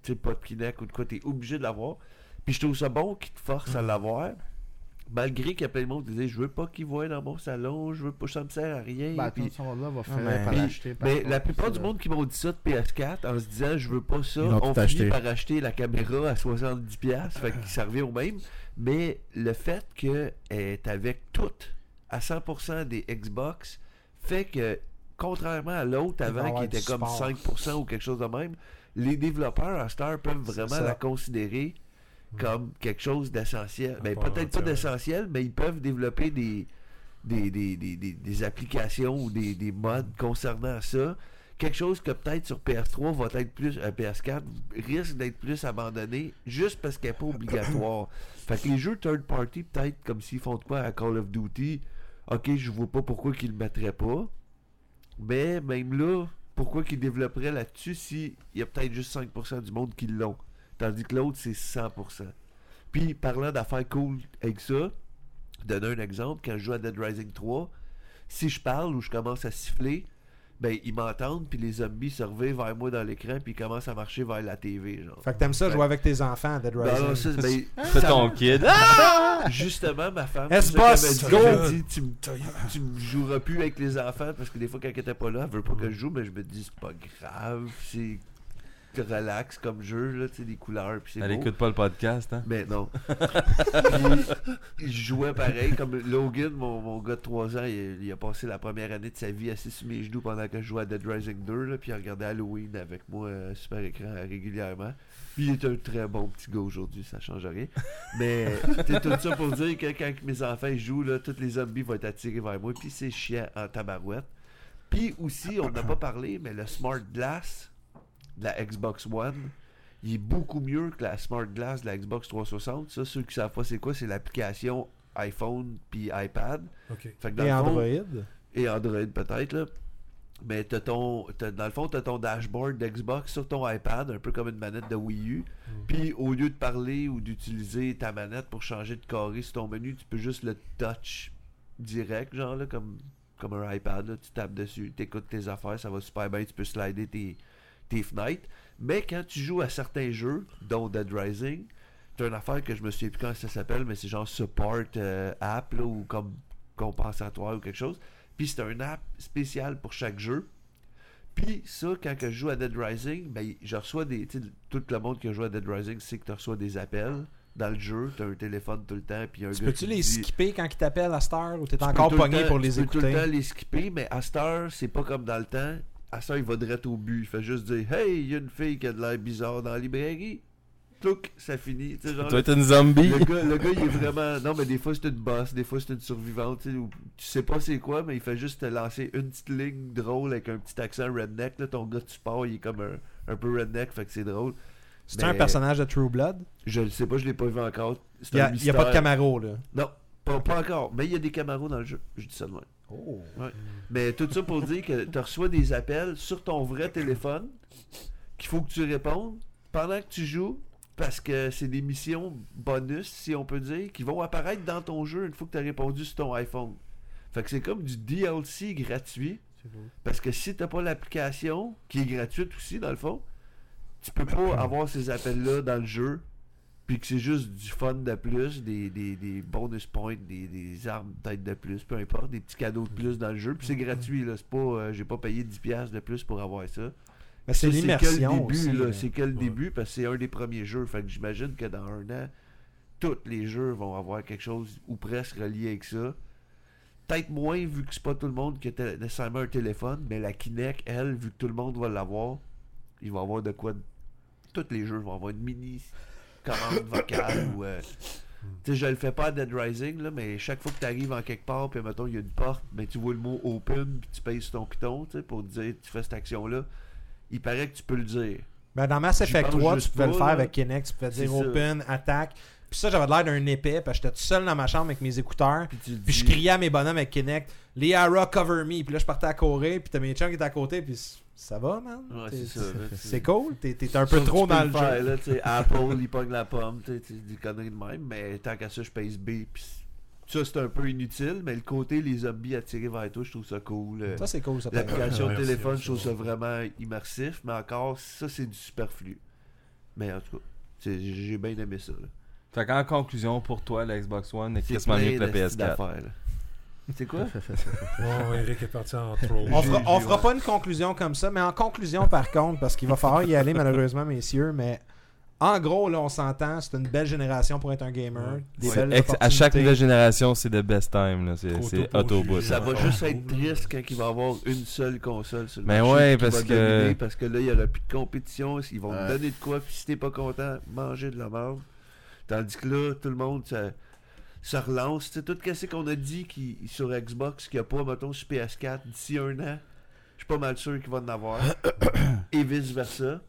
tu pas de Kinect ou de quoi, t'es obligé de l'avoir. Puis je trouve ça bon qu'ils te forcent à l'avoir. Malgré qu'il y a plein de monde qui disait je veux pas qu'il voit dans mon salon, je veux pas, ça me sert à rien. Ben, Puis- tout va mais- finir par Puis- l'acheter. par mais contre, la plupart du monde qui m'ont dit ça de PS4 en se disant je veux pas ça, on finit acheté. par acheter la caméra à 70$, piastres, fait que ça revient au même. Mais le fait qu'elle est avec toutes à 100% des Xbox fait que, contrairement à l'autre avant qui était comme support. 5% ou quelque chose de même, les développeurs à Star peuvent vraiment la considérer comme quelque chose d'essentiel. Ben, peut-être pas d'essentiel, mais ils peuvent développer des, des, des, des, des- des applications ou des, des modes concernant ça. Quelque chose que peut-être sur PS3 va être plus, euh, PS4 risque d'être plus abandonné juste parce qu'elle n'est pas obligatoire. fait que les jeux third party, peut-être comme s'ils font de quoi à Call of Duty, ok, je vois pas pourquoi qu'ils le mettraient pas. Mais même là, pourquoi qu'ils développeraient là-dessus si il y a peut-être juste 5% du monde qui l'ont? Tandis que l'autre, c'est 100%. Puis, parlant d'affaires cool avec ça, donner un exemple, quand je joue à Dead Rising 3, si je parle ou je commence à siffler, ben ils m'entendent, puis les zombies se revirent vers moi dans l'écran, puis ils commencent à marcher vers la TV. Genre. Fait que t'aimes ça jouer avec tes enfants à Dead Ben, Rising. ben, Fais ça- ton kid. Justement, ma femme, c'est qu'elle m'a dit, tu, me- tu me joueras plus avec les enfants parce que des fois, quand elle était pas là, elle veut pas que je joue, mais je me dis, c'est pas grave, c'est relax comme jeu, là, tu sais, des couleurs, puis Elle beau. écoute pas le podcast, hein? Mais non. Puis, je jouais pareil, comme Logan, mon, mon gars de 3 ans, il, il a passé la première année de sa vie assis sur mes genoux pendant que je jouais à Dead Rising 2, là, puis il regardait Halloween avec moi euh, super écran régulièrement. Puis il est un très bon petit gars aujourd'hui, ça change rien. Mais c'est tout ça pour dire que quand mes enfants jouent, là, tous les zombies vont être attirés vers moi, puis c'est chiant en tabarouette. Puis aussi, on n'a pas parlé, mais le Smart Glass de la Xbox One, il est beaucoup mieux que la Smart Glass de la Xbox 360. Ça, ceux qui savent pas c'est quoi, c'est l'application iPhone puis iPad. Ok. Fait que dans Et le fond- Android. et Android peut-être là. Mais t'as ton, t'as- dans le fond, tu as ton dashboard d'Xbox sur ton iPad, un peu comme une manette de Wii U. Puis au lieu de parler ou d'utiliser ta manette pour changer de carré sur ton menu, tu peux juste le touch direct, genre là, comme, comme un iPad. là. Tu tapes dessus, tu écoutes tes affaires, ça va super bien, tu peux slider tes, tes fenêtres. Mais quand tu joues à certains jeux, dont Dead Rising, tu as une affaire que je me souviens plus comment ça s'appelle, mais c'est genre Support euh, App là, ou comme compensatoire ou quelque chose. Puis c'est un app spécial pour chaque jeu. Puis ça, quand que je joue à Dead Rising, ben, je reçois des. Tout le monde qui a joué à Dead Rising sait que tu reçois des appels dans le jeu. Tu as un téléphone tout le temps. Puis un Tu peux-tu les dit- skipper quand ils t'appellent à cette heure ou t'es tu encore tout le pogné temps- pour les tu peux tout le temps écouter? les skipper, mais à cette heure, c'est pas comme dans le temps. À heure, il va direct au but. Il fait juste dire Hey, il y a une fille qui a de l'air bizarre dans la librairie. Tlouc, ça finit. Tu Toi, t'es une zombie. le gars, le gars, il est vraiment. Non, mais des fois, c'est une boss, des fois, c'est une survivante. Tu sais, tu sais pas c'est quoi, mais il fait juste te lancer une petite ligne drôle avec un petit accent redneck. Là, ton gars de support, il est comme un, un peu redneck, fait que c'est drôle. C'est un personnage de True Blood? Je le sais pas, je l'ai pas vu encore. Il y un a, pas de. Camaro, là. Non, pas, pas encore. Mais il y a des camaros dans le jeu. Je dis ça de même. Oh. Mais tout ça pour dire que tu reçois des appels sur ton vrai téléphone qu'il faut que tu répondes pendant que tu joues parce que c'est des missions bonus, si on peut dire, qui vont apparaître dans ton jeu une fois que tu as répondu sur ton iPhone. Fait que c'est comme du DLC gratuit. Parce que si t'as pas l'application, qui est gratuite aussi dans le fond, tu peux pas avoir ces appels-là dans le jeu. Puis que c'est juste du fun de plus, des, des, des bonus points, des, des armes peut-être de plus, peu importe, des petits cadeaux de plus dans le jeu. Puis c'est gratuit, là. C'est pas. euh, J'ai pas payé 10$ de plus pour avoir ça. Mais c'est Ça, que le l'immersion. C'est que le Ouais. début, parce que c'est un des premiers jeux. Fait que j'imagine que dans un an, tous les jeux vont avoir quelque chose ou presque relié avec ça. Peut-être moins vu que c'est pas tout le monde qui a nécessairement un téléphone, mais la Kinect, elle, vu que tout le monde va l'avoir, il va avoir de quoi. Tous les jeux vont avoir une mini commande vocale ou. euh, tu sais, je le fais pas à Dead Rising, là, mais chaque fois que tu arrives en quelque part, puis mettons, il y a une porte, mais tu vois le mot open, puis tu payes sur ton piton, tu sais, pour te dire, tu fais cette action-là. Il paraît que tu peux le dire. Ben, dans Mass Effect pense 3, tu pouvais le faire là. avec Kinect. Tu pouvais dire ça. open, attaque. Puis ça, j'avais l'air d'un épais parce que j'étais tout seul dans ma chambre avec mes écouteurs. Puis, je criais à mes bonhommes avec Kinect Liara, cover me. Puis là, je partais à courir. Puis t'as mes chums qui étaient à côté. Puis ça va, man? Ouais, c'est cool? T'es un peu Ça, trop dans le faire, jeu. Là, Apple, il pogne la pomme, tu sais, tu sais, des conneries de même. Mais tant qu'à ça, je pèse B. Puis ça, c'est un peu inutile. Mais le côté, les zombies attirés vers toi, je trouve ça cool. euh, Ça, c'est cool. Ça. L'application de téléphone, je trouve ça vraiment immersif. Mais encore, ça, c'est du superflu. Mais en tout cas, j'ai bien aimé ça. là. Fait qu'en conclusion, pour toi, la Xbox One est quasiment mieux que la de styles PS4. C'est quoi? Bon, Eric est parti en troll. On fera, on fera pas une conclusion comme ça, mais en conclusion par contre, parce qu'il va falloir y aller malheureusement, messieurs, mais en gros, là, on s'entend, c'est une belle génération pour être un gamer. Ouais. Des Ouais. belles Ex- à chaque nouvelle génération, c'est the best time. là. C'est juger. Ça va juste être triste quand il va y avoir une seule console sur le Mais marché ouais, parce que- parce que là, il n'y aura plus de compétition. Ils vont Ouais. te donner de quoi, puis si t'es pas content, manger de la merde. Tandis que là, tout le monde ça, ça relance. Tu sais, tout ce qu'on a dit qui, sur Xbox, qu'il n'y a pas, mettons, sur PS4, d'ici un an, je suis pas mal sûr qu'il va en avoir. Et vice-versa.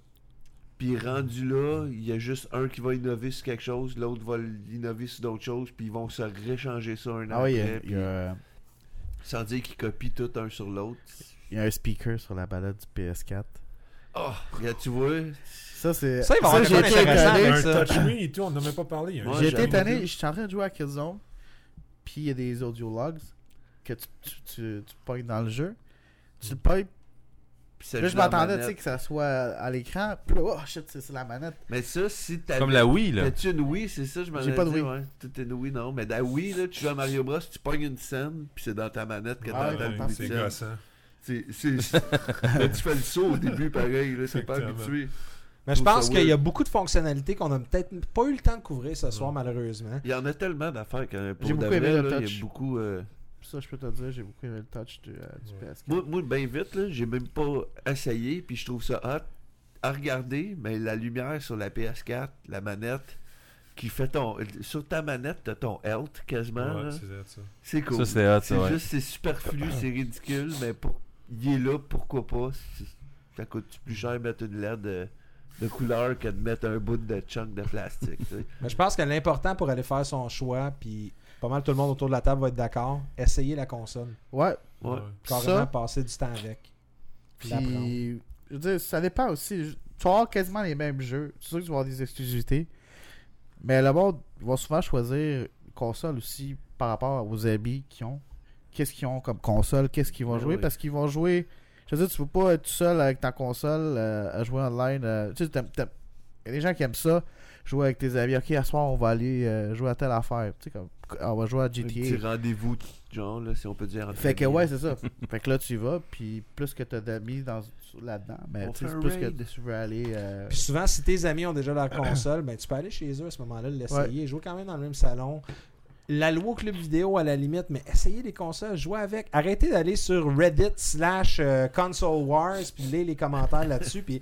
Puis rendu là, il y a juste un qui va innover sur quelque chose, l'autre va innover sur d'autres choses, puis ils vont se réchanger ça un an Ah oui, il y a- après, y, a, sans dire qu'ils copient tout un sur l'autre. il y a un speaker sur la balade du PS4. Oh, regarde, tu vois. Ça, c'est. Ça, il va avoir été un ça. touchscreen et tout, on n'a même pas parlé. Ouais, J'ai été je suis en train de jouer à Killzone, puis il y a des audio logs que tu, tu, tu, tu pognes dans le jeu. Tu le ça Là, je m'attendais, tu sais, que ça soit à l'écran. Puis là, oh shit, c'est c'est la manette. Mais ça, si t'as. Comme la Wii, là. T'as-tu une Wii, c'est ça, je m'en J'ai ai pas de dit, Wii. ouais. T'as une Wii, non. Mais dans la Wii, là, tu joues à Mario Bros, tu pognes une scène, puis c'est dans ta manette que t'entends ouais, le C'est gossant. C'est, c'est, là, tu fais le saut au début, pareil, là, c'est pas habitué. Mais je pense qu'il y a beaucoup de fonctionnalités qu'on a peut-être pas eu le temps de couvrir ce soir, malheureusement. Il y en a tellement d'affaires que pour J'ai de beaucoup vrai, aimé le là, il y touch. a beaucoup... euh, Ça, je peux te dire, j'ai beaucoup aimé le touch du, euh, du Ouais. PS4. Moi, moi bien vite, là, j'ai même pas essayé, puis je trouve ça hot à regarder, mais la lumière sur la PS4, la manette, qui fait ton... Sur ta manette, t'as ton health quasiment, Ouais, c'est ça. C'est cool. Ça, c'est hot, ça, C'est ouais. juste, c'est superflu, c'est ridicule, mais pour... il est là, pourquoi pas? Ça coûte plus cher mettre une LED de, de couleur que de mettre un bout de chunk de plastique. tu sais. Mais je pense que l'important pour aller faire son choix, puis pas mal tout le monde autour de la table va être d'accord, essayer la console. Ouais, Ouais. Carrément Ça- passer du temps avec. Puis je veux dire, ça dépend aussi. Tu vas avoir quasiment les mêmes jeux. C'est sûr que tu vas avoir des exclusivités. Mais le monde va souvent choisir une console aussi par rapport aux amis qui ont. Qu'est-ce qu'ils ont comme console, qu'est-ce qu'ils vont Ouais, jouer. Parce qu'ils vont jouer. Je veux dire, tu peux pas être tout seul avec ta console euh, à jouer online. euh, tu sais, t'aimes- t'aimes- il y a des gens qui aiment ça. Jouer avec tes amis. Ok, à ce soir, on va aller euh, jouer à telle affaire. Tu sais, comme. On va jouer à Un petit GTA. rendez-vous, genre, là, si on peut dire. Fait que ouais, c'est ça. fait que là, tu y vas, puis plus que t'as d'amis dans, là-dedans, mais plus raid. que tu veux aller. euh, Puis souvent, si tes amis ont déjà leur console, ben tu peux aller chez eux à ce moment-là, l'essayer, jouer quand même dans le même salon. La loi club vidéo à la limite, mais essayez les consoles, jouez avec. Arrêtez d'aller sur Reddit slash euh, Console Wars puis lire les commentaires là-dessus. Puis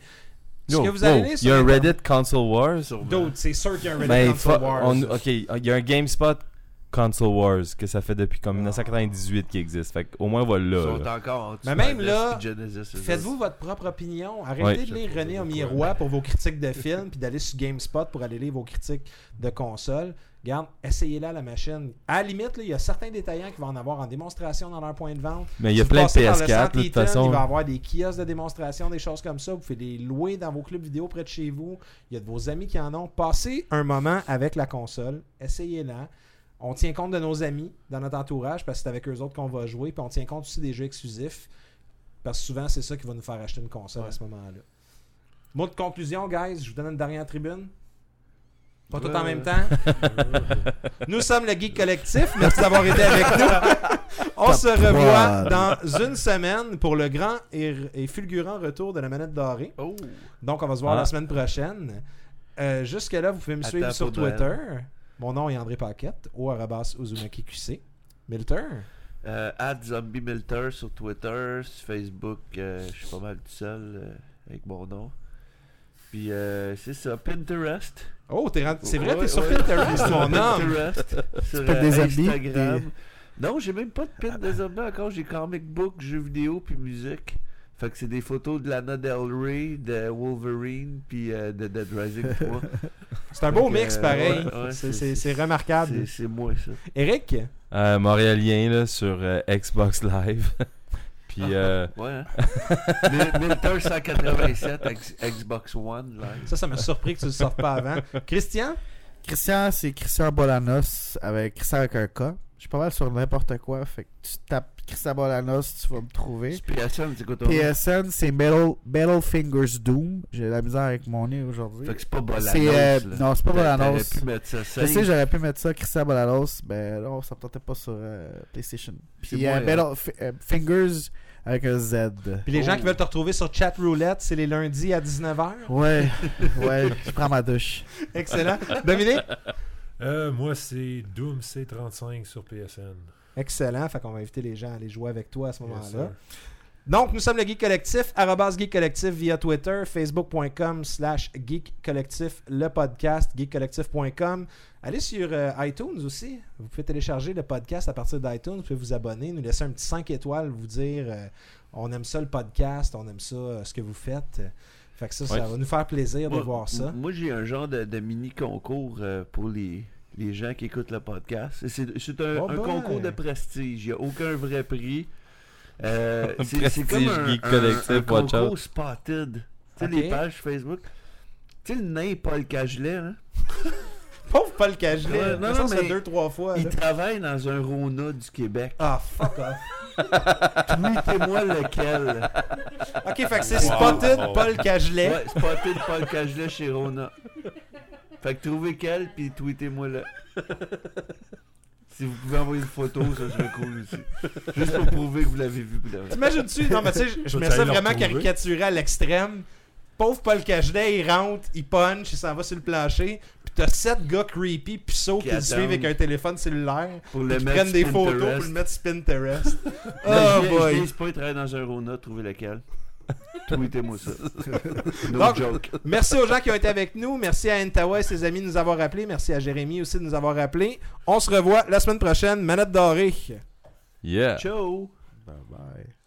Il y a un Reddit Console Wars? D'autres, c'est sûr qu'il y a un Reddit Ben, Console Wars. ok, il y a un GameSpot Console Wars que ça fait depuis comme 1998 qui existe. Fait au moins, on va Ils là. sont là. encore en dessous Mais même là, Faites-vous votre propre opinion. Arrêtez Ouais. de lire René pourquoi. Roy pour vos critiques de films, puis d'aller sur GameSpot pour aller lire vos critiques de consoles. Regarde, essayez-la la machine. À la limite, il y a certains détaillants qui vont en avoir en démonstration dans leur point de vente. Mais il y a Si plein de passez par le PS4. Centre De toute façon, Il va y avoir des kiosques de démonstration, des choses comme ça. Vous pouvez les louer dans vos clubs vidéo près de chez vous. Il y a de vos amis qui en ont. Passez un moment avec la console. Essayez-la. On tient compte de nos amis dans notre entourage parce que c'est avec eux autres qu'on va jouer. Puis on tient compte aussi des jeux exclusifs. Parce que souvent, c'est ça qui va nous faire acheter une console à ce moment-là. Mot de conclusion, guys. Je vous donne une dernière tribune. Pas tout en même temps. Nous sommes le Geek Collectif. Merci d'avoir été avec nous. On se revoit dans une semaine pour le grand et, et fulgurant retour de la manette dorée. Oh! Donc, on va se voir Ah. la semaine prochaine. Euh, Jusque-là, vous pouvez me Attends suivre sur Noël. Mon nom est André Paquette, au arrobas Uzumaki QC. Milter? Euh, Ad Zombie Milter sur Twitter, sur Facebook, euh, je suis pas mal tout seul euh, avec mon nom. Puis euh, c'est ça, Pinterest. Oh, t'es rendu- c'est vrai, Ouais, t'es sur ouais. Pinterest, mon homme. Pinterest. sur euh, des zombies, Instagram. Non, j'ai même pas de pin de zombies encore. J'ai comic book, jeux vidéo, puis musique. Fait que c'est des photos de Lana Del Rey, de Wolverine, puis euh, de Dead Rising 3. C'est un beau mix, euh, pareil. ouais, ouais, C'est- c'est- c'est c'est remarquable. C'est- C'est moi, ça. Eric, euh, Montréalien là, sur euh, Xbox Live. Puis euh, Ouais, hein? Mil- Milter 187, ex- Xbox One, live. ça, ça m'a surpris que tu le sortes pas avant. Christian, Christian, c'est Christian Bolanos avec Christian avec un K. Je suis pas mal sur n'importe quoi. Fait que tu tapes Christian Bolanos, tu vas me trouver. PSN, c'est quoi ton nom? PSN, c'est Metal, Metal Fingers Doom. J'ai la misère avec mon nez aujourd'hui. Fait que c'est pas Bolanos. Euh, non, c'est pas Bolanos. T'aurais pu mettre ça Je sais, j'aurais pu mettre ça, Christian Bolanos, mais non, ça me tentait pas sur euh, PlayStation. Puis euh, hein. Metal Fi- euh, Fingers avec un Z. puis les Oh. gens qui veulent te retrouver sur Chat Roulette, c'est les lundis à 19h. Ouais, ouais, je prends ma douche. Excellent. Dominique? Euh, moi, c'est Doom C35 sur PSN. Excellent. Fait qu'on va inviter les gens à aller jouer avec toi à ce Yes, moment-là. Donc, nous sommes le Geek Collectif, arrobas Geek Collectif via Twitter, facebook.com slash Geek Collectif, le podcast, geekcollectif.com. Allez sur euh, iTunes aussi. Vous pouvez télécharger le podcast à partir d'iTunes. Vous pouvez vous abonner, nous laisser un petit 5 étoiles, vous dire euh, on aime ça le podcast, on aime ça euh, ce que vous faites. Fait que ça, ça va nous faire plaisir de voir ça. Moi, j'ai un genre de, de mini concours pour les, les gens qui écoutent le podcast. C'est un, Oh un concours de prestige. Il n'y a aucun vrai prix. Euh, c'est comme un, Geek un- un concours spotted. Tu sais, les pages Facebook. Tu sais, le nain Paul Cagelet, hein? Pauvre Paul Cagelet. Ouais, non, non, mais deux, trois fois. Il là. travaille dans un Rona du Québec. Ah, fuck off. Tweetez-moi lequel. Ok, fait que c'est Wow. Spotted. Paul Cagelet. Ouais, Spotted Paul Cagelet chez Rona. Fait que trouvez quel, puis tweetez-moi le. Si vous pouvez envoyer une photo, ça serait cool aussi. Juste pour prouver que vous l'avez vu. T'imagines-tu? Non, mais tu sais, je- mets ça vraiment caricaturé à l'extrême. Pauvre Paul Cagelet, il rentre, il punch, il s'en va sur le plancher. Puis t'as sept gars creepy, puceaux qui, Qui le suivent avec un téléphone cellulaire. Pour Qui le mettre prennent des photos pour le mettre sur Pinterest. Oh boy. Je pas, il travaille dans un Rona, trouvez lequel. Tweetez-moi ça. No Donc, joke. Merci aux gens qui ont été avec nous. Merci à Entawa et ses amis de nous avoir appelés. Merci à Jérémy aussi de nous avoir appelés. On se revoit la semaine prochaine. Manette dorée. Yeah. Ciao! Bye bye.